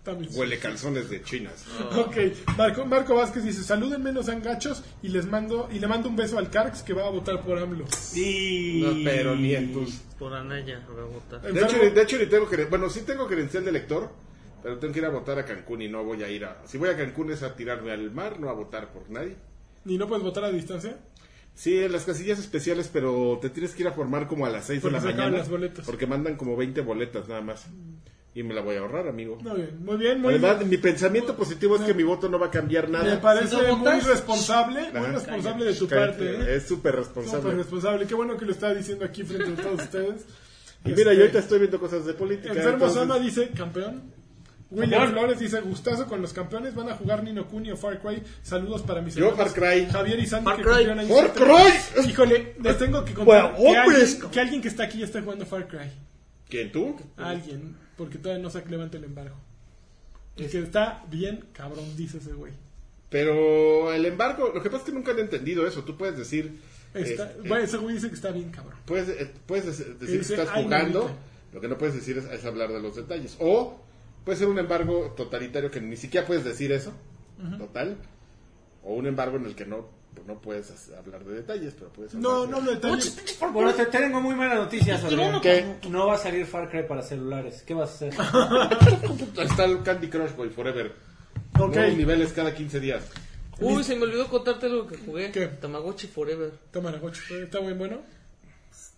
También. Huele calzones de chinas. Ok, Marco, Marco Vázquez dice, salúdenme, no sean gachos y les mando y le mando un beso al Carx que va a votar por AMLO. No, pero ni en tus... Por Anaya, voy a votar. De hecho, de hecho, ni tengo que... Bueno, sí tengo credencial de lector, pero tengo que ir a votar a Cancún y no voy a ir a... Si voy a Cancún es a tirarme al mar, no a votar por nadie. ¿Y no puedes votar a distancia? Sí, en las casillas especiales, pero te tienes que ir a formar como a las 6 de Porque la se acaban mañana. las boletas. Porque mandan como 20 boletas nada más. Y me la voy a ahorrar, amigo. Muy bien, muy bien, muy Además, bien. mi pensamiento positivo es que mi voto no va a cambiar Me nada. parece Si no muy responsable, muy Ajá. responsable de tu Cállate, parte. ¿eh? Es súper Súper responsable. responsable. Qué bueno que lo estaba diciendo aquí frente a todos ustedes. Y mira, Este, yo ahorita estoy viendo cosas de política. Enfermo entonces- Sama dice, campeón. William. Flores dice, gustazo con los campeones, van a jugar Nino Kuni o Far Cry. Saludos para mis Yo, hermanos Far Cry. Javier y Sandy Far que Cry. Híjole, les tengo que contar Bueno, que, alguien, que alguien que está aquí ya está jugando Far Cry. ¿Quién tú? Alguien, porque todavía no se levanta el embargo. El que está bien cabrón, dice ese güey. Pero el embargo, lo que pasa es que nunca han entendido eso. Tú puedes decir. Está- eh, bueno, ese güey dice que está bien cabrón. Puedes, eh, puedes dec- decir que estás "Ay, jugando, mamita". lo que no puedes decir es, es hablar de los detalles. O puede ser un embargo totalitario que ni siquiera puedes decir eso, total. O un embargo en el que no, no puedes hablar de detalles, pero puedes No, hablar no de- hablo de detalles. Bueno, te tengo muy malas noticias, Adrián. ¿Qué? No va a salir Far Cry para celulares. ¿Qué vas a hacer? Está el Candy Crush Boy Forever. Ok. Nuevos niveles cada 15 días. Uy, se me olvidó contarte lo que jugué. ¿Qué? Tamagotchi Forever. La gocha, está muy bueno.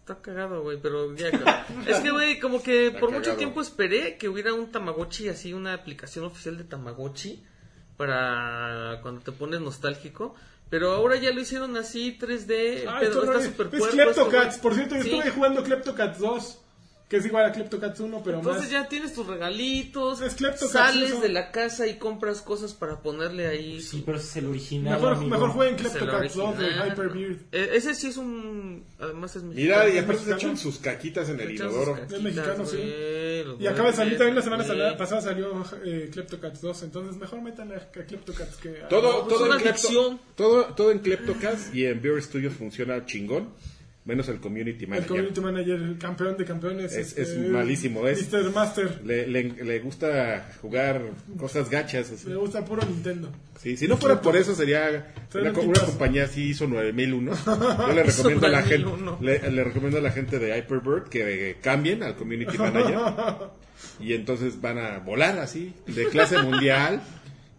Está cagado, güey, pero ya. Es que, güey, como que Está por mucho tiempo esperé que hubiera un Tamagotchi, así, una aplicación oficial de Tamagotchi para cuando te pones nostálgico. Pero ahora ya lo hicieron así, 3D, el Ah, no está es, súper es. Kleptocats. esto, Por cierto, yo Sí. estuve jugando Kleptocats 2, que es igual a Kleptocats 1, pero Entonces más. ya tienes tus regalitos, Es Kleptocats, sales eso. de la casa y compras cosas para ponerle ahí. Sí, pero ese es el original. Mejor, amigo. mejor jueguen Kleptocats 2 de. Hyperbeard. Eh, Ese sí es un... Además es Mira, mexicano. y aparte se echan sus caquitas en el inodoro. caquitas, Es mexicano, sí. Y acaba de salir también la semana pasada salió eh, Kleptocats 2, entonces mejor metan a, a Kleptocats que a- Todo, No, pues todo, una en Klepto- todo, todo en Kleptocast y en Beer Studios funciona chingón, menos el Community el Manager. community manager, el campeón de campeones. Es- este, es malísimo, es- Mr. Master. Le, le, le gusta jugar cosas gachas. así. Le gusta puro Nintendo. Sí, si no fuera por eso sería una, compañía así ISO 9001. Yo le recomiendo a la gente 9001. le, le recomiendo a la gente de Hyperbird que eh, cambien al Community Manager y entonces van a volar así de clase mundial.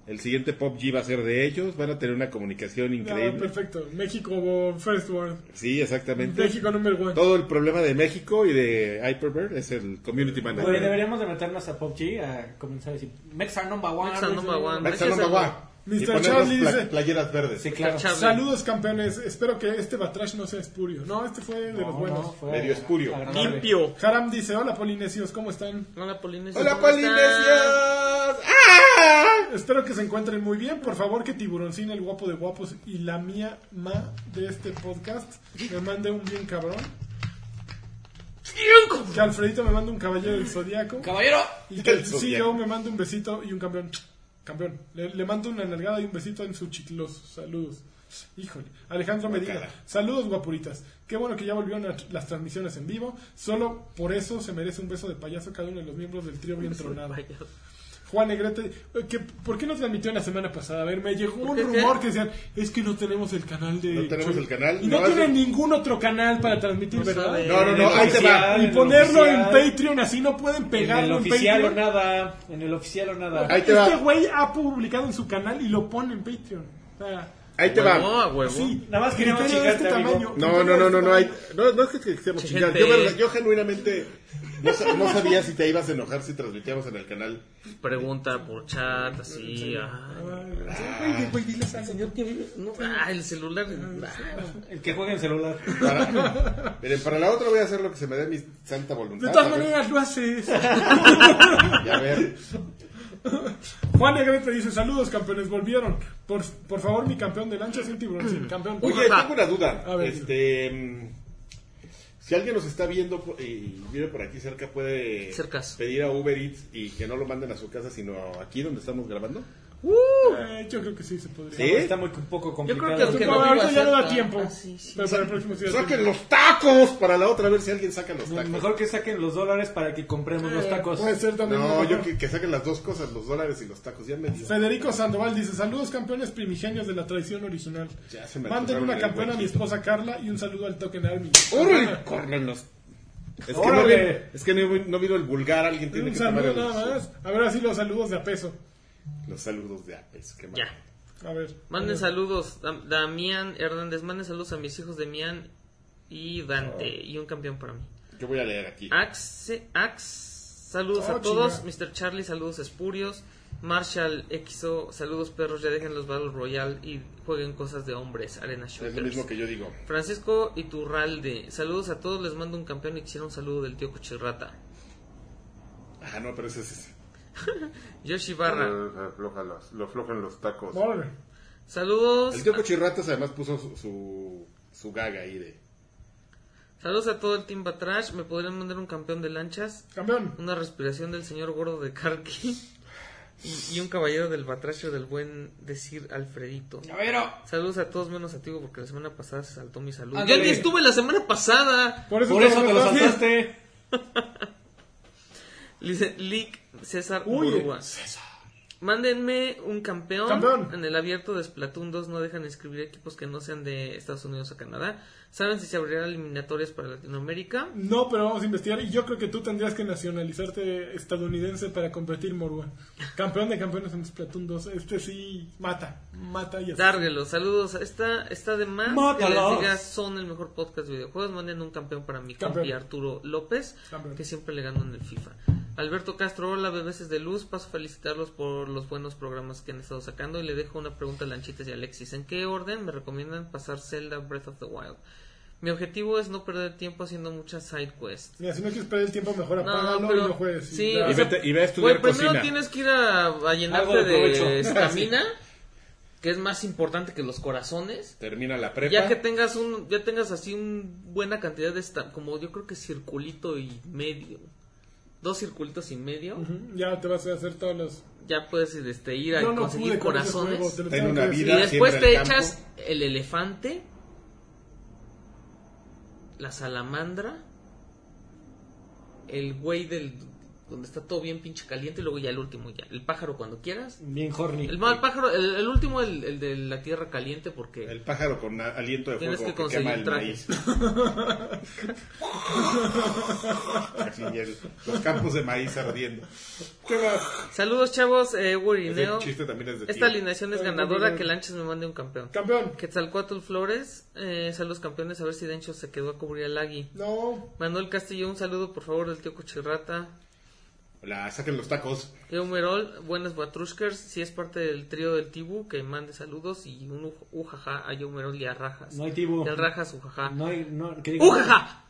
El siguiente Pop G va a ser de ellos, van a tener una comunicación increíble. perfecto. México First World. Sí, exactamente. México número uno. Todo el problema de México y de Hyperbird es el Community Manager. deberíamos de meternos a PUBG a comenzar a decir Mexa number one. Mexa number one. Es number one. Mr. Charlie dice- playeras verdes. Sí, claro. Charlie. Saludos campeones. Espero que este Batrash no sea espurio. No, este fue de los No, buenos. no, fue Medio espurio. agradable. Limpio. Haram dice, hola polinesios, ¿cómo están? Hola, Polinesia. ¡Hola. Polinesias! ¡Ah! Espero que se encuentren muy bien. Por favor, que Tiburoncín, el guapo de guapos, y la mía ma de este podcast me mande un bien cabrón. Que Alfredito me mande un caballero del zodiaco. Caballero. Y que El. CEO me mande un besito y un campeón. Campeón. Le, le mando una nalgada y un besito en su chicloso. Saludos. Híjole. Alejandro Medina. Guácala. Saludos, guapuritas. Qué bueno que ya volvieron a- las transmisiones en vivo. Solo por eso se merece un beso de payaso cada uno de los miembros del trío bien tronado. Juan Negrete, eh, que, ¿por qué no transmitió la semana pasada? A ver, me llegó un rumor que decían, es que no tenemos el canal de... No tenemos el canal, Y no, no tienen hace- ningún otro canal para transmitir, No ¿verdad? sabe. No, no, no, el ahí te va. Y el ponerlo en Patreon, así no pueden En el pegarlo en, oficial o nada. En el oficial o nada. Ahí te este güey ha publicado en su canal y lo pone en Patreon. O sea, Ahí te No, va. a huevo. sí, Nada más queríamos criterio de este chingarte, amigo. tamaño. No, no, no, no, no, hay, no, no es que quisiéramos chingar. gente. Yo, verdad- yo genuinamente no, sa- no sabía si te ibas a enojar si transmitíamos en el canal. Pregunta por chat, así. ah. Güey, güey, diles algo. Señor, ¿qué vive? No, ah, el celular. ah. El que juega en celular. Para, miren, para la otra voy a hacer lo que se me dé mi santa De voluntad. todas a ver, maneras lo haces. y a ver. Juan Negrete dice, saludos campeones, volvieron. Por, por favor, mi campeón de lancha es un tiburoncín, campeón. Oye, tengo una duda. A ver. Este, mm, si alguien nos está viendo y vive por aquí cerca, puede Cercas. pedir a Uber Eats y que no lo manden a su casa, sino aquí donde estamos grabando. Eh, yo creo que sí se podría. ¿Sí? Está muy un poco Yo complicado. creo que aunque No, no ahorita viva ya no da tiempo. Ah, sí, sí. Pero para el próximo sí da ¡Saquen los tacos! Para la otra, a ver si alguien saca los tacos. Mejor que saquen los dólares para que compremos los Eh, tacos. Puede ser también. No, yo que, que saquen las dos cosas, los dólares y los tacos. Ya me dio. Federico Sandoval dice, saludos campeones primigenios de la tradición original. Ya se me Manden antojaron una campeona a mi esposa Carla y un saludo al Token Army. ¡Órale! Corren los- Es que, no es que no, vi- no vino el vulgar, alguien tiene Un que tomar saludo el- nada más. A ver así los saludos de a peso. Los saludos de Apes. Qué mal. Ya. A ver. Manden saludos, Dam- Damián Hernández, manden saludos a mis hijos Damián y Dante y un campeón para mí. Yo voy a leer aquí. Axe, Ax, saludos Oh, a todos. Mr. Charlie, saludos espurios, Marshall XO, saludos perros, ya dejen los Battle Royale y jueguen cosas de hombres, Arena es lo Shooters. mismo que yo digo. Francisco Iturralde, saludos a todos, les mando un campeón y quisiera un saludo del tío Cochirrata. Ah, no, pero ese es. Yoshi Barra. Lo aflojan los, lo aflojan los tacos. Saludos. El tío Cochirratas además puso su, su, su gaga ahí de... Saludos a todo el Team Batrash. ¿Me podrían mandar un campeón de lanchas? Campeón. Una respiración del señor gordo de Karki. Y, y un caballero del batracio del buen decir Alfredito. Saludos a todos menos a ti porque la semana pasada se saltó mi salud. Ya ni estuve la semana pasada. Por eso, Por eso te lo saltaste. Lick César Uy, Murúa. Mándenme un campeón. Campeón. En el abierto de Splatoon 2 no dejan inscribir equipos que no sean de Estados Unidos o Canadá. ¿Saben si se abrirán eliminatorias para Latinoamérica? No, pero vamos a investigar. Y yo creo que tú tendrías que nacionalizarte estadounidense para competir, Morua. Campeón de campeones en Splatoon 2. Este sí mata. Mata y así. Dárguelo, saludos. Está, está de más que les diga son el mejor podcast de videojuegos. Manden un campeón para mi Campeón. compi Arturo López, Campeón. que siempre le ganó en el FIFA. Alberto Castro, hola bebés de luz. Paso a felicitarlos por los buenos programas que han estado sacando. Y le dejo una pregunta a Lanchitas y Alexis. ¿En qué orden me recomiendan pasar Zelda Breath of the Wild? Mi objetivo es no perder tiempo haciendo muchas side quests. Mira, si no quieres perder el tiempo, mejor No, apágalo pero- y no juegues. sí, ya. o Y, sea, vete- y ve a estudiar primero cocina. tienes que ir a, a llenarte de estamina, que es más importante que los corazones. Termina la prepa. Ya que tengas un, ya tengas así un buena cantidad de esta, como yo creo que circulito y medio, dos circulitos y medio, Ujú, Ya te vas a hacer todos los. ya puedes este, ir a no conseguir corazones juego, te lo Ten tengo una vida. y después te el echas el elefante, la salamandra, el güey del donde está todo bien pinche caliente y luego ya el último ya, el pájaro cuando quieras. Bien horny. El, el pájaro, el, el último el, el de la tierra caliente porque El pájaro con aliento de Tienes fuego que que, quema el maíz. Así, y el- los campos de maíz ardiendo. ¿Qué más? Saludos chavos, eh, Wuri Ese Neo. chiste también es de Esta alineación es ganadora, que Lanchas me mande un campeón. Campeón. Quetzalcoatl Flores, eh, saludos campeones, a ver si Dencho se quedó a cubrir al Agui. No. Manuel Castillo, un saludo por favor del tío Cochirrata. La saquen los tacos. Eumerol, buenas Batrushkers, si es parte del trío del Tibu, que mande saludos y un uj- ujaja a Eumerol y a Rajas. No hay tibu. Y al Rajas, ujaja. No hay, no, que diga- ¡Ujaja!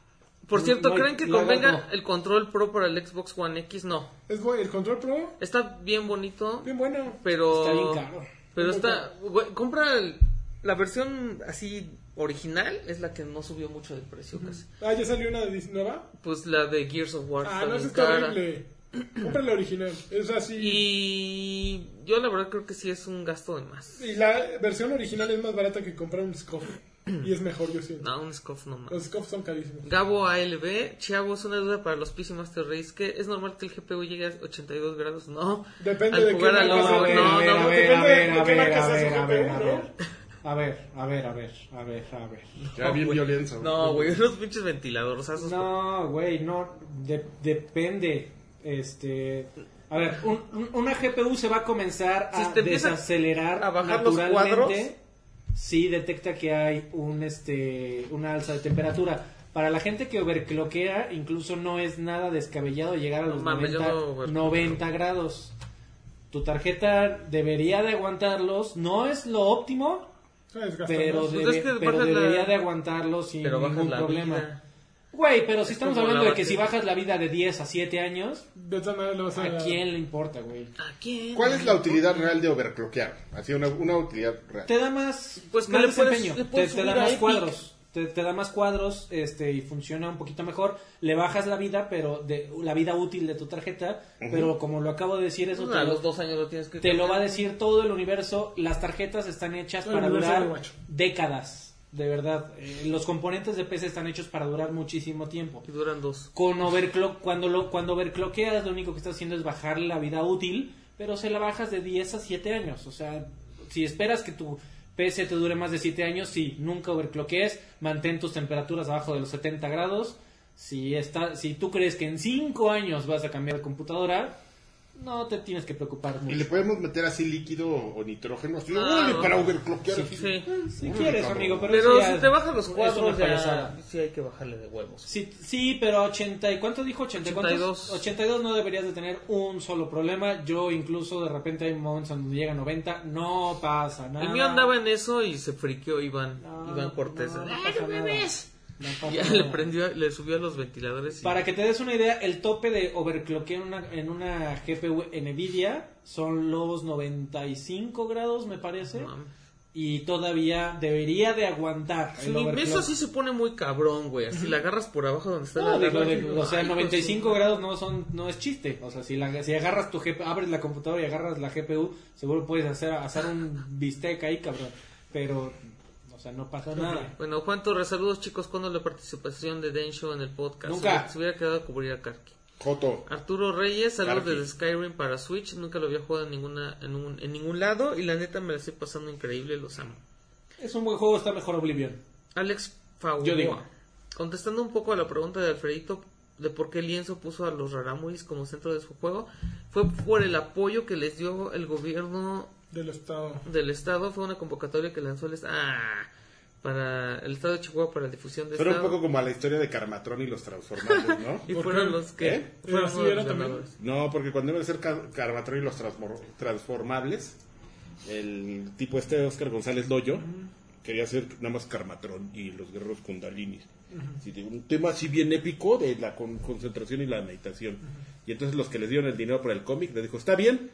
Por No- cierto, no hay ¿creen que convenga el control pro para el Xbox One X? No. Es bueno. El control pro. Está bien bonito, Bien bueno. pero... Está bien caro. Pero está... güey, compra el- la versión así original, es la que no subió mucho de precio casi. Ah, ya salió una de- nueva. Pues la de Gears of War Ah, está no, bien esa está cara. horrible. Compra la original. Es así. Y yo la verdad creo que sí es un gasto de más. Y la versión original es más barata que comprar un scoff. Y es mejor, yo siento. No, un scoff no más. Los scoffs son carísimos. Gabo ALB, chavos, una duda para los PC Master Race. ¿Que ¿Es normal que el GPU llegue a 82 grados? No. Depende Al de qué marca No, sea. a ver, no, a ver, no, a ver, depende a ver, de a qué ver, marca a sea su ver, a ver, GPU, a ¿no? ver. A ver, a ver, a ver, a ver, a ver. Ya bien violencia. No, güey, unos pinches ventiladores. No, güey, no, de- depende. Este, a ver, un- un- una GPU se va a comenzar a Si desacelerar a bajar los naturalmente cuadros. si detecta que hay un este una alza de temperatura. Para la gente que overcloquea, incluso no es nada descabellado llegar a los mames, yo 90, no overcloqueo. 90 grados. Tu tarjeta debería de aguantarlos, no es lo óptimo, pero. Pues debe- pero la- debería de aguantarlo sin ningún problema. vida. Güey, pero si estamos como hablando la de que si bajas la vida de 10 a 7 años, De esta manera le vas a... ¿a quién le importa, güey? ¿A quién? ¿Cuál es la utilidad real de overclockear? Así, una, una utilidad real. Te da más, Pues más le puedes- desempeño, le te, puedes te da más Epic. cuadros. Te, te da más cuadros este y funciona un poquito mejor. Le bajas la vida, pero de la vida útil de tu tarjeta, pero como lo acabo de decir, eso Pues te a lo, los dos años lo tienes que te lo va a decir todo el universo. Las tarjetas están hechas El para durar décadas. De verdad, Eh, los componentes de PC están hechos para durar muchísimo tiempo. Y duran dos. Con overclock, cuando lo cuando overclockeas, lo único que estás haciendo es bajarle la vida útil, pero se la bajas de 10 a 7 años. O sea, si esperas que tu PC te dure más de 7 años, sí, nunca overcloques, mantén tus temperaturas abajo de los 70 grados. Si está, si tú crees que en 5 años vas a cambiar de computadora, no te tienes que preocupar Y le mucho. podemos meter así líquido o nitrógeno, así, Ah, no. para overclockear. Sí, así. sí. Si Órale, quieres, cabrón. amigo, pero, Pero si te bajan los cuadros, ya, sí hay que bajarle de huevos. Sí, sí, pero 80 y ¿cuánto dijo? 80 y cuántos? 82. 82 no deberías de tener un solo problema. Yo incluso de repente hay momentos en donde llega a 90, no pasa nada. El mío andaba en eso y se friqueó Iván, No, Iván Cortés. no, no ¡Ay, pasa no me ves! Ya le prendió, le subió a los ventiladores. y- Para que te des una idea, el tope de overclock en una, en una GPU Nvidia son los 95 grados, me parece. Y todavía debería de aguantar Sí, el eso sí se pone muy cabrón, güey. Así la agarras por abajo donde está No, la digo, de- o sea, Ay, pues, 95 sí. grados no son no es chiste. O sea, si, la, si agarras tu GPU, abres la computadora y agarras la GPU, seguro puedes hacer, hacer un bistec ahí, cabrón. Pero, sea, no pasa nada. Bueno, Juan Torres, saludos chicos. ¿Cuándo la participación de Densho en el podcast? Nunca. Se hubiera quedado a cubrir a Karki. Joto. Arturo Reyes, saludos desde Skyrim para Switch. Nunca lo había jugado en, ninguna, en, un- en ningún lado y la neta me la estoy pasando increíble. Los amo. Es un buen juego, está mejor Oblivion. Alex Fauboa. Yo digo. Contestando un poco a la pregunta de Alfredito de por qué Lienzo puso a los Raramuris como centro de su juego, fue por el apoyo que les dio el gobierno Del estado. del estado. Fue una convocatoria que lanzó el est- ah, para el estado de Chihuahua para la difusión de Pero un estado. poco como a la historia de Carmatrón y los transformados, ¿no? y ¿Por fueron qué? los que ¿Eh? fueron ¿Así los ganadores. No, porque cuando iban a ser Car- Carmatrón y los transformables, el tipo este de Oscar González Loyo quería hacer nada más Carmatrón y los guerreros de un tema así bien épico de la con- concentración y la meditación. Y entonces los que les dieron el dinero para el cómic le dijo, está bien,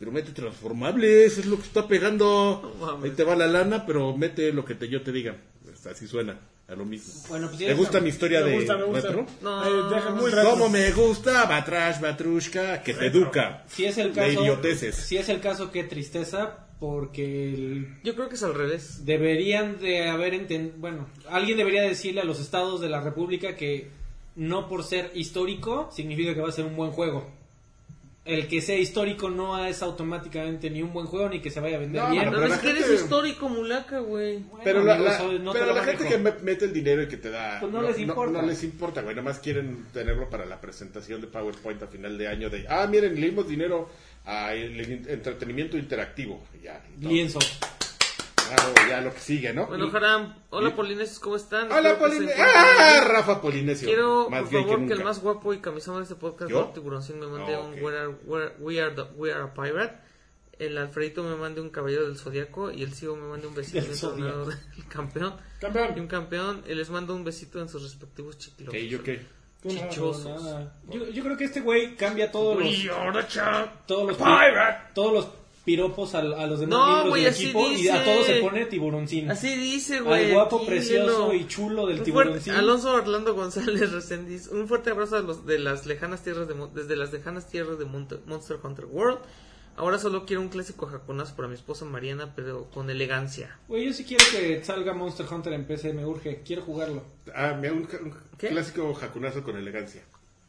pero mete transformables, es lo que está pegando. No. Ahí te va la lana, pero mete lo que te, yo te diga. Pues Así suena, a lo mismo. Bueno, pues ¿Te gusta mi historia Me de gusta, me gusta. retro? No. Ay, deja muy retro. ¿Cómo me gusta? Batrash, Batrushka, que te educa. Si es el De caso, idioteces. si es el caso, qué tristeza, porque el- Yo creo que es al revés. deberían de haber enten- bueno, alguien debería decirle a los estados de la República que no por ser histórico significa que va a ser un buen juego. El que sea histórico no es automáticamente ni un buen juego ni que se vaya a vender No, bien. pero Pero, es que eres histórico, mulaca, güey. Bueno, Pero la, no pero la gente que me- mete el dinero y que te da... Pues no les importa. No, les importa, güey. Nada más quieren tenerlo para la presentación de PowerPoint a final de año de... Ah, miren, le dimos dinero al entretenimiento interactivo. Ya. Lienzo. Claro, ya lo que sigue, ¿no? Bueno, Haram, hola Polinesios, ¿cómo están? Hola, Espero que se Polinesio. encuentren ¡Ah. Rafa Polinesio! Quiero, Más por favor, que, el más guapo y camisón de este podcast, ¿Yo? Tiburoncín, me mande un we are, we, we are the- we are a Pirate. El Alfredito me mande un Caballero del Zodiaco. Y el Sigo me mande un besito Del en el torneo del campeón. Y un Campeón. campeón. Y les mando un besito en sus respectivos chiquilos. ¿Qué, yo qué? Chichosos. Yo, yo creo que este güey cambia todos los todos Pirate. todos los piropos a, a los demás No, miembros güey, del equipo y a todos se pone tiburoncín. Así dice, güey. Al guapo, precioso y chulo del tiburoncín. Alonso Orlando González Resendiz. Un fuerte abrazo a los de las lejanas tierras de Mon- desde las lejanas tierras de Monte- Monster Hunter World. Ahora solo quiero un clásico jaconazo para mi esposa Mariana, pero con elegancia. Güey, yo sí quiero que salga Monster Hunter en PC, me urge, quiero jugarlo. Ah, me un, clásico jacunazo con elegancia.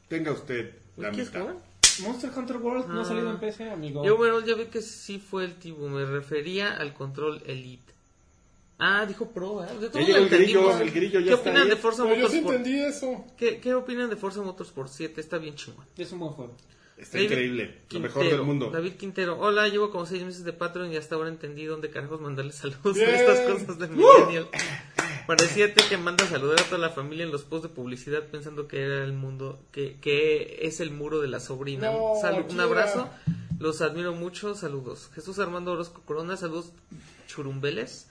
Tenga usted la ¿Quieres mitad. Monster Hunter World no Ah. ha salido en PC, amigo. Yo, bueno, ya vi que sí fue el Tibu. Me refería al control Elite. Ah, dijo Pro, ¿eh? De todo el grillo, el grillo ya ¿Qué está opinan ahí. de Forza Pero yo sí Motorsport? entendí eso. ¿Qué, ¿Qué opinan de Forza Motorsport 7? Está bien chingón. Es un buen juego. Está David increíble. Lo mejor Quintero, del mundo. David Quintero, hola, llevo como seis meses de Patreon y hasta ahora entendí dónde carajos mandarle saludos Bien. a estas cosas de Millennial. Parecía que manda a saludar a toda la familia en los posts de publicidad pensando que era el mundo, que, que es el muro de la sobrina. No, un abrazo, los admiro mucho, saludos. Jesús Armando Orozco Corona, saludos churumbeles.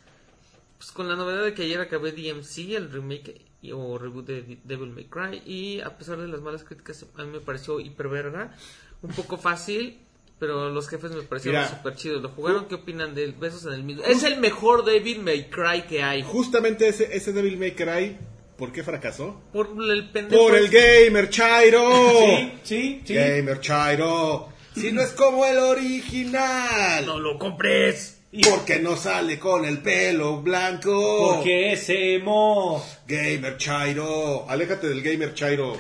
Pues con la novedad de que ayer acabé DMC, el remake y- o reboot de Devil May Cry, y a pesar de las malas críticas, a mí me pareció hiperverga, un poco fácil, pero los jefes me parecieron súper chidos. ¿Lo jugaron? ¿Qué opinan de él? Besos en el mismo. Es el mejor Devil May Cry que hay. Justamente ese, ese Devil May Cry, ¿por qué fracasó? Por el pendejo. Por el este. Gamer Chairo. Sí, sí, sí. Gamer Chairo. Si no es como el original. No lo compres. Porque no sale con el pelo blanco. Porque es emo. Gamer Chairo. Aléjate del Gamer Chairo.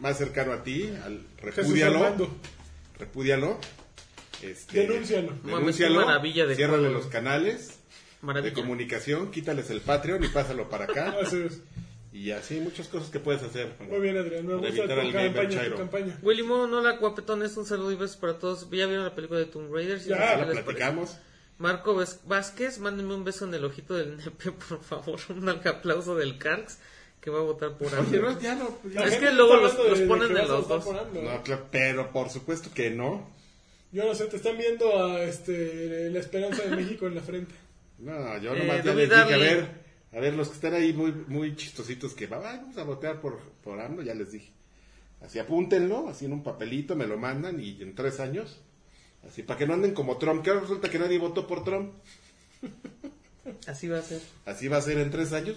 Más cercano a ti. Al, Jesús repúdialo. Este, Denúncialo. Denúncialo. maravilla de Ciérrale juego. los canales de comunicación. Quítales el Patreon y pásalo para acá. Así es. y así, muchas cosas que puedes hacer. Muy bien, Adrián. Me Para gusta Gamer campaña, campaña. Willy Mon, hola guapetones, un saludo y besos para todos. ¿Ya vieron la película de Tomb Raider? Ya, ¿qué Ya les la parece? platicamos. Marco Vázquez, mándenme un beso en el ojito del nepe, por favor. Un aplauso del Carx que va a votar por Oye, AMLO. no, ya no. ya- La Es gente que luego los- los de- de ponen en a los dos. No, claro, pero por supuesto que no. Yo no sé, te están viendo a este, la esperanza de México en la frente. No, yo Eh, nomás ya David les dije, a ver, A ver, los que están ahí muy, muy chistositos que "Ay, vamos a votar por, por AMLO, ya les dije. Así apúntenlo, así en un papelito, me lo mandan y en tres años. Así, para que no anden como Trump, que ahora resulta que nadie votó por Trump. Así va a ser. Así va a ser en tres años.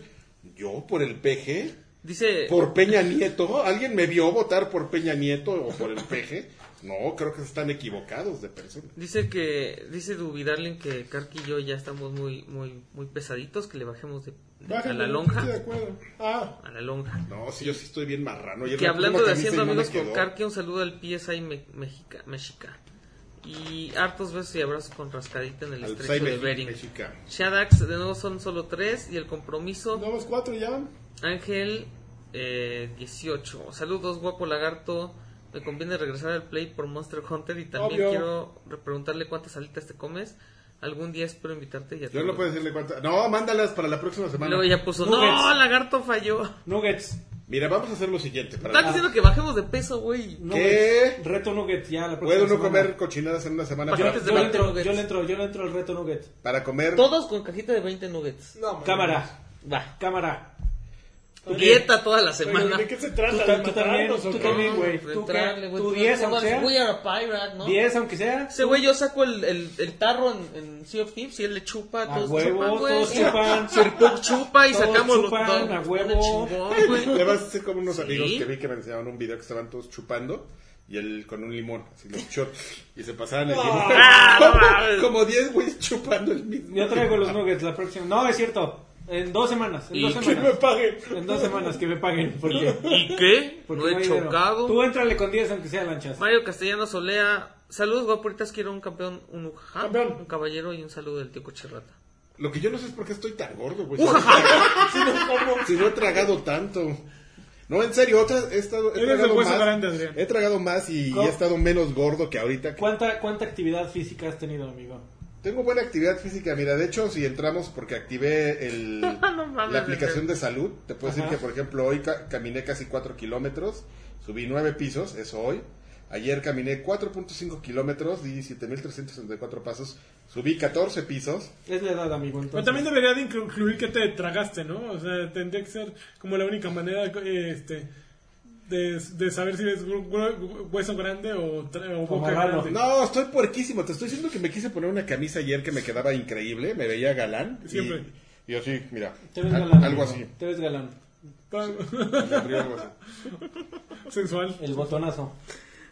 Yo por el PG, Dice, por Peña Nieto. ¿Alguien me vio votar por Peña Nieto o por el PG? No, creo que están equivocados de persona. dice que, dice Duby Darling que Karki y yo ya estamos muy, muy, muy pesaditos, que le bajemos de, de- a la lonja. estoy de acuerdo. Ah, A la lonja. No, sí, yo sí estoy bien marrano. Que hablando de haciendo no amigos con. Karki, un saludo al PSI me- Mexica, Mexica. Y hartos besos y abrazos con rascadita en el Al estrecho de Bering. Shadax, de nuevo son solo tres. Y el compromiso, nuevos cuatro ya. Ángel eh, 18. Saludos, guapo lagarto. Me conviene regresar al play por Monster Hunter. Y también Obvio. quiero re- preguntarle cuántas alitas te comes. Algún día espero invitarte. Yo no puedo decirle cuántas. No, mándalas para la próxima semana. Luego ya puso, no, Nuggets. lagarto falló. Nuggets. Mira, vamos a hacer lo siguiente. Para Está diciendo que bajemos de peso, güey. Nuggets. Reto Nuggets ya la próxima ¿Puedo no semana. comer cochinadas en una semana? Yo- Para, Yo, de yo le 20 entro, nuggets. yo le entro, yo le entro al reto Nuggets. para comer. Todos con cajita de 20 nuggets. No. Cámara, Va. cámara. Dieta toda la semana. ¿De qué se Tú, trata? ta- ¿De tú también, matarnos o tú qué? también, güey. Tú, entrarle, qué? güey, Tú tú 10 no aunque sea. We are a pirate, ¿no? 10 aunque sea. Ese güey, yo saco el, el, el tarro en, en Sea of Thieves y él le chupa, A todos huevo, chupan, güey. todos chupan. Sir Pug chupa y sacamos chupan, los dos. a huevo. Le vas a hacer como unos amigos Sí. que vi que me enseñaban un video que estaban todos chupando y él con un limón, así los shot, y se pasaban el limón. Ah, no mames. como 10 güeyes chupando el mismo. Yo traigo los Nuggets la próxima. No, es cierto. En dos semanas. En ¿Y dos qué Que me semanas. pague. En dos semanas que me paguen. Porque, ¿Y qué? porque No he hay dinero. chocado. Tú entrale con 10 aunque sea lanchas. Mario Castellano Solea. Saludos, guapuritas. Quiero un campeón, un ujaja, Campeón. un caballero y un saludo del tío Cocherrata. Lo que yo no sé es por qué estoy tan gordo, güey. si no he tragado tanto. No, en serio, otra, he, estado, he tragado más. grande. He tragado más y he estado menos gordo que ahorita. ¿Cuánta, ¿Cuánta actividad física has tenido, amigo? Tengo buena actividad física, mira, de hecho, si entramos porque activé el, No mames, la aplicación de salud, te puedo decir que, por ejemplo, hoy ca- caminé casi 4 kilómetros, subí 9 pisos, eso hoy. Ayer caminé 4.5 kilómetros, di 7.364 pasos, subí 14 pisos. Es la edad, amigo. Pero también debería de inclu- incluir que te tragaste, ¿no? O sea, tendría que ser como la única manera eh, este, de, de saber si eres hueso grande o, o boca grande. No, estoy puerquísimo, te estoy diciendo que me quise poner una camisa ayer que me quedaba increíble, me veía galán. y- Siempre. Y, así, mira, Te ves al- galán. algo así. Te ves galán. Sensual. El botonazo.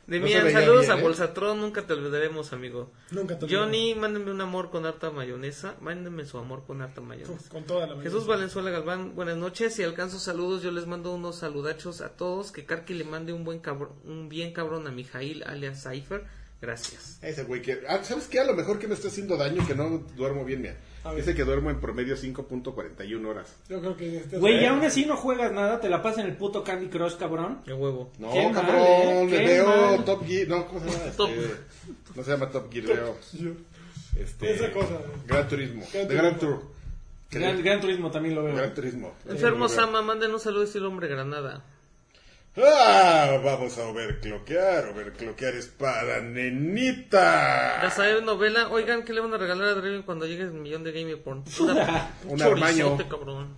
De veía saludos bien, a ¿eh? Bolsatron. Nunca te olvidaremos, amigo. Nunca te Johnny, mándenme un amor con harta mayonesa. Mándenme su amor con harta mayonesa. Uf, Con toda la Jesús Valenzuela Galván, buenas noches. Si alcanzo saludos, yo les mando unos saludachos a todos. Que Karki le mande un buen cabrón, un bien cabrón a Mijail alias Cypher. Gracias. Ese güey que... ah, ¿Sabes qué? A lo mejor que me está haciendo daño que no duermo bien, mira. Dice que duermo en promedio 5.41 horas. Yo creo que este Güey, y aún así no juegas nada, te la pasas en el puto Candy Crush, cabrón. Qué huevo. No, Qué mal, cabrón, ¿eh? le Qué veo mal. Top Gear. No, ¿cómo se llama? Este, Top. No se llama Top Gear, veo. Este, Esa cosa. Gran Turismo. Gran de Gran Turismo. Tour. Gran, Gran Turismo también lo veo. Gran Turismo. Enfermo veo. Sama, manden un saludo estilo hombre granada. Ah, vamos a overcloquear. Overcloquear es para nenita. La sabe novela. Oigan, ¿qué le van a regalar a Draven cuando llegue el millón de Game Porn? Una- Un armaño. cabrón.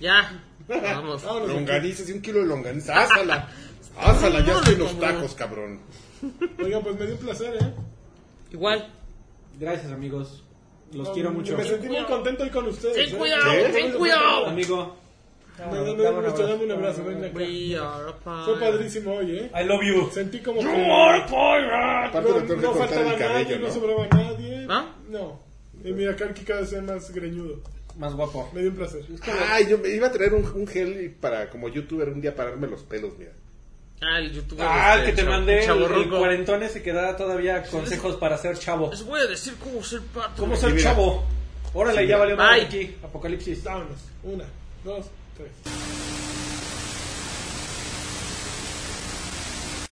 Ya. Vamos. Vámonos. Longaniza, y un kilo de longaniza. Ásala. Ásala, ya estoy en los tacos, cabrón. Oiga, pues me dio un placer, ¿eh? Igual. Gracias, amigos. Los No, quiero mucho. Me sentí muy contento hoy con ustedes. Ten ¿eh? cuidado, ten cuidado. Amigo. Me estoy dando un abrazo, ven acá. We are a Fue padrísimo hoy, ¿eh? I love you. Sentí como que no, no faltaba el cabello, nadie, no ¿no? sobraba nadie. ¿Ah? No. Y mira, Karki cada vez es más greñudo. Más guapo. Me dio un placer. Ay, yo me iba a traer un, un gel para, como youtuber, un día pararme los pelos, mira. Ah, el youtuber. Ah, el este, que te chavo- mandé, el, el cuarentón ese que da todavía consejos para ser chavo. Les voy a decir cómo ser pato. ¿Cómo ser chavo? Órale, Sí, ya valió Bye. aquí. Apocalipsis. Vámonos. Una, dos, 对。